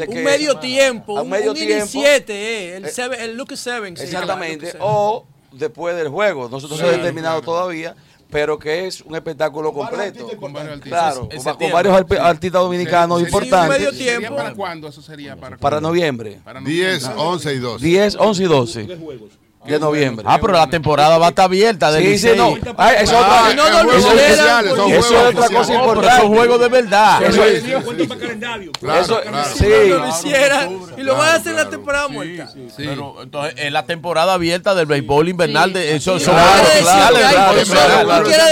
Un medio tiempo. Un medio tiempo. 17, eh. El, seven, el Lucas Seven. Exactamente. O después del juego. Nosotros no se ha determinado todavía pero que es un espectáculo completo. Con varios artistas. Claro, con, varios artistas dominicanos importantes. Medio tiempo. ¿Para cuándo eso sería? Para, para noviembre. 10, 11 y 12. 10, 11 y 12 de noviembre. Ah, pero la temporada va a estar abierta. Sí, sí, no. Ah, eso ah, no, no, no, eso, es otra cosa importante. Son juegos de verdad. Eso es. Eso, sí. lo hicieran y lo van a hacer en la temporada muerta. Sí, sí. Pero entonces, en la temporada abierta del béisbol invernal, de esos son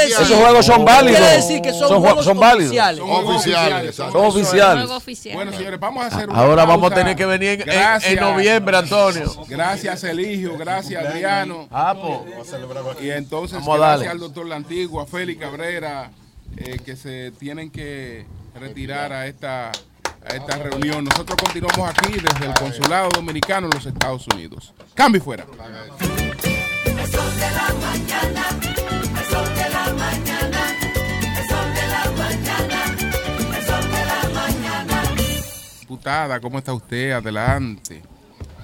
Esos juegos son válidos. Quiere decir que son juegos oficiales. Son oficiales. Son oficiales. Bueno, señores, vamos a hacer Ahora vamos a tener que venir en noviembre, Antonio. Gracias, Eligio. Gracias. Adriano. Ah, pues. Y entonces, gracias al doctor Lantigua, a Félix Cabrera, eh, que se tienen que retirar a esta, a esta reunión. Nosotros continuamos aquí desde el Consulado Dominicano en los Estados Unidos. Cambio fuera. Diputada, ¿cómo está usted? Adelante.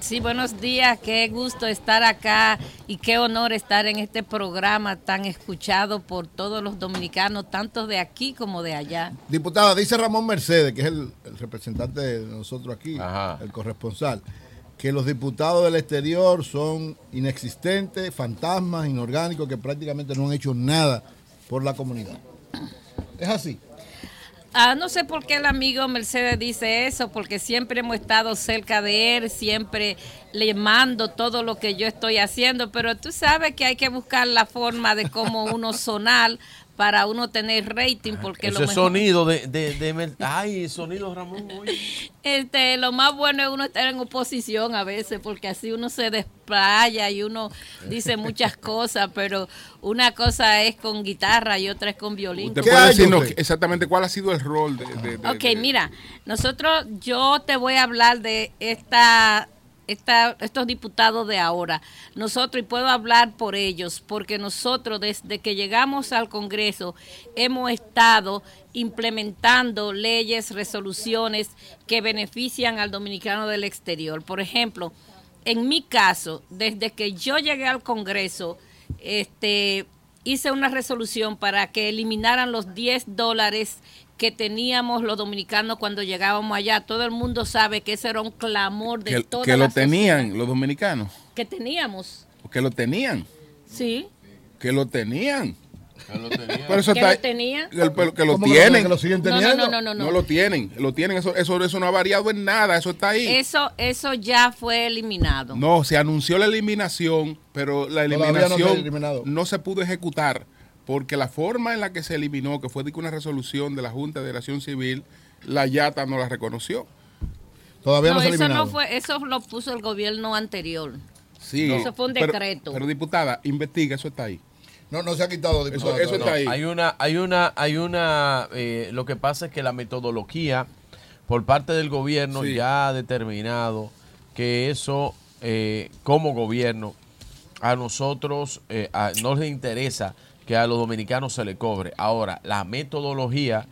Sí, buenos días, qué gusto estar acá y qué honor estar en este programa tan escuchado por todos los dominicanos, tanto de aquí como de allá. Diputada, dice Ramón Mercedes, que es el, representante de nosotros aquí, el corresponsal, que los diputados del exterior son inexistentes, fantasmas, inorgánicos, que prácticamente no han hecho nada por la comunidad. ¿Es así? Ah, no sé por qué el amigo Mercedes dice eso, porque siempre hemos estado cerca de él, siempre le mando todo lo que yo estoy haciendo, pero tú sabes que hay que buscar la forma de cómo uno sonar para uno tener rating porque ese sonido de, de, ay sonido Ramón este lo más bueno es uno estar en oposición a veces porque así uno se desplaya y uno dice muchas cosas pero una cosa es con guitarra y otra es con violín. ¿Usted puede decirnos exactamente cuál ha sido el rol de, de Ok, mira nosotros yo te voy a hablar de esta estos diputados de ahora, nosotros, y puedo hablar por ellos, porque nosotros desde que llegamos al Congreso hemos estado implementando leyes, resoluciones que benefician al dominicano del exterior. Por ejemplo, en mi caso, desde que yo llegué al Congreso, este, hice una resolución para que eliminaran los 10 dólares que teníamos los dominicanos cuando llegábamos allá. Todo el mundo sabe que ese era un clamor de que, Que lo tenían los dominicanos. Que teníamos. Que lo tenían. Sí. Que lo tenían. Que lo tenían. Pero eso está, lo tenían? Que, lo tienen. Que lo siguen teniendo. No, no, no, no, no. lo tienen. Lo tienen. Eso, eso, eso no ha variado en nada. Eso está ahí. Eso, eso ya fue eliminado. No, se anunció la eliminación, pero la eliminación no se pudo ejecutar porque la forma en la que se eliminó, que fue de una resolución de la Junta de Relación Civil, la Yata no la reconoció. Todavía no, se eso no fue, eso lo puso el gobierno anterior. Sí. eso fue un decreto. Pero, diputada, investiga, eso está ahí. No, no se ha quitado, diputada. Eso, está ahí. Hay una, hay una, hay una, eh, lo que pasa es que la metodología por parte del gobierno ya ha determinado que eso, eh, como gobierno, a nosotros eh, no les interesa que a los dominicanos se le cobre. Ahora, la metodología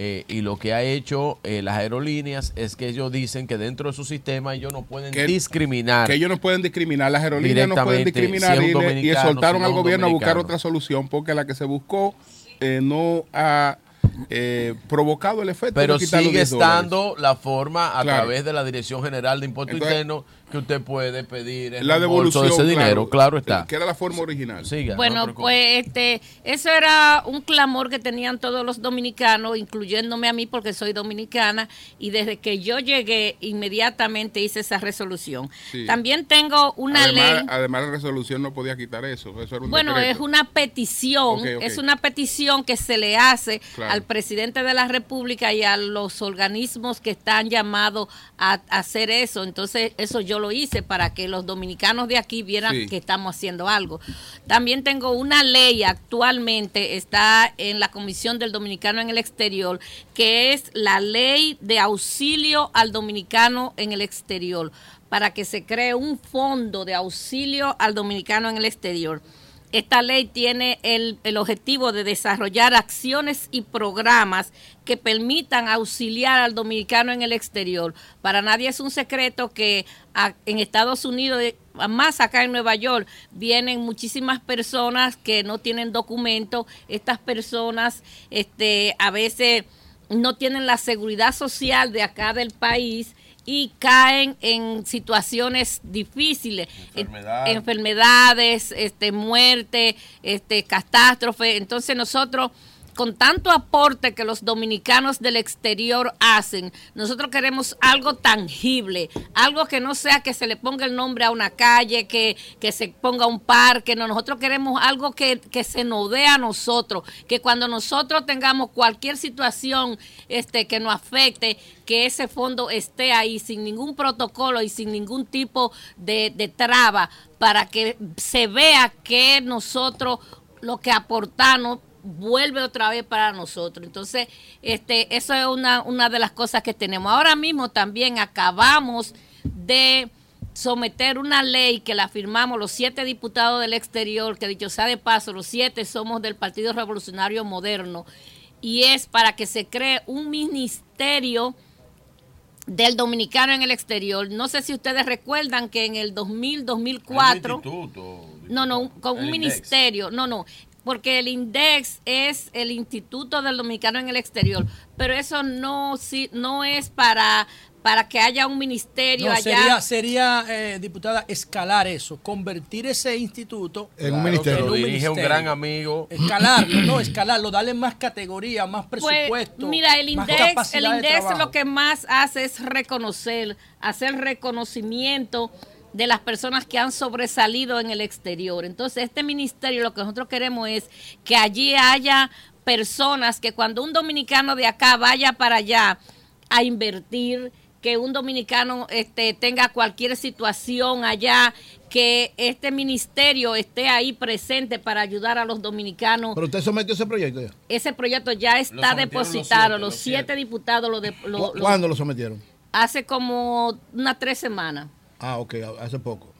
Eh, y lo que ha hecho eh, las aerolíneas es que ellos dicen que dentro de su sistema ellos no pueden discriminar. Que ellos no pueden discriminar, las aerolíneas no pueden discriminar y, soltaron al gobierno a buscar otra solución porque la que se buscó eh, no ha eh, provocado el efecto. Pero sigue estando la forma a través de la Dirección General de Impuestos Internos que usted puede pedir el la devolución de ese dinero, claro, está. Que era la forma original. bueno, pues este, eso era un clamor que tenían todos los dominicanos, incluyéndome a mí porque soy dominicana, y desde que yo llegué inmediatamente hice esa resolución. También tengo una ley. Además la resolución no podía quitar eso. bueno, es una petición, es una petición que se le hace al presidente de la República y a los organismos que están llamados a hacer eso. Entonces, eso yo lo hice para que los dominicanos de aquí vieran que estamos haciendo algo. También tengo una ley actualmente, está en la Comisión del Dominicano en el Exterior, que es la ley de auxilio al dominicano en el exterior, para que se cree un fondo de auxilio al dominicano en el exterior. Esta ley tiene el, objetivo de desarrollar acciones y programas que permitan auxiliar al dominicano en el exterior. Para nadie es un secreto que en Estados Unidos, más acá en Nueva York, vienen muchísimas personas que no tienen documento. Estas personas este, a veces no tienen la seguridad social de acá del país y caen en situaciones difíciles, enfermedades, este, muerte, este, catástrofe. Entonces nosotros con tanto aporte que los dominicanos del exterior hacen, nosotros queremos algo tangible, algo que no sea que se le ponga el nombre a una calle, que, que se ponga un parque, no, nosotros queremos algo que, que, se nos dé a nosotros, que cuando nosotros tengamos cualquier situación este, que nos afecte, que ese fondo esté ahí sin ningún protocolo y sin ningún tipo de, de traba para que se vea que nosotros lo que aportamos vuelve otra vez para nosotros. Entonces, este, eso es una, una de las cosas que tenemos. Ahora mismo también acabamos de someter una ley que la firmamos los siete diputados del exterior, que dicho sea de paso, los siete somos del Partido Revolucionario Moderno, y es para que se cree un ministerio del dominicano en el exterior. No sé si ustedes recuerdan que en el 2000, 2004... No, no, con un ministerio. No, no porque el INDEX es el Instituto del Dominicano en el Exterior, pero eso no, si, no es para para que haya un ministerio allá. Sería, sería eh, diputada, escalar eso, convertir ese instituto en un ministerio. lo dirige un gran amigo. Escalarlo, no, escalarlo, darle más categoría, más pues, presupuesto. mira, el INDEX, el INDEX lo que más hace es reconocer, hacer reconocimiento de las personas que han sobresalido en el exterior. Entonces, este ministerio lo que nosotros queremos es que allí haya personas que cuando un dominicano de acá vaya para allá a invertir, que un dominicano este, tenga cualquier situación allá, que este ministerio esté ahí presente para ayudar a los dominicanos. ¿Pero usted sometió ese proyecto ya? Ese proyecto ya está depositado, los siete, diputados lo, de, ¿Cuándo lo sometieron? Hace como unas tres semanas. Ah, ok, hace poco.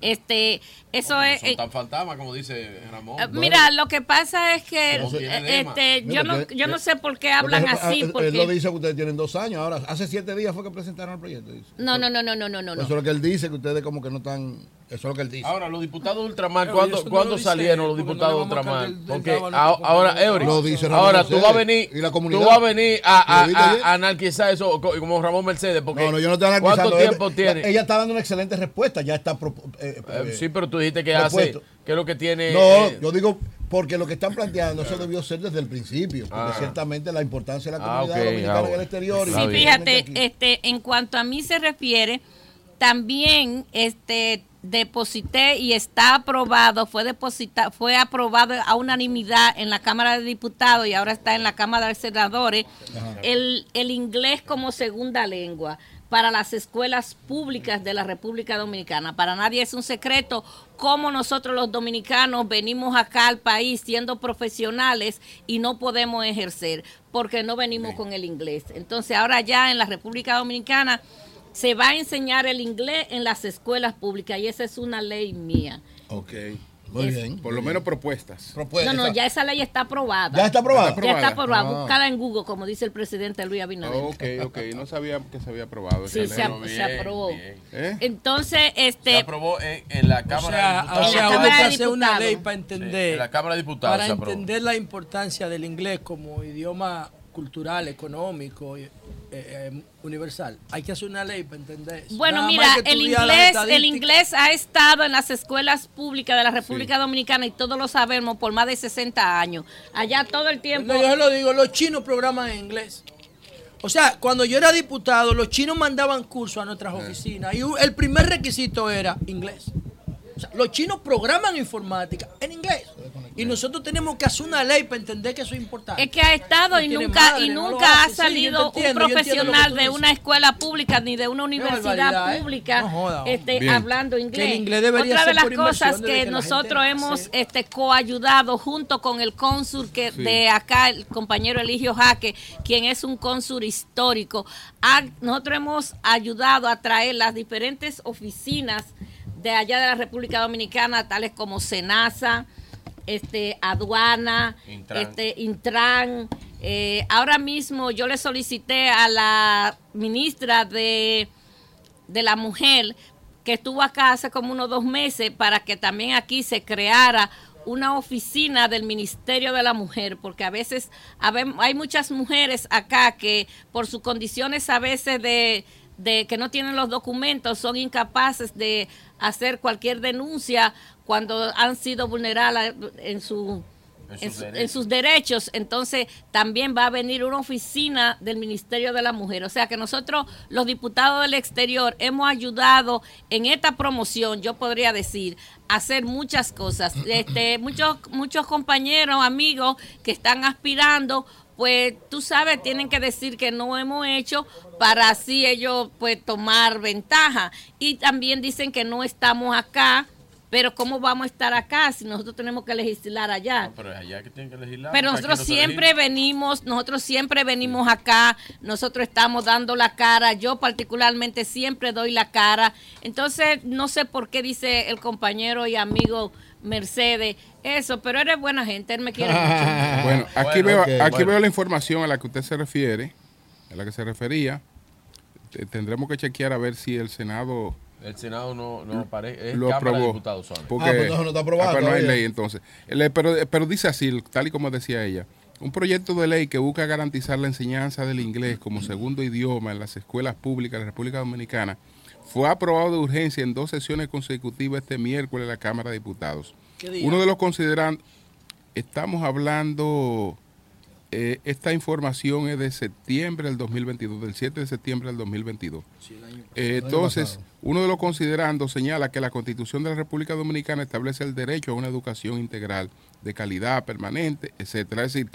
Este, eso es. Son eh, tan fantasmas como dice Ramón. Eh, mira, lo que pasa es que eh, este, yo no, yo no sé por qué hablan así. Porque... Él lo dice que ustedes tienen dos años. Ahora, hace siete días fue que presentaron el proyecto. No, no, no, no, no, no, no. Eso es lo que él dice, que ustedes como que no están eso es lo que él dice. Ahora, los diputados de Ultramar, ¿cuándo, ¿cuándo salieron los diputados de Ultramar? porque ahora, Eury, ahora tú vas a venir, tú vas a, venir a, a, anarquizar eso como Ramón Mercedes. Porque no, no, yo no estoy anarquizando. ¿Cuánto tiempo tiene? Ella está dando una excelente respuesta, ya está. Eh, eh, sí, pero tú dijiste que hace, que es lo que tiene. No, eh, yo digo, porque lo que están planteando, eso debió ser desde el principio, porque ah. ciertamente la importancia de la ah, comunidad dominicana en el exterior. Sí, fíjate, este, en cuanto a mí se refiere, también este deposité y está aprobado, fue depositado, fue aprobado a unanimidad en la Cámara de Diputados y ahora está en la Cámara de Senadores, el, el inglés como segunda lengua para las escuelas públicas de la República Dominicana. Para nadie es un secreto cómo nosotros los dominicanos venimos acá al país siendo profesionales y no podemos ejercer porque no venimos con el inglés. Entonces ahora ya en la República Dominicana se va a enseñar el inglés en las escuelas públicas y esa es una ley mía. Ok. Muy bien. Por lo menos propuestas. No, no, ya esa ley está aprobada. ¿Ya está aprobada? Ya está aprobada. Ah. Buscada en Google, como dice el presidente Luis Abinader. ok, ok. No sabía que se había aprobado. Sí, se, aprobó. ¿Eh? Entonces, este... Se aprobó en, la Cámara de Diputados. O sea, hubo que hacer una ley para entender... en la Cámara de Diputados Para entender la importancia del inglés como idioma cultural, económico, eh, eh, universal. Hay que hacer una ley para entender eso. Bueno, mira, el inglés, el inglés ha estado en las escuelas públicas de la República Dominicana y todos lo sabemos por más de 60 años. Allá todo el tiempo. yo lo digo, los chinos programan en inglés. O sea, cuando yo era diputado, los chinos mandaban cursos a nuestras eh. oficinas y el primer requisito era inglés los chinos programan informática en inglés. Y nosotros tenemos que hacer una ley para entender que eso es importante. Es que ha estado y nunca, y nunca ha salido un profesional de una escuela pública ni de una universidad ¿eh? pública este, hablando inglés. Otra de las cosas que, nosotros hemos este, coayudado junto con el cónsul que de acá, el compañero Eligio Jaque, quien es un cónsul histórico, nosotros hemos ayudado a traer las diferentes oficinas de allá de la República Dominicana, tales como Senasa, este, aduana, Intran. este, Intran. Eh, ahora mismo yo le solicité a la ministra de, de la mujer que estuvo acá hace como unos dos meses para que también aquí se creara una oficina del Ministerio de la Mujer, porque a veces hay muchas mujeres acá que por sus condiciones a veces de, de que no tienen los documentos son incapaces de hacer cualquier denuncia cuando han sido vulneradas en su en, sus derechos, entonces también va a venir una oficina del Ministerio de la Mujer. O sea que nosotros, los diputados del exterior, hemos ayudado en esta promoción, yo podría decir, a hacer muchas cosas. Este, muchos, muchos compañeros, amigos que están aspirando pues tú sabes, tienen que decir que no hemos hecho para así ellos pues tomar ventaja. Y también dicen que no estamos acá, pero ¿cómo vamos a estar acá si nosotros tenemos que legislar allá? pero allá que tienen que legislar. Pero nosotros siempre venimos, nosotros siempre venimos acá, nosotros estamos dando la cara, yo particularmente siempre doy la cara. Entonces, no sé por qué dice el compañero y amigo Mercedes, eso, pero eres buena gente, él me quiere mucho. Bueno, aquí, veo, aquí veo la información a la que usted se refiere, a la que se refería. Tendremos que chequear a ver si el Senado... El Senado no, no aparece, lo aprobó. Porque, ah, pues no, está aprobado. No hay ley entonces. Pero, pero dice así, tal y como decía ella, un proyecto de ley que busca garantizar la enseñanza del inglés como segundo idioma en las escuelas públicas de la República Dominicana fue aprobado de urgencia en dos sesiones consecutivas este miércoles en la Cámara de Diputados. Uno de los considerandos, estamos hablando, eh, esta información es de septiembre del 2022, del 7 de septiembre del 2022. Eh, entonces, uno de los considerandos señala que la Constitución de la República Dominicana establece el derecho a una educación integral de calidad permanente, etcétera. Es decir,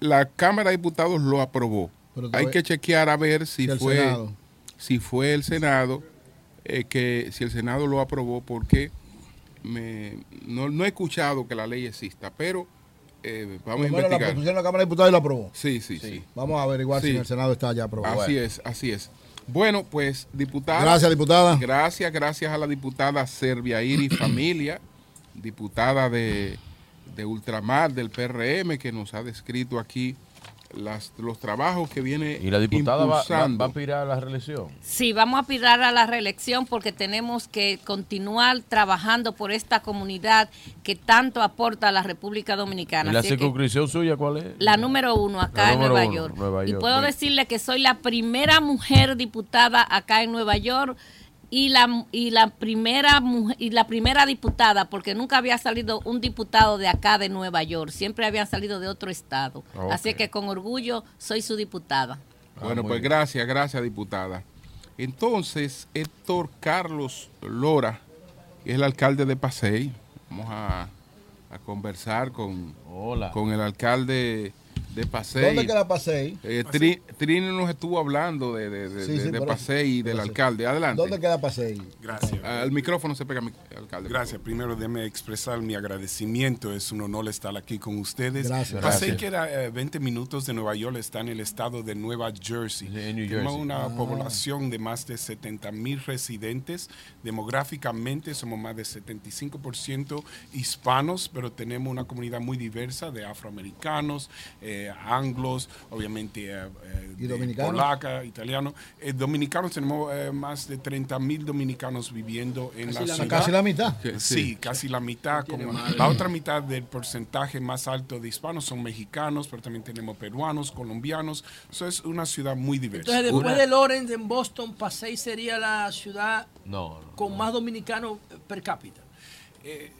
la Cámara de Diputados lo aprobó. Hay que chequear a ver si, fue si fue el Senado eh, que si el Senado lo aprobó, porque me, no, he escuchado que la ley exista, pero eh, vamos a investigar. la pusieron la Cámara de Diputados y la aprobó. Sí, sí, sí. Vamos a averiguar si el Senado está ya aprobado. Así es, así es. Bueno, pues, diputada. Gracias, diputada. Gracias, gracias a la diputada Servia Iri Familia, diputada de, de Ultramar, del PRM, que nos ha descrito aquí las, los trabajos que viene ¿Y la diputada va, va, a aspirar a la reelección? Sí, vamos a aspirar a la reelección porque tenemos que continuar trabajando por esta comunidad que tanto aporta a la República Dominicana. ¿Y la circunscripción suya cuál es? La número uno, acá en Nueva York. Y puedo decirle que soy la primera mujer diputada acá en Nueva York y la y la primera y la primera diputada porque nunca había salido un diputado de acá de Nueva York siempre habían salido de otro estado. Así que con orgullo soy su diputada. Bueno pues gracias gracias diputada. Entonces Héctor Carlos Lora que es el alcalde de Pasey vamos a, a conversar con con el alcalde de Pasey. ¿Dónde queda Pasey? Eh, Trini nos estuvo hablando de, de, de, Pasey y del alcalde. Adelante. ¿Dónde queda Pasey? Gracias. Al micrófono se pega, alcalde. Gracias. Primero déme expresar mi agradecimiento. Es un honor estar aquí con ustedes. Gracias. Pasey queda 20 minutos de Nueva York, está en el estado de Nueva Jersey. Tenemos una ah. población de más de 70 mil residentes. Demográficamente somos más de 75% hispanos, pero tenemos una comunidad muy diversa de afroamericanos, eh, anglos, obviamente eh, eh polaca, italiano. Eh, dominicanos tenemos más de 30 mil dominicanos viviendo en la, ciudad. Casi la mitad. Sí, casi la mitad. Como la otra mitad del porcentaje más alto de hispanos son mexicanos, pero también tenemos peruanos, colombianos. Eso es una ciudad muy diversa. Entonces, después de Lawrence, en Boston, Pasay sería la ciudad con más dominicanos per cápita. Eh,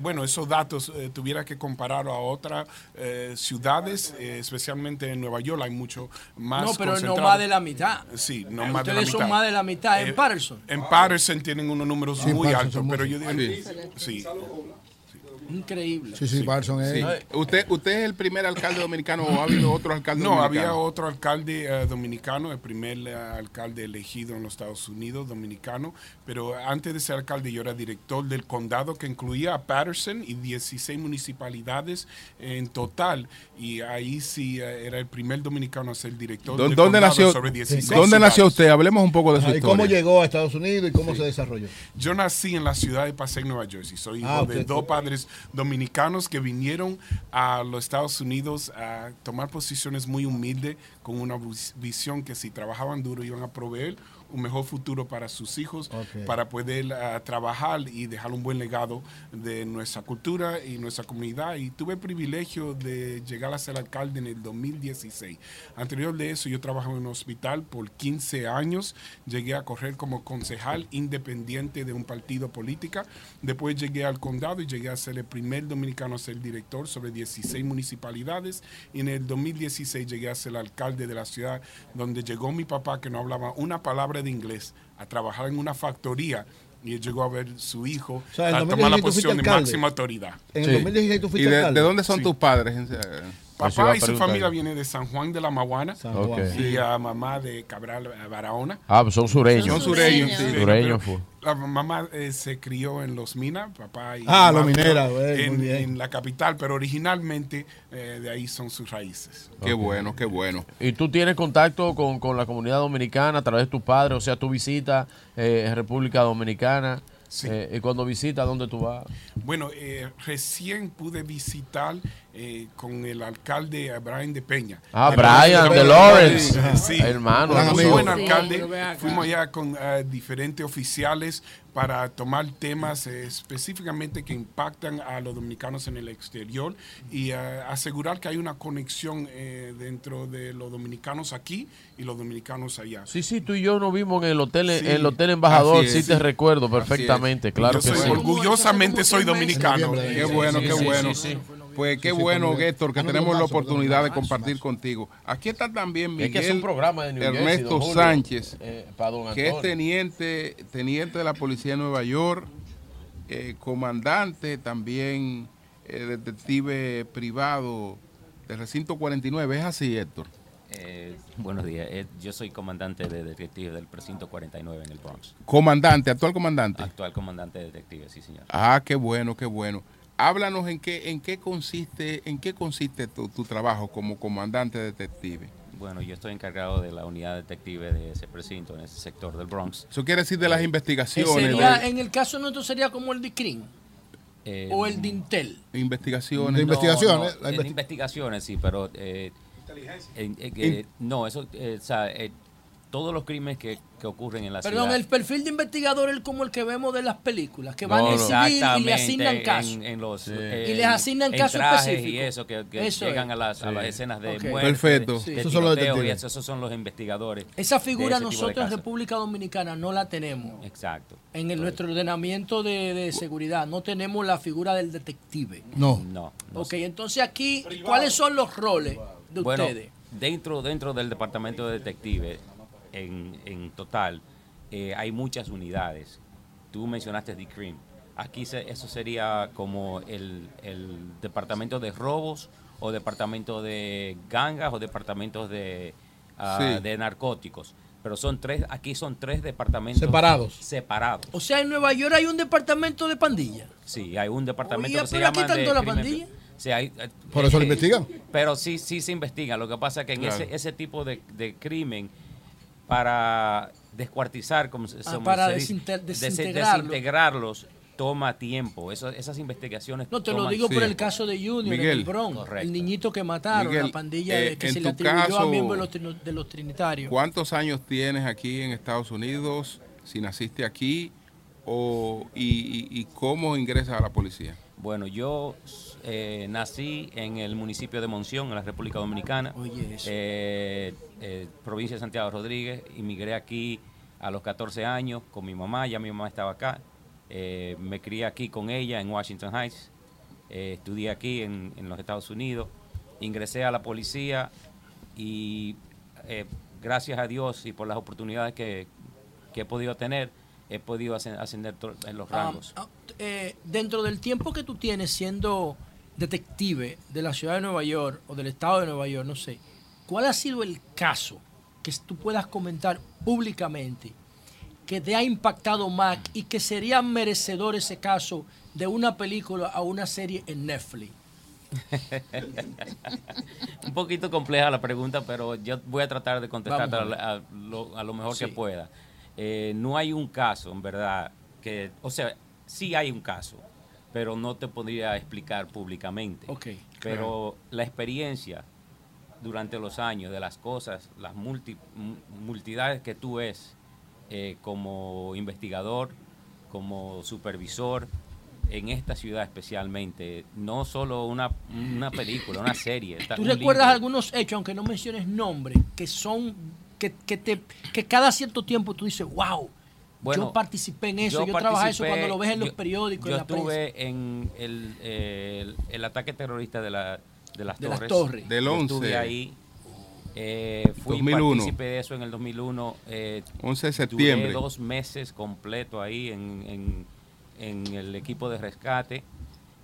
bueno, esos datos eh, tuviera que comparar a otras eh, ciudades, eh, especialmente en Nueva York, hay mucho más. No, pero no más de la mitad. Sí, no más de la mitad. son más de la mitad en Patterson. En Patterson tienen unos números muy altos, pero yo digo. sí. Increíble. Sí, sí, Barson es. ¿Usted, ¿Usted es el primer alcalde dominicano o ha habido otro alcalde no, dominicano? No, había otro alcalde eh, dominicano, el primer eh, alcalde elegido en los Estados Unidos, dominicano. Pero antes de ser alcalde, yo era director del condado que incluía a Patterson y 16 municipalidades en total. Y ahí sí eh, era el primer dominicano a ser director del ¿dónde nació, sobre 16 ¿Dónde nació usted? Hablemos un poco de su historia. ¿Y cómo llegó a Estados Unidos y cómo se desarrolló? Yo nací en la ciudad de Passaic, Nueva Jersey. Soy hijo ah, de dos padres dominicanos que vinieron a los Estados Unidos a tomar posiciones muy humildes con una visión que si trabajaban duro iban a proveer un mejor futuro para sus hijos, para poder ah, trabajar y dejar un buen legado de nuestra cultura y nuestra comunidad. Y tuve el privilegio de llegar a ser alcalde en el 2016. Anterior de eso, yo trabajaba en un hospital por 15 años. Llegué a correr como concejal independiente de un partido político. Después llegué al condado y llegué a ser el primer dominicano a ser director sobre 16 municipalidades. Y en el 2016 llegué a ser el alcalde de la ciudad donde llegó mi papá que no hablaba una palabra de inglés a trabajar en una factoría y él llegó a ver su hijo a tomar la posición de máxima autoridad. En el 2016 tú fuiste ¿Y de, dónde son tus padres? Papá y su familia viene de San Juan de la Maguana y a mamá de Cabral Barahona. Ah, pues son sureños. Son sureños. Sureños. La mamá eh, se crió en Los Minas, papá y Ah, Los Mineras, en, en, la capital, pero originalmente eh, de ahí son sus raíces. Qué bueno, qué bueno. ¿Y tú tienes contacto con, con, la comunidad dominicana a través de tus padres? O sea, tu visita eh, República Dominicana. Eh, ¿Y cuando visita, dónde tú vas? Bueno, recién pude visitar con el alcalde Brian de Peña. Ah, Brian de Lawrence. Sí, hermano. Muy buen alcalde. Fuimos allá con diferentes oficiales para tomar temas eh, específicamente que impactan a los dominicanos en el exterior y eh, asegurar que hay una conexión eh, dentro de los dominicanos aquí y los dominicanos allá. Sí, sí, tú y yo nos vimos en el hotel, en el hotel embajador, sí te recuerdo perfectamente, claro que sí. Orgullosamente soy dominicano. Qué bueno, qué bueno. Pues qué bueno, Héctor, que tenemos la oportunidad de compartir contigo. Aquí está también Miguel Ernesto Sánchez, que es teniente, teniente de la Policía de Nueva York, eh, comandante también, eh, detective privado del recinto 49. ¿Es así, Héctor? Eh, buenos días, yo soy comandante de detective del precinto 49 en el Bronx. ¿Comandante, actual comandante? Actual comandante de detective, sí señor. Ah, qué bueno, qué bueno háblanos en qué, en qué consiste, en qué consiste tu, trabajo como comandante detective. Bueno, yo estoy encargado de la unidad detective de ese precinto, en ese sector del Bronx. Eso quiere decir de las investigaciones. Sería, En el caso nuestro sería como el de CRIM. Eh, o el de Intel. Investigaciones. De investigaciones. investigaciones, sí, pero... Eh, Inteligencia. no, eso... Eh, o sea, todos los crímenes que, ocurren en la ciudad. Perdón, el perfil de investigador es como el que vemos de las películas, que van a civil y le asignan casos. Eh, y les asignan casos específicos. Y eso, que, llegan a las, escenas de muerte. Perfecto. esos, son los esos son los investigadores. Esa figura nosotros en República Dominicana no la tenemos. Exacto. En nuestro ordenamiento de, seguridad no tenemos la figura del detective. No. No. ok, entonces aquí, ¿cuáles son los roles de ustedes? Dentro, dentro del departamento de detectives en, en total, eh, hay muchas unidades. Tú mencionaste The Cream. aquí eso sería como el, departamento de robos o departamento de gangas o departamentos de, ah, de narcóticos pero son tres, aquí son tres departamentos separados. Separados. O sea, en Nueva York hay un departamento de pandilla. Sí, hay un departamento Oye, que pero aquí tanto la pandilla. Sí, hay, eh, Por eso lo investigan. Pero sí, sí se investiga. Lo que pasa es que en ese, ese tipo de, crimen, para descuartizar, como se, ah, para desintegrarlos, toma tiempo. Eso, esas investigaciones. No, te lo digo por el caso de Junior, el Bronx, el niñito que mataron, la pandilla eh, que se le atribuyó a miembros de los, trinitarios. ¿Cuántos años tienes aquí en Estados Unidos? Si naciste aquí, o, y, cómo ingresas a la policía? Bueno, yo eh, nací en el municipio de Monción, en la República Dominicana, eh, provincia de Santiago Rodríguez. Inmigré aquí a los 14 años con mi mamá, ya mi mamá estaba acá. Eh, me crié aquí con ella en Washington Heights, eh, estudié aquí en, los Estados Unidos, ingresé a la policía y eh, gracias a Dios y por las oportunidades que, he podido tener, he podido ascender en los ah, rangos. Ah, dentro del tiempo que tú tienes siendo detective de la ciudad de Nueva York o del estado de Nueva York, no sé, ¿cuál ha sido el caso que tú puedas comentar públicamente que te ha impactado más y que sería merecedor ese caso de una película a una serie en Netflix? Un poquito compleja la pregunta, pero yo voy a tratar de contestar a, lo, mejor que pueda. Eh, no hay un caso, en verdad, que, o sea, sí hay un caso, pero no te podría explicar públicamente. Okay, pero la experiencia durante los años de las cosas, las multi, multidades que tú ves eh, como investigador, como supervisor en esta ciudad especialmente, no solo una, una película, una serie. ¿Tú recuerdas algunos hechos, aunque no menciones nombres, que son, que, que, te, que cada cierto tiempo tú dices, wow, bueno, yo participé en eso, yo, trabajé eso cuando lo ves en los periódicos. Yo estuve en el, el, ataque terrorista de, la, de las de torres. Las torres. Del 11. Estuve ahí eh, fui 2001. partícipe de eso en el 2001. Eh, 11 de septiembre. dos meses completo ahí en, el equipo de rescate.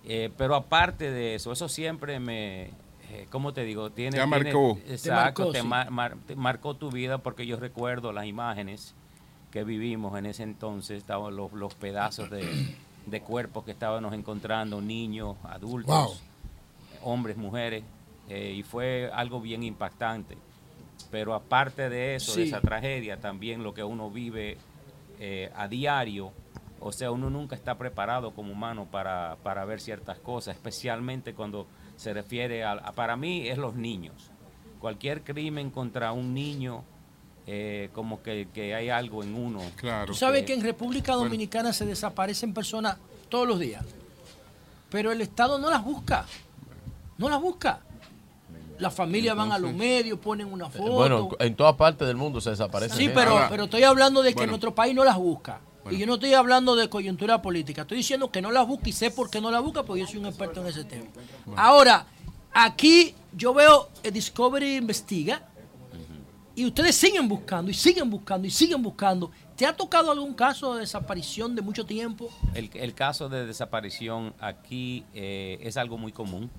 Eh, pero aparte de eso, eso siempre me, eh, ¿cómo te digo? Tiene, te marcó. exacto, te marcó, tu vida porque yo recuerdo las imágenes que vivimos en ese entonces, estaban los, los pedazos de, de, cuerpos que estábamos encontrando, niños, adultos, hombres, mujeres. Eh, y fue algo bien impactante. Pero aparte de eso, de esa tragedia, también lo que uno vive eh, a diario, o sea, uno nunca está preparado como humano para, para ver ciertas cosas, especialmente cuando se refiere a, para mí, es los niños. Cualquier crimen contra un niño, eh, como que, hay algo en uno. Claro. Tú sabes que, en República Dominicana se desaparecen personas todos los días, pero el Estado no las busca, no las busca. Las familias van a los medios, ponen una foto. Bueno, en todas partes del mundo se desaparecen. Sí, pero, pero estoy hablando de que nuestro país no las busca. Y yo no estoy hablando de coyuntura política. Estoy diciendo que no las busca y sé por qué no las busca, porque yo soy un experto en ese tema. Ahora, aquí yo veo el Discovery investiga y ustedes siguen buscando y siguen buscando y siguen buscando. ¿Te ha tocado algún caso de desaparición de mucho tiempo? El, caso de desaparición aquí eh, es algo muy común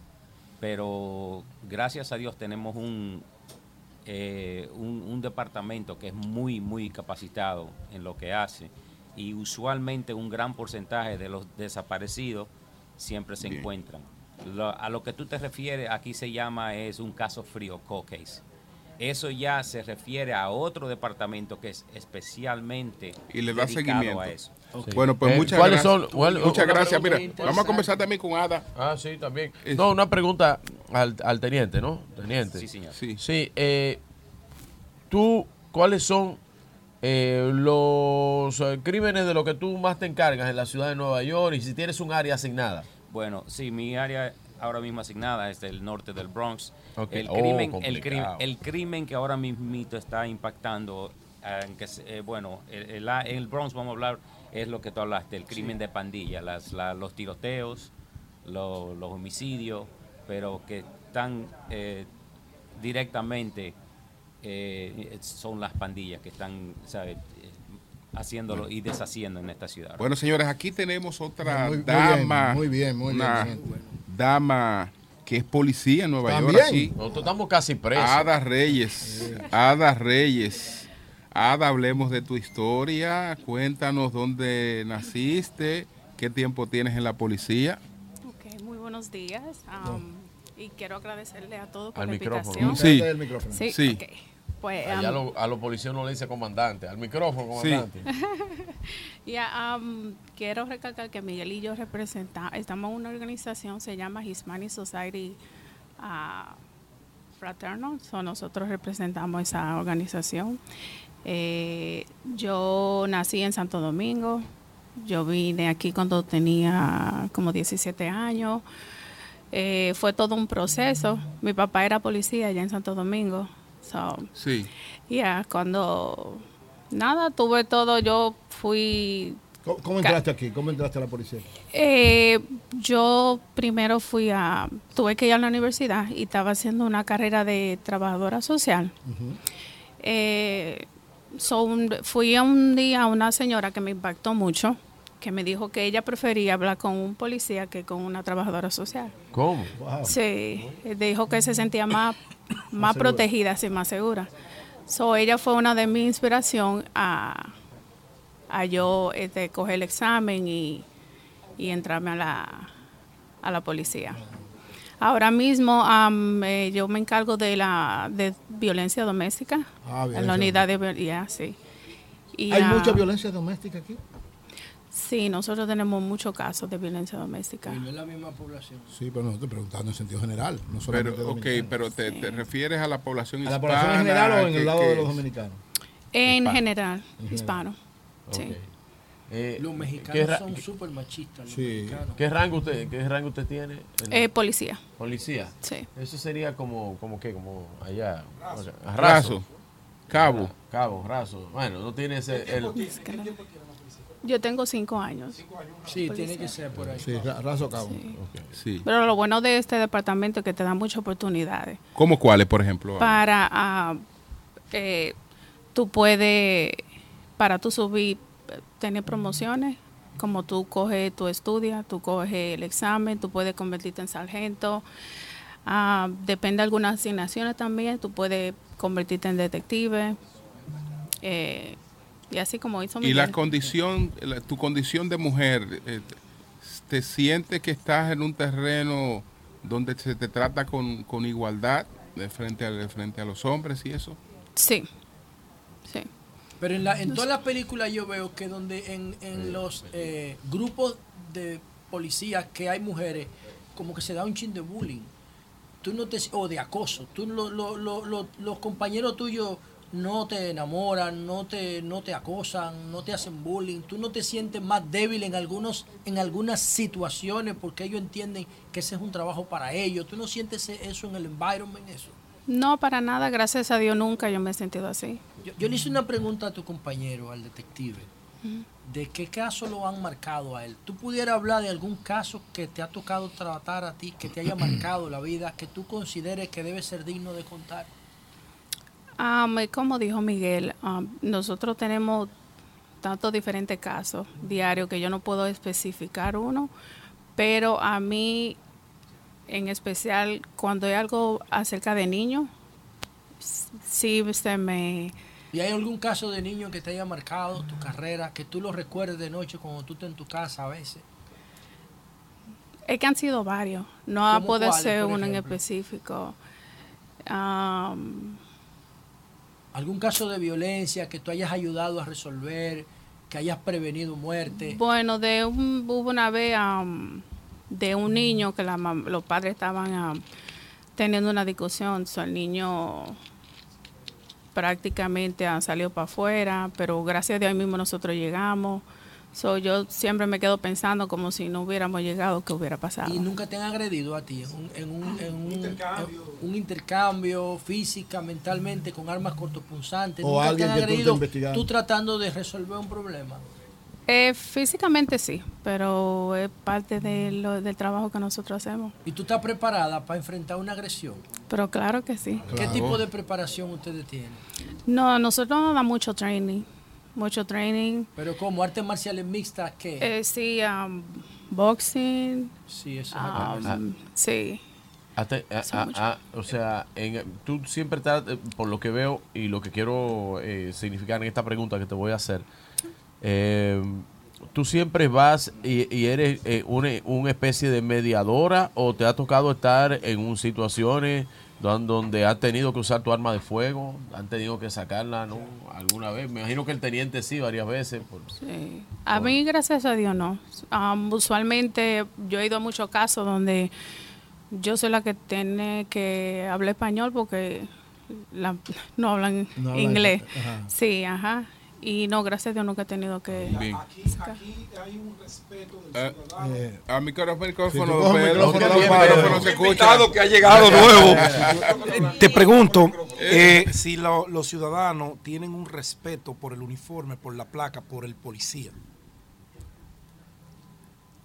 pero gracias a Dios tenemos eh, un, un, departamento que es muy, muy capacitado en lo que hace y usualmente un gran porcentaje de los desaparecidos siempre se encuentran. a lo que tú te refieres aquí se llama es un caso frío, cold case. Eso ya se refiere a otro departamento que es especialmente y le da seguimiento a eso. Bueno, pues eh, muchas gracias. muchas gracias. Mira, vamos a conversar también con Ada. Ah, sí, también. No, una pregunta al, teniente, ¿no? Teniente. Sí, señor. Sí. sí eh, ¿Tú cuáles son eh, los crímenes de lo que tú más te encargas en la ciudad de Nueva York y si tienes un área asignada? Bueno, sí, mi área ahora mismo asignada es el norte del Bronx. El, crimen, oh, el, el, crimen que ahora mismo está impactando, eh, bueno, el, el, Bronx vamos a hablar, es lo que tú hablaste, el crimen de pandilla, las, los tiroteos, los, homicidios, pero que están eh, directamente, eh, son las pandillas que están, haciéndolo y deshaciendo en esta ciudad. Bueno, señores, aquí tenemos otra dama. Muy bien, muy bien. Una dama que es policía en Nueva York. Aquí. Nosotros estamos casi presos. Ada Reyes. Ada Reyes. Ada, hablemos de tu historia. Cuéntanos dónde naciste, qué tiempo tienes en la policía. Ok, muy buenos días. Um, y quiero agradecerle a todos por la invitación. Sí, sí. sí. Pues, Allá um, a los policías no le dice comandante, al micrófono comandante. Sí. um, quiero recalcar que Miguel y yo representamos, estamos en una organización, se llama Hispanic Society uh, Fraternal, nosotros representamos esa organización. Eh, yo nací en Santo Domingo, yo vine aquí cuando tenía como 17 años. Eh, fue todo un proceso. Mi papá era policía allá en Santo Domingo. Sí. Ya, cuando nada, tuve todo, yo fui... ¿Cómo, entraste aquí? ¿Cómo entraste a la policía? Eh, yo primero fui a, tuve que ir a la universidad y estaba haciendo una carrera de trabajadora social. So, fui a un día a una señora que me impactó mucho, que me dijo que ella prefería hablar con un policía que con una trabajadora social. ¿Cómo? Sí, dijo que se sentía más, más protegida, sí, más segura. So, ella fue una de mi inspiración a, a yo este, coger el examen y, y entrarme a la, a la policía. Ahora mismo eh, yo me encargo de la de violencia doméstica ah, en la unidad de violencia, sí. ¿Hay mucha violencia doméstica aquí? Sí, nosotros tenemos muchos casos de violencia doméstica. Y no es la misma población. Sí, pero no estoy preguntando en sentido general. No pero, ok, pero te, refieres a la población hispana. ¿A la población en general o en el lado de los dominicanos? En general, hispano. Sí. Eh, los mexicanos son súper machistas. ¿Qué rango usted, qué rango usted tiene? Eh, policía. Policía. Sí. Eso sería como, como qué, como allá. Raso. Cabo. Cabo, raso. Bueno, no tiene ese. El... Yo tengo cinco años. Sí, tiene que ser por ahí. Sí, raso cabo. Sí. Pero lo bueno de este departamento es que te da muchas oportunidades. ¿Cómo cuáles, por ejemplo? Para, ah, eh, tú puedes, para tú subir tener promociones, como tú coges, tú estudias, tú coges el examen, tú puedes convertirte en sargento. Ah, depende de algunas asignaciones también, tú puedes convertirte en detective. Eh, y así como hizo Y la condición, tu condición de mujer, eh, ¿te sientes que estás en un terreno donde se te trata con, con igualdad de frente, a, de frente a los hombres y eso? Sí, sí. Pero en, la, en todas las películas yo veo que donde en, en los eh, grupos de policías que hay mujeres, como que se da un chin de bullying. Tú no te, o de acoso. Tú, lo, lo, lo, los compañeros tuyos no te enamoran, no te, no te acosan, no te hacen bullying. Tú no te sientes más débil en, algunos, en algunas situaciones porque ellos entienden que ese es un trabajo para ellos. Tú no sientes eso en el environment, eso. No, para nada, gracias a Dios nunca yo me he sentido así. Yo, le hice una pregunta a tu compañero, al detective, de qué caso lo han marcado a él. ¿Tú pudieras hablar de algún caso que te ha tocado tratar a ti, que te haya marcado la vida, que tú consideres que debe ser digno de contar? Um, como dijo Miguel, nosotros tenemos tantos diferentes casos diarios que yo no puedo especificar uno, pero a mí en especial cuando hay algo acerca de niños, sí se me... ¿Y hay algún caso de niño que te haya marcado tu carrera, que tú lo recuerdes de noche cuando tú estás en tu casa a veces? Es que han sido varios, no puede ser uno en específico. ¿Algún caso de violencia que tú hayas ayudado a resolver, que hayas prevenido muerte? Bueno, de un, hubo una vez de un niño que los padres estaban ah, teniendo una discusión. el niño prácticamente ha salido para afuera, pero gracias a Dios mismo nosotros llegamos. So, yo siempre me quedo pensando como si no hubiéramos llegado, ¿qué hubiera pasado? ¿Y nunca te han agredido a ti en un, en un, intercambio. un intercambio física, mentalmente, con armas cortopunzantes? ¿O ¿Nunca te han agredido tú tratando de resolver un problema? Eh, físicamente sí, pero es parte de lo, del trabajo que nosotros hacemos. ¿Y tú estás preparada para enfrentar una agresión? Pero claro que sí. ¿Qué tipo de preparación ustedes tienen? No, nosotros nos da mucho training, mucho training. Pero como artes marciales mixtas, ¿qué? Eh, sí, um, boxing. Sí, eso. Um, sí. o sea, tú siempre estás, eh, por lo que veo y lo que quiero eh, significar en esta pregunta que te voy a hacer, eh, tú siempre vas y, eres una, una, especie de mediadora o te ha tocado estar en un situaciones donde has tenido que usar tu arma de fuego, han tenido que sacarla ¿no? alguna vez. Me imagino que el teniente sí, varias veces. sí. A mí, gracias a Dios, no. Um, usualmente yo he ido a muchos casos donde yo soy la que tiene que hablar español porque no hablan inglés. Sí, ajá. Y no, gracias a Dios nunca he tenido que... Aquí, aquí hay un respeto del eh, a micrófono, micrófono, que ha llegado nuevo. Te pregunto, eh, si los ciudadanos tienen un respeto por el uniforme, por la placa, por el policía.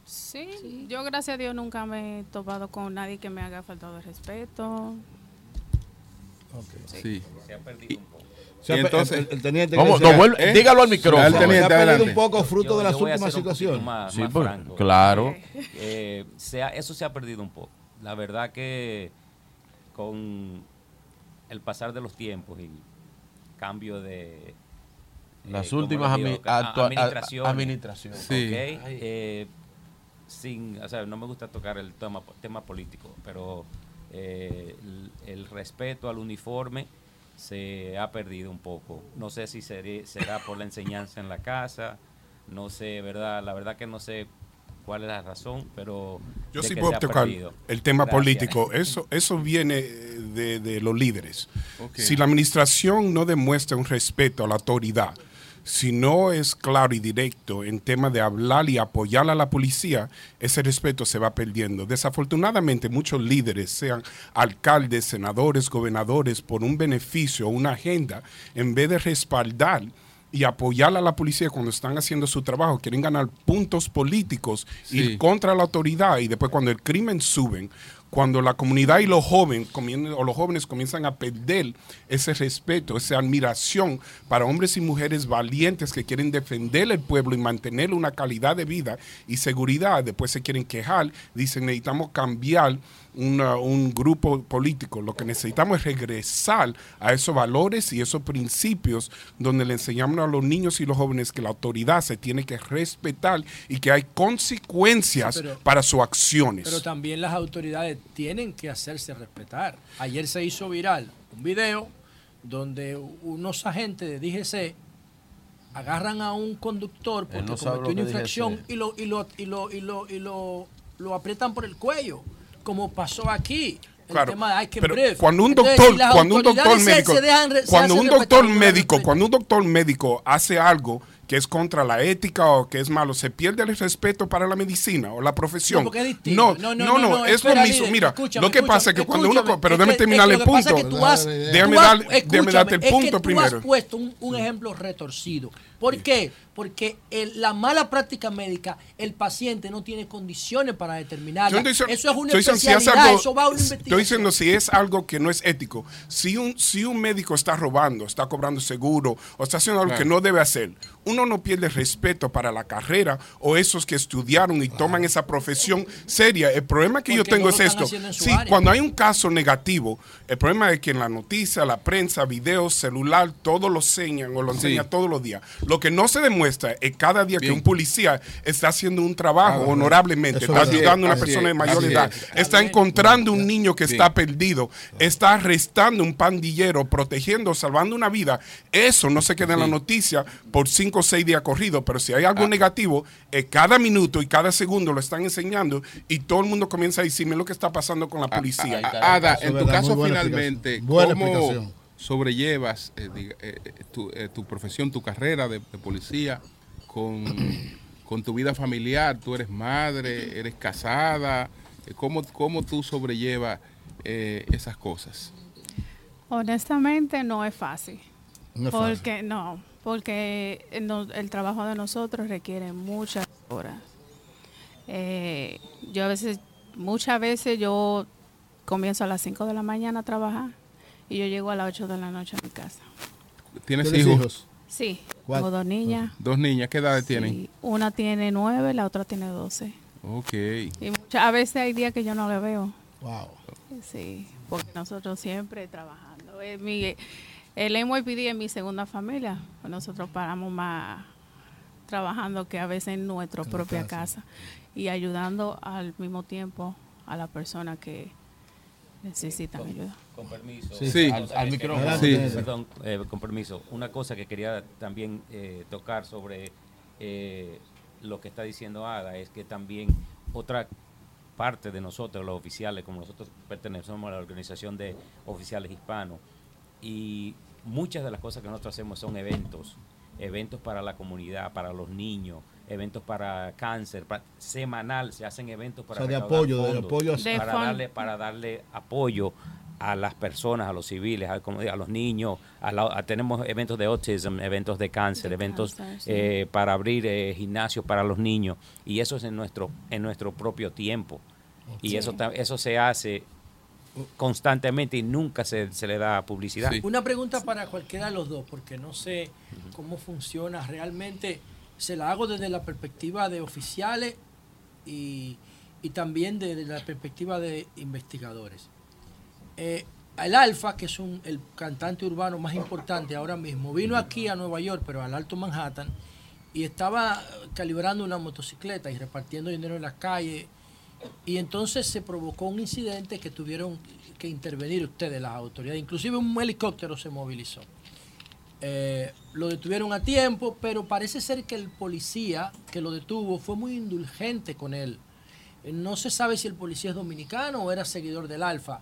Sí, yo gracias a Dios nunca me he topado con nadie que me haga faltado de respeto. Okay. Sí. Se ha perdido un poco entonces, el, teniente ¿eh? dígalo al micrófono. El teniente, se ha perdido un poco fruto de las últimas situaciones. sí, pues, claro. Eh, eso se ha perdido un poco. La verdad que con el pasar de los tiempos y cambio de las eh, últimas administraciones, sí. eh, sin, o sea, no me gusta tocar el tema, tema político, pero el, el respeto al uniforme se ha perdido un poco. No sé si será por la enseñanza en la casa, no sé, verdad, la verdad que no sé cuál es la razón, pero yo sí puedo tocar el tema político. Eso eso viene de, los líderes. Si la administración no demuestra un respeto a la autoridad, si no es claro y directo en tema de hablar y apoyar a la policía, ese respeto se va perdiendo. Desafortunadamente, muchos líderes, sean alcaldes, senadores, gobernadores, por un beneficio o una agenda, en vez de respaldar y apoyar a la policía cuando están haciendo su trabajo, quieren ganar puntos políticos, y contra la autoridad y después cuando el crimen suben, cuando la comunidad y los jóvenes, o los jóvenes comienzan a perder ese respeto, esa admiración para hombres y mujeres valientes que quieren defender el pueblo y mantener una calidad de vida y seguridad, después se quieren quejar, dicen necesitamos cambiar un grupo político. Lo que necesitamos es regresar a esos valores y esos principios donde le enseñamos a los niños y los jóvenes que la autoridad se tiene que respetar y que hay consecuencias para sus acciones. Pero también las autoridades tienen que hacerse respetar. Ayer se hizo viral un video donde unos agentes de DGC agarran a un conductor porque cometió una infracción y lo, y lo, y lo, y lo, y lo, lo aprietan por el cuello como pasó aquí. El tema de, pero cuando un doctor, cuando un doctor médico, cuando un doctor médico, cuando un doctor médico hace algo que es contra la ética o que es malo, se pierde el respeto para la medicina o la profesión. No, no, no, no, es lo mismo. Mira, lo que pasa es que cuando uno, pero déjame terminar el punto. Déjame darte el punto primero. Tú has puesto un ejemplo retorcido. ¿Por qué? Porque la mala práctica médica, el paciente no tiene condiciones para determinarla. eso es una especialidad, eso va a una investigación. Estoy diciendo si es algo que no es ético. Si un, si un médico está robando, está cobrando seguro o está haciendo algo que no debe hacer, uno no pierde respeto para la carrera o esos que estudiaron y toman esa profesión seria. El problema que yo tengo es esto. Sí, cuando hay un caso negativo, el problema es que en la noticia, la prensa, videos, celular, todo lo enseñan o lo enseñan todos los días. Lo que no se demuestra es cada día que un policía está haciendo un trabajo ah, honorablemente, está ayudando a una persona de mayor edad, está encontrando un niño que está perdido, está arrestando un pandillero, protegiendo, salvando una vida. Eso no se queda en la noticia por cinco o seis días corridos, pero si hay algo ah. negativo, eh, cada minuto y cada segundo lo están enseñando y todo el mundo comienza a decirme lo que está pasando con la ah, policía. Ada, en tu caso finalmente, ¿cómo, sobrellevas eh, eh, eh, tu, profesión, tu carrera de, policía con, tu vida familiar? Tú eres madre, eres casada. ¿Cómo, cómo tú sobrellevas esas cosas? Honestamente no es fácil. No es porque fácil. no, porque el, trabajo de nosotros requiere muchas horas. yo a veces, muchas veces yo comienzo a las 5 de la mañana a trabajar y yo llego a las 8 de la noche a mi casa. ¿Tienes hijos? Sí, tengo dos niñas. Dos niñas, ¿qué edad tienen? Una tiene nueve, la otra tiene doce. Ok. Y muchas, a veces hay días que yo no le veo. Wow. Sí, porque nosotros siempre trabajando. Es mi, el NYPD es mi segunda familia. Nosotros paramos más trabajando que a veces en nuestra propia casa. y ayudando al mismo tiempo a la persona que necesitan ayuda. Con permiso. Sí, Al, micrófono. Sí. Perdón, eh, con permiso. Una cosa que quería también eh, tocar sobre eh, lo que está diciendo Ada es que también otra parte de nosotros, los oficiales, como nosotros pertenecemos a la organización de oficiales hispanos, y muchas de las cosas que nosotros hacemos son eventos, eventos para la comunidad, para los niños, eventos para cáncer, semanal se hacen eventos para de apoyo, de apoyo para darle para darle apoyo a las personas, a los civiles, a, a los niños, a tenemos eventos de autism, eventos de cáncer, eventos eh, para abrir eh, gimnasios para los niños y eso es en nuestro en nuestro propio tiempo y eso eso se hace constantemente y nunca se, le da publicidad. Una pregunta para cualquiera de los dos, porque no sé cómo funciona realmente. Se la hago desde la perspectiva de oficiales y, también desde la perspectiva de investigadores. Eh, el Alfa, que es el cantante urbano más importante ahora mismo, vino aquí a Nueva York, pero al Alto Manhattan, y estaba calibrando una motocicleta y repartiendo dinero en las calles y entonces se provocó un incidente que tuvieron que intervenir ustedes, las autoridades. Inclusive un helicóptero se movilizó. Eh, lo detuvieron a tiempo, pero parece ser que el policía que lo detuvo fue muy indulgente con él. Eh, no se sabe si el policía es dominicano o era seguidor del Alfa.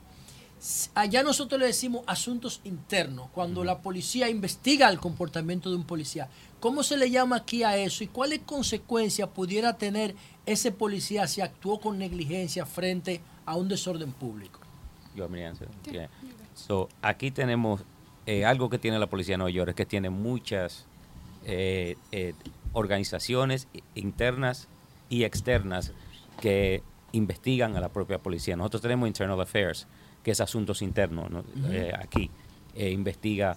Allá nosotros le decimos asuntos internos, cuando la policía investiga el comportamiento de un policía. ¿Cómo se le llama aquí a eso y cuáles consecuencias pudiera tener ese policía si actuó con negligencia frente a un desorden público? Yo, so, aquí tenemos eh, algo que tiene la policía de Nueva York, es que tiene muchas eh, eh, organizaciones internas y externas que investigan a la propia policía. Nosotros tenemos Internal Affairs, que es asuntos internos aquí, investiga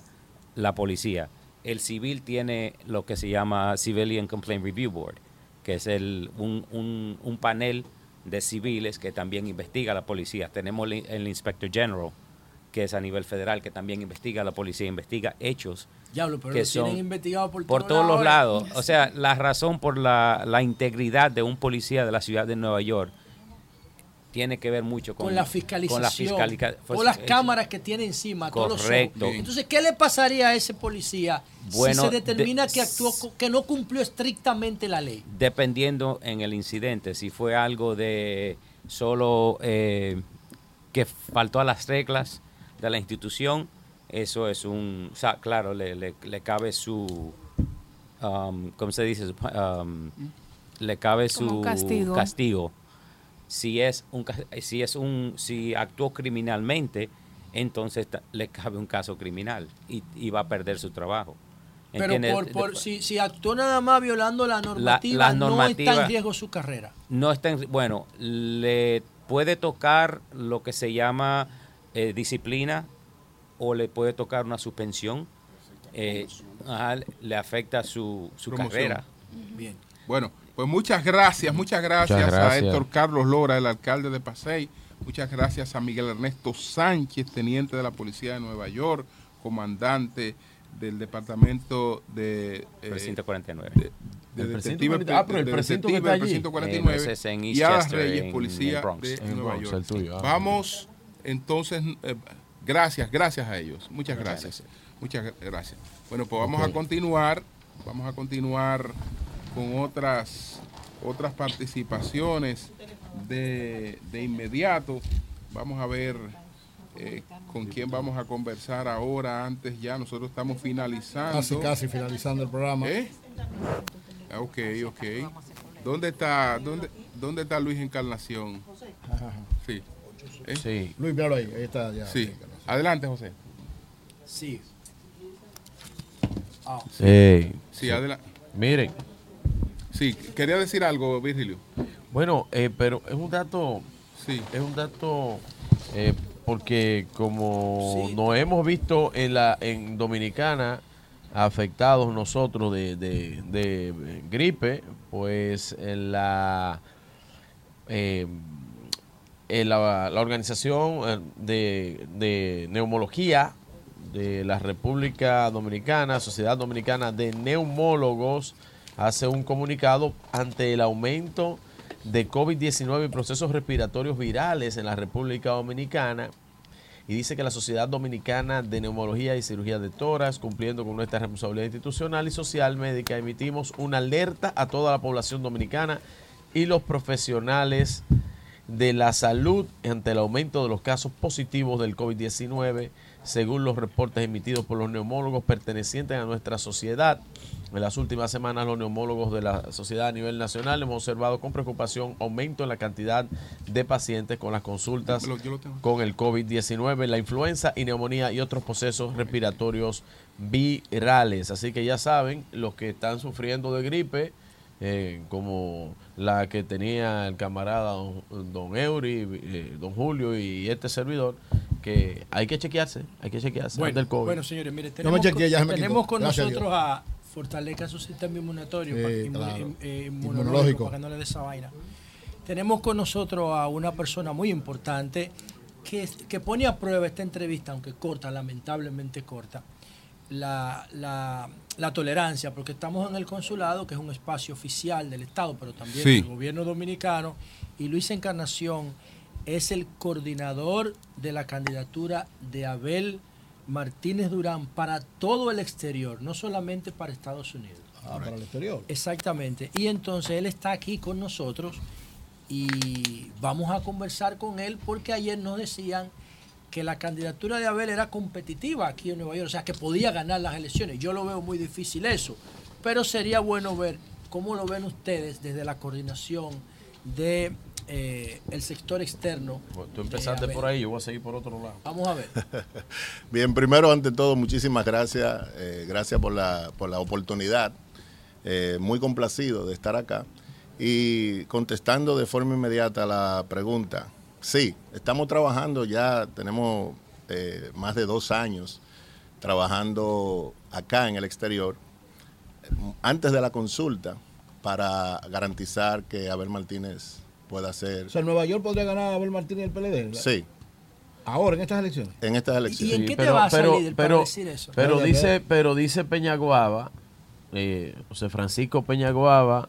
la policía. El civil tiene lo que se llama Civilian Complaint Review Board, que es el, un, un, un panel de civiles que también investiga a la policía. Tenemos el, Inspector General, que es a nivel federal, que también investiga la policía, investiga hechos pero que son investigado por, todos, los lados. O sea, la razón por la, la integridad de un policía de la ciudad de Nueva York tiene que ver mucho con, la fiscalización. Con o las cámaras que tiene encima. Correcto. Todos los Entonces, ¿qué le pasaría a ese policía si se determina que actuó, que no cumplió estrictamente la ley? Dependiendo en el incidente, si fue algo de solo eh, que faltó a las reglas de la institución, eso es un, o sea, claro, le, le, cabe su, um, ¿cómo se dice? Um, le cabe su castigo. si es un si es un si actuó criminalmente entonces le cabe un caso criminal y, va a perder su trabajo. Pero por, si, si actuó nada más violando la normativa, no está en riesgo su carrera. no está en, bueno le puede tocar lo que se llama eh, disciplina o le puede tocar una suspensión eh, le afecta su, su carrera bien bueno pues muchas gracias, muchas gracias, a Héctor Carlos Lora, el alcalde de Pasey. Muchas gracias a Miguel Ernesto Sánchez, teniente de la Policía de Nueva York, comandante del departamento de... Eh, precinto 49. De, detective, ah, pero el precinto, que está allí. 149 y a las Reyes, policía de Nueva York. Ah. Vamos, entonces, eh, gracias, gracias a ellos. Muchas gracias. Muchas gracias. Bueno, pues vamos a continuar, vamos a continuar con otras, otras participaciones de, inmediato. Vamos a ver eh, con quién vamos a conversar ahora, antes ya, nosotros estamos finalizando. Casi, casi finalizando el programa. ¿Eh? Ah, ok, ok. ¿Dónde está, dónde, dónde está Luis Encarnación? Sí. ¿Eh? sí. Luis, míralo ahí, ahí está ya. Sí. Adelante, José. Sí. sí. sí. adelante. Miren, Sí, quería decir algo, Virgilio. Bueno, eh, pero es un dato, sí. es un dato eh, porque como no hemos visto en la en Dominicana afectados nosotros de, gripe, pues la, eh, la, la, organización eh, de, de neumología de la República Dominicana, Sociedad Dominicana de Neumólogos, hace un comunicado ante el aumento de COVID-19 y procesos respiratorios virales en la República Dominicana. Y dice que la Sociedad Dominicana de Neumología y Cirugía de Toras, cumpliendo con nuestra responsabilidad institucional y social médica, emitimos una alerta a toda la población dominicana y los profesionales de la salud ante el aumento de los casos positivos del COVID-19 según los reportes emitidos por los neumólogos pertenecientes a nuestra sociedad. En las últimas semanas los neumólogos de la sociedad a nivel nacional hemos observado con preocupación aumento en la cantidad de pacientes con las consultas con el COVID-19, la influenza y neumonía y otros procesos respiratorios virales. Así que ya saben, los que están sufriendo de gripe, eh, como la que tenía el camarada don, Eury, eh, don Julio y este servidor, que hay que chequearse, hay que chequearse bueno, del COVID. Bueno, señores, mire, tenemos, con, con nosotros a Fortaleza su sistema inmunitario, eh, inmunológico, para que no le dé esa vaina. Tenemos con nosotros a una persona muy importante que, que pone a prueba esta entrevista, aunque corta, lamentablemente corta, la, la, la, tolerancia, porque estamos en el consulado, que es un espacio oficial del Estado, pero también del gobierno dominicano, y Luis Encarnación es el coordinador de la candidatura de Abel Martínez Durán para todo el exterior, no solamente para Estados Unidos. Ah, para el exterior. Exactamente. Y entonces él está aquí con nosotros y vamos a conversar con él porque ayer nos decían que la candidatura de Abel era competitiva aquí en Nueva York, o sea, que podía ganar las elecciones. Yo lo veo muy difícil eso, pero sería bueno ver cómo lo ven ustedes desde la coordinación de eh, el sector externo. tú empezaste por ahí, yo voy a seguir por otro lado. Vamos a ver. Bien, primero, ante todo, muchísimas gracias. Eh, gracias por la, por la oportunidad. Eh, muy complacido de estar acá. Y contestando de forma inmediata la pregunta, sí, estamos trabajando ya, tenemos más de dos años trabajando acá en el exterior. Antes de la consulta, para garantizar que Abel Martínez pueda ser. O sea, Nueva York podría ganar a Abel Martínez y el PLD. Sí. Ahora, en estas elecciones. En estas elecciones. ¿Y en qué te va a salir para decir eso? Pero dice, pero dice Peñaguaba, eh, José Francisco Peñaguaba,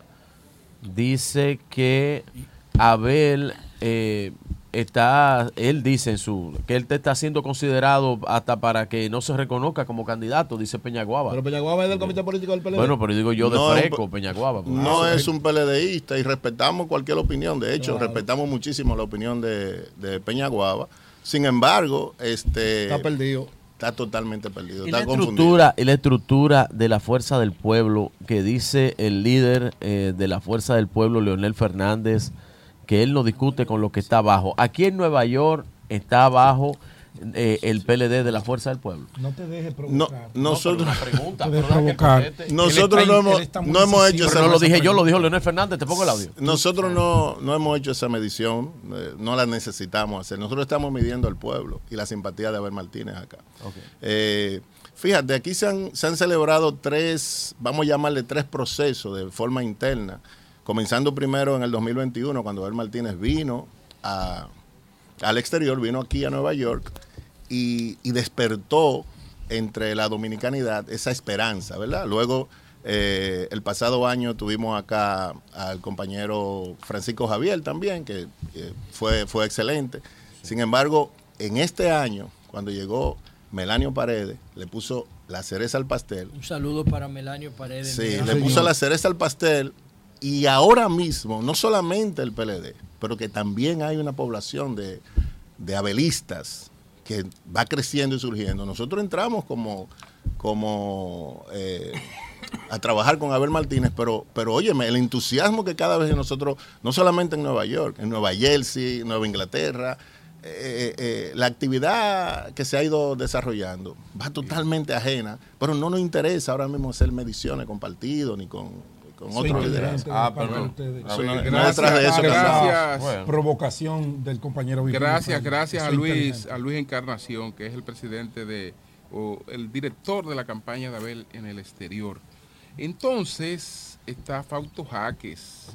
dice que Abel eh, está, él dice en su, que él te está siendo considerado hasta para que no se reconozca como candidato, dice Peñaguaba. Pero Peñaguaba es del comité político del PLD. Bueno, pero digo yo de fresco, Peñaguaba. No es un PLDista y respetamos cualquier opinión. De hecho, respetamos muchísimo la opinión de, de Peñaguaba. Sin embargo, este... Está perdido. Está totalmente perdido. ¿Y la estructura y la estructura de la fuerza del pueblo que dice el líder eh, de la fuerza del pueblo, Leonel Fernández, que él no discute con lo que está abajo. Aquí en Nueva York está abajo eh, el PLD de la Fuerza del Pueblo. No te dejes provocar. No, nosotros, pregunta, nosotros no hemos, no hemos hecho esa No lo dije yo, lo dijo Leonel Fernández, te pongo el audio. Nosotros no, no hemos hecho esa medición, eh, no la necesitamos hacer. Nosotros estamos midiendo al pueblo y la simpatía de Abel Martínez acá. Eh, fíjate, aquí se han, se han celebrado tres, vamos a llamarle tres procesos de forma interna comenzando primero en el 2021, cuando Abel Martínez vino al exterior, vino aquí a Nueva York y, despertó entre la dominicanidad esa esperanza, ¿verdad? Luego, eh, el pasado año tuvimos acá al compañero Francisco Javier también, que fue, fue excelente. Sin embargo, en este año, cuando llegó Melanio Paredes, le puso la cereza al pastel. Un saludo para Melanio Paredes. Sí, le puso la cereza al pastel y ahora mismo, no solamente el PLD, pero que también hay una población de, de abelistas que va creciendo y surgiendo. Nosotros entramos como, como eh, a trabajar con Abel Martínez, pero, pero óyeme, el entusiasmo que cada vez nosotros, no solamente en Nueva York, en Nueva Jersey, Nueva Inglaterra, eh, eh, la actividad que se ha ido desarrollando va totalmente ajena, pero no nos interesa ahora mismo hacer mediciones con partidos ni con con otro liderazgo. Ah, perdón. gracias, gracias. Provocación del compañero Gracias, gracias a Luis, a Luis Encarnación, que es el presidente de o el director de la campaña de Abel en el exterior. Entonces está Fausto Jaques,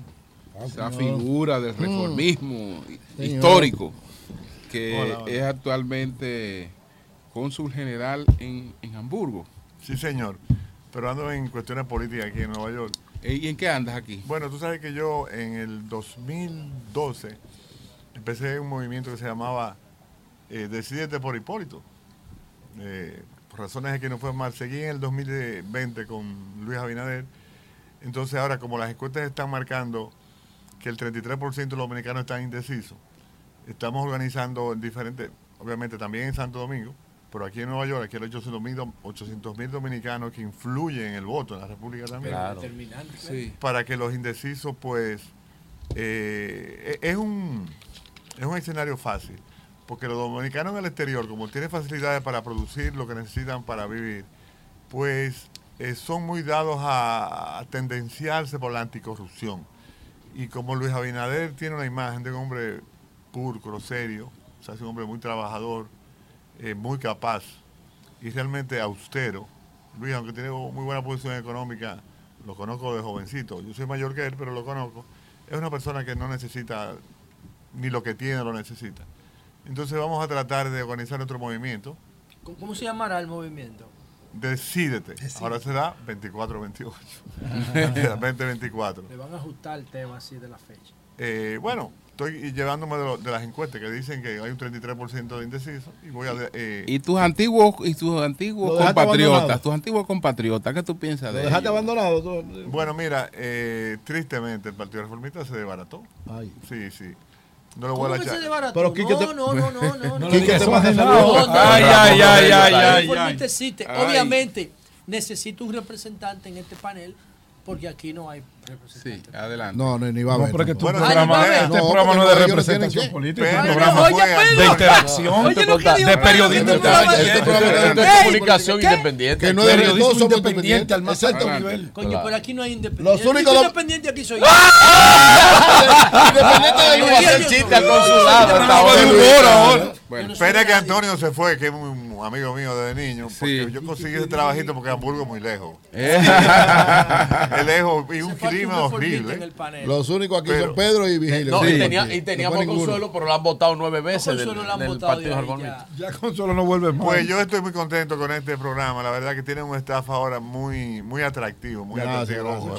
ah, esa figura del mm. reformismo histórico, que es actualmente cónsul general en, en Hamburgo. Sí, señor, pero ando en cuestiones políticas aquí en Nueva York. ¿Y en qué andas aquí? Bueno, tú sabes que yo en el 2012 empecé un movimiento que se llamaba eh, Decidete por Hipólito. Eh, por razones de que no fue mal. Seguí en el 2020 con Luis Abinader. Entonces ahora, como las encuestas están marcando que el 33% de los dominicanos están indecisos, estamos organizando en diferentes, obviamente también en Santo Domingo, pero aquí en Nueva York, aquí hay 800 mil dominicanos que influyen en el voto en la República también. Claro. Para que los indecisos, pues, eh, es, un, es un escenario fácil porque los dominicanos en el exterior, como tienen facilidades para producir lo que necesitan para vivir, pues eh, son muy dados a, tendenciarse por la anticorrupción. Y como Luis Abinader tiene una imagen de un hombre puro, serio, o sea, es un hombre muy trabajador, eh, muy capaz y realmente austero. Luis, aunque tiene muy buena posición económica, lo conozco de jovencito. Yo soy mayor que él, pero lo conozco. Es una persona que no necesita, ni lo que tiene lo necesita. Entonces vamos a tratar de organizar otro movimiento. ¿Cómo se llamará el movimiento? Decídete. Ahora será 24-28. 2024. Le van a ajustar el tema así de la fecha. Eh, bueno, estoy llevándome de, las encuestas que dicen que hay un 33% de indecisos y voy a eh, y tus antiguos y tus antiguos compatriotas tus antiguos compatriotas qué tú piensas de dejaste abandonado bueno mira eh, tristemente el Partido Reformista se desbarató Ay. sí sí no lo voy a echar. Pero Quique no, no, no, no, no. no, Quique te va a no, Ay, ay, ay, ay, ay. Obviamente, necesito un representante en este panel porque aquí no hay representante. Sí, adelante. No, no, ni va a haber. No, porque tu bueno, programa, este no, programa no es de representación política, es un programa de interacción, de periodismo de comunicación independiente. Que no es de periodismo independiente al más alto nivel. Coño, pero aquí no hay independiente. Los únicos independientes aquí soy yo. Independiente de el chiste al consulado. Bueno, espera que Antonio se fue, que es un amigo mío desde niño, porque yo conseguí ese trabajito porque Hamburgo es muy lejos. es lejos y un clima horrible. Los únicos aquí son Pedro y Vigilio. No, y, tenía, y teníamos Consuelo, pero lo han votado nueve veces del, del Partido Ya. ya Consuelo no vuelve más. Pues yo estoy muy contento con este programa. La verdad que tiene un staff ahora muy, muy atractivo, muy atractivo.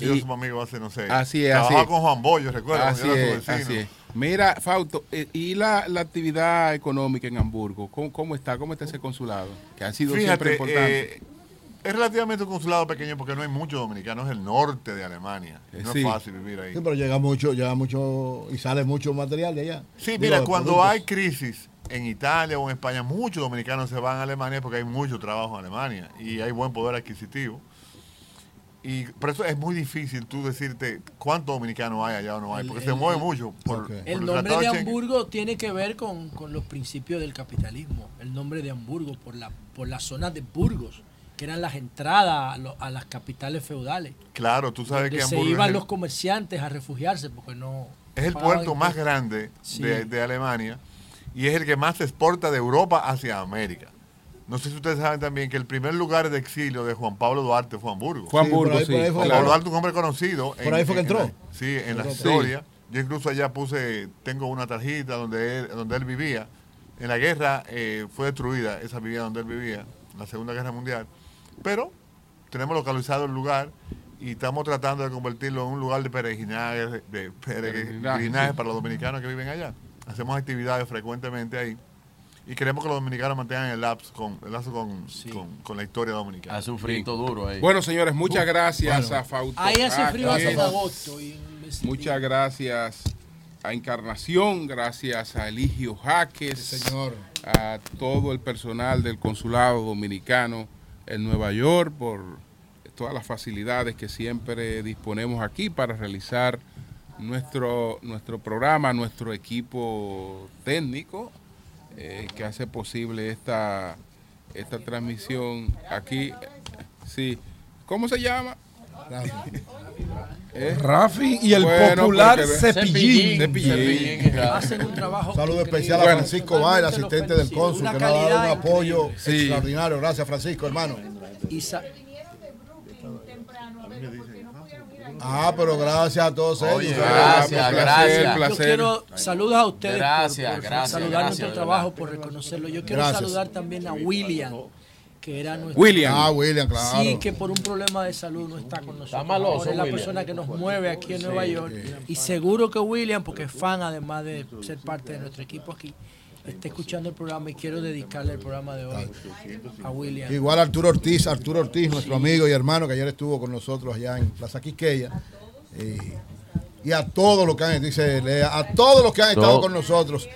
Yo somos amigos hace, no sé. Así es. Trabajaba con Juan Bollo, recuerdo. Así es, así es. Mira, Fausto, eh, ¿y la, la, actividad económica en Hamburgo? ¿Cómo, ¿Cómo, está? ¿Cómo está ese consulado? Que ha sido siempre importante. Eh, es relativamente un consulado pequeño porque no hay muchos dominicanos en el norte de Alemania. no es fácil vivir ahí. Sí, pero llega mucho, llega mucho y sale mucho material de allá. Sí, mira, cuando hay crisis en Italia o en España, muchos dominicanos se van a Alemania porque hay mucho trabajo en Alemania y hay buen poder adquisitivo. Y por eso es muy difícil tú decirte cuántos dominicanos hay allá o no hay, porque se mueve mucho. Por, el nombre de Hamburgo tiene que ver con, los principios del capitalismo. El nombre de Hamburgo por la, por la zona de Burgos, que eran las entradas a, las capitales feudales. Claro, tú sabes que Hamburgo. Se iban los comerciantes a refugiarse porque no. Es el puerto más grande de, de Alemania y es el que más exporta de Europa hacia América. No sé si ustedes saben también que el primer lugar de exilio de Juan Pablo Duarte fue Hamburgo. Juan Hamburgo, sí. Juan Pablo Duarte, un hombre conocido. Por ahí fue que entró. sí, en la historia. Yo incluso allá puse, tengo una tarjeta donde él, donde él vivía. En la guerra eh, fue destruida esa vivienda donde él vivía, en la Segunda Guerra Mundial. Pero tenemos localizado el lugar y estamos tratando de convertirlo en un lugar de peregrinaje, de peregrinaje para los dominicanos que viven allá. Hacemos actividades frecuentemente ahí y queremos que los dominicanos mantengan el, lazo con, el lazo con, con, la historia dominicana. Hace un frío duro ahí. Bueno, señores, muchas gracias a Fausto. Ahí hace frío hace agosto. muchas gracias a Encarnación, gracias a Eligio Jaques, señor. a todo el personal del Consulado Dominicano en Nueva York por todas las facilidades que siempre disponemos aquí para realizar nuestro, nuestro programa, nuestro equipo técnico eh, que hace posible esta, esta transmisión aquí. Sí. ¿Cómo se llama? ¿Eh? Rafi y el popular Cepillín. Hacen un trabajo. Saludo especial a Francisco Bay, asistente del cónsul, que nos ha dado un apoyo extraordinario. Gracias, Francisco, hermano. Ah, pero gracias a todos ellos. Gracias, gracias. Yo quiero saludos a ustedes. Gracias, por, gracias. Saludar nuestro trabajo, por reconocerlo. Yo quiero saludar también a William que era nuestro William. Ah, William, claro. Sí, que por un problema de salud no está con nosotros. Está maloso, es la persona que nos mueve aquí en Nueva York. Y seguro que William, porque es fan además de ser parte de nuestro equipo aquí, está escuchando el programa y quiero dedicarle el programa de hoy a William. Igual Arturo Ortiz, Arturo Ortiz, nuestro amigo y hermano que ayer estuvo con nosotros allá en Plaza Quisqueya. Eh, y a todos los que han, dice a todos los que han estado con nosotros.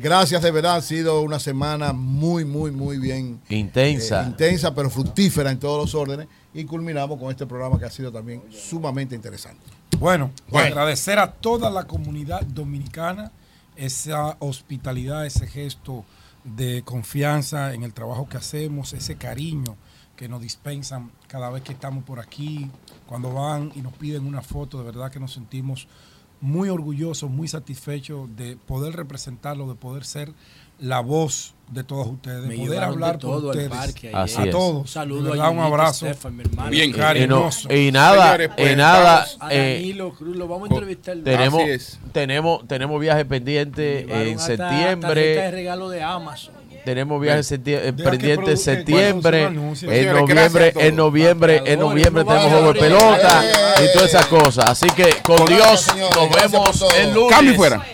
Gracias, de verdad, ha sido una semana muy, muy, muy bien. Intensa. Eh, intensa, pero fructífera en todos los órdenes. Y culminamos con este programa que ha sido también sumamente interesante. Bueno, agradecer a toda la comunidad dominicana esa hospitalidad, ese gesto de confianza en el trabajo que hacemos, ese cariño que nos dispensan cada vez que estamos por aquí, cuando van y nos piden una foto, de verdad que nos sentimos muy orgulloso, muy satisfecho de poder representarlo, de poder ser la voz de todos ustedes, de poder hablar con ustedes. a todos. Saludos. un abrazo. Bien, cariñoso. Y, nada, y pues, nada. Eh, Cruz, lo vamos a entrevistar. Tenemos, tenemos, tenemos viaje pendiente en septiembre. de regalo de Amazon. Tenemos viajes eh, pendientes en septiembre, en noviembre, en noviembre, en noviembre tenemos juego de pelota y todas esas cosas. Así que con Dios nos vemos el lunes. Cambio fuera.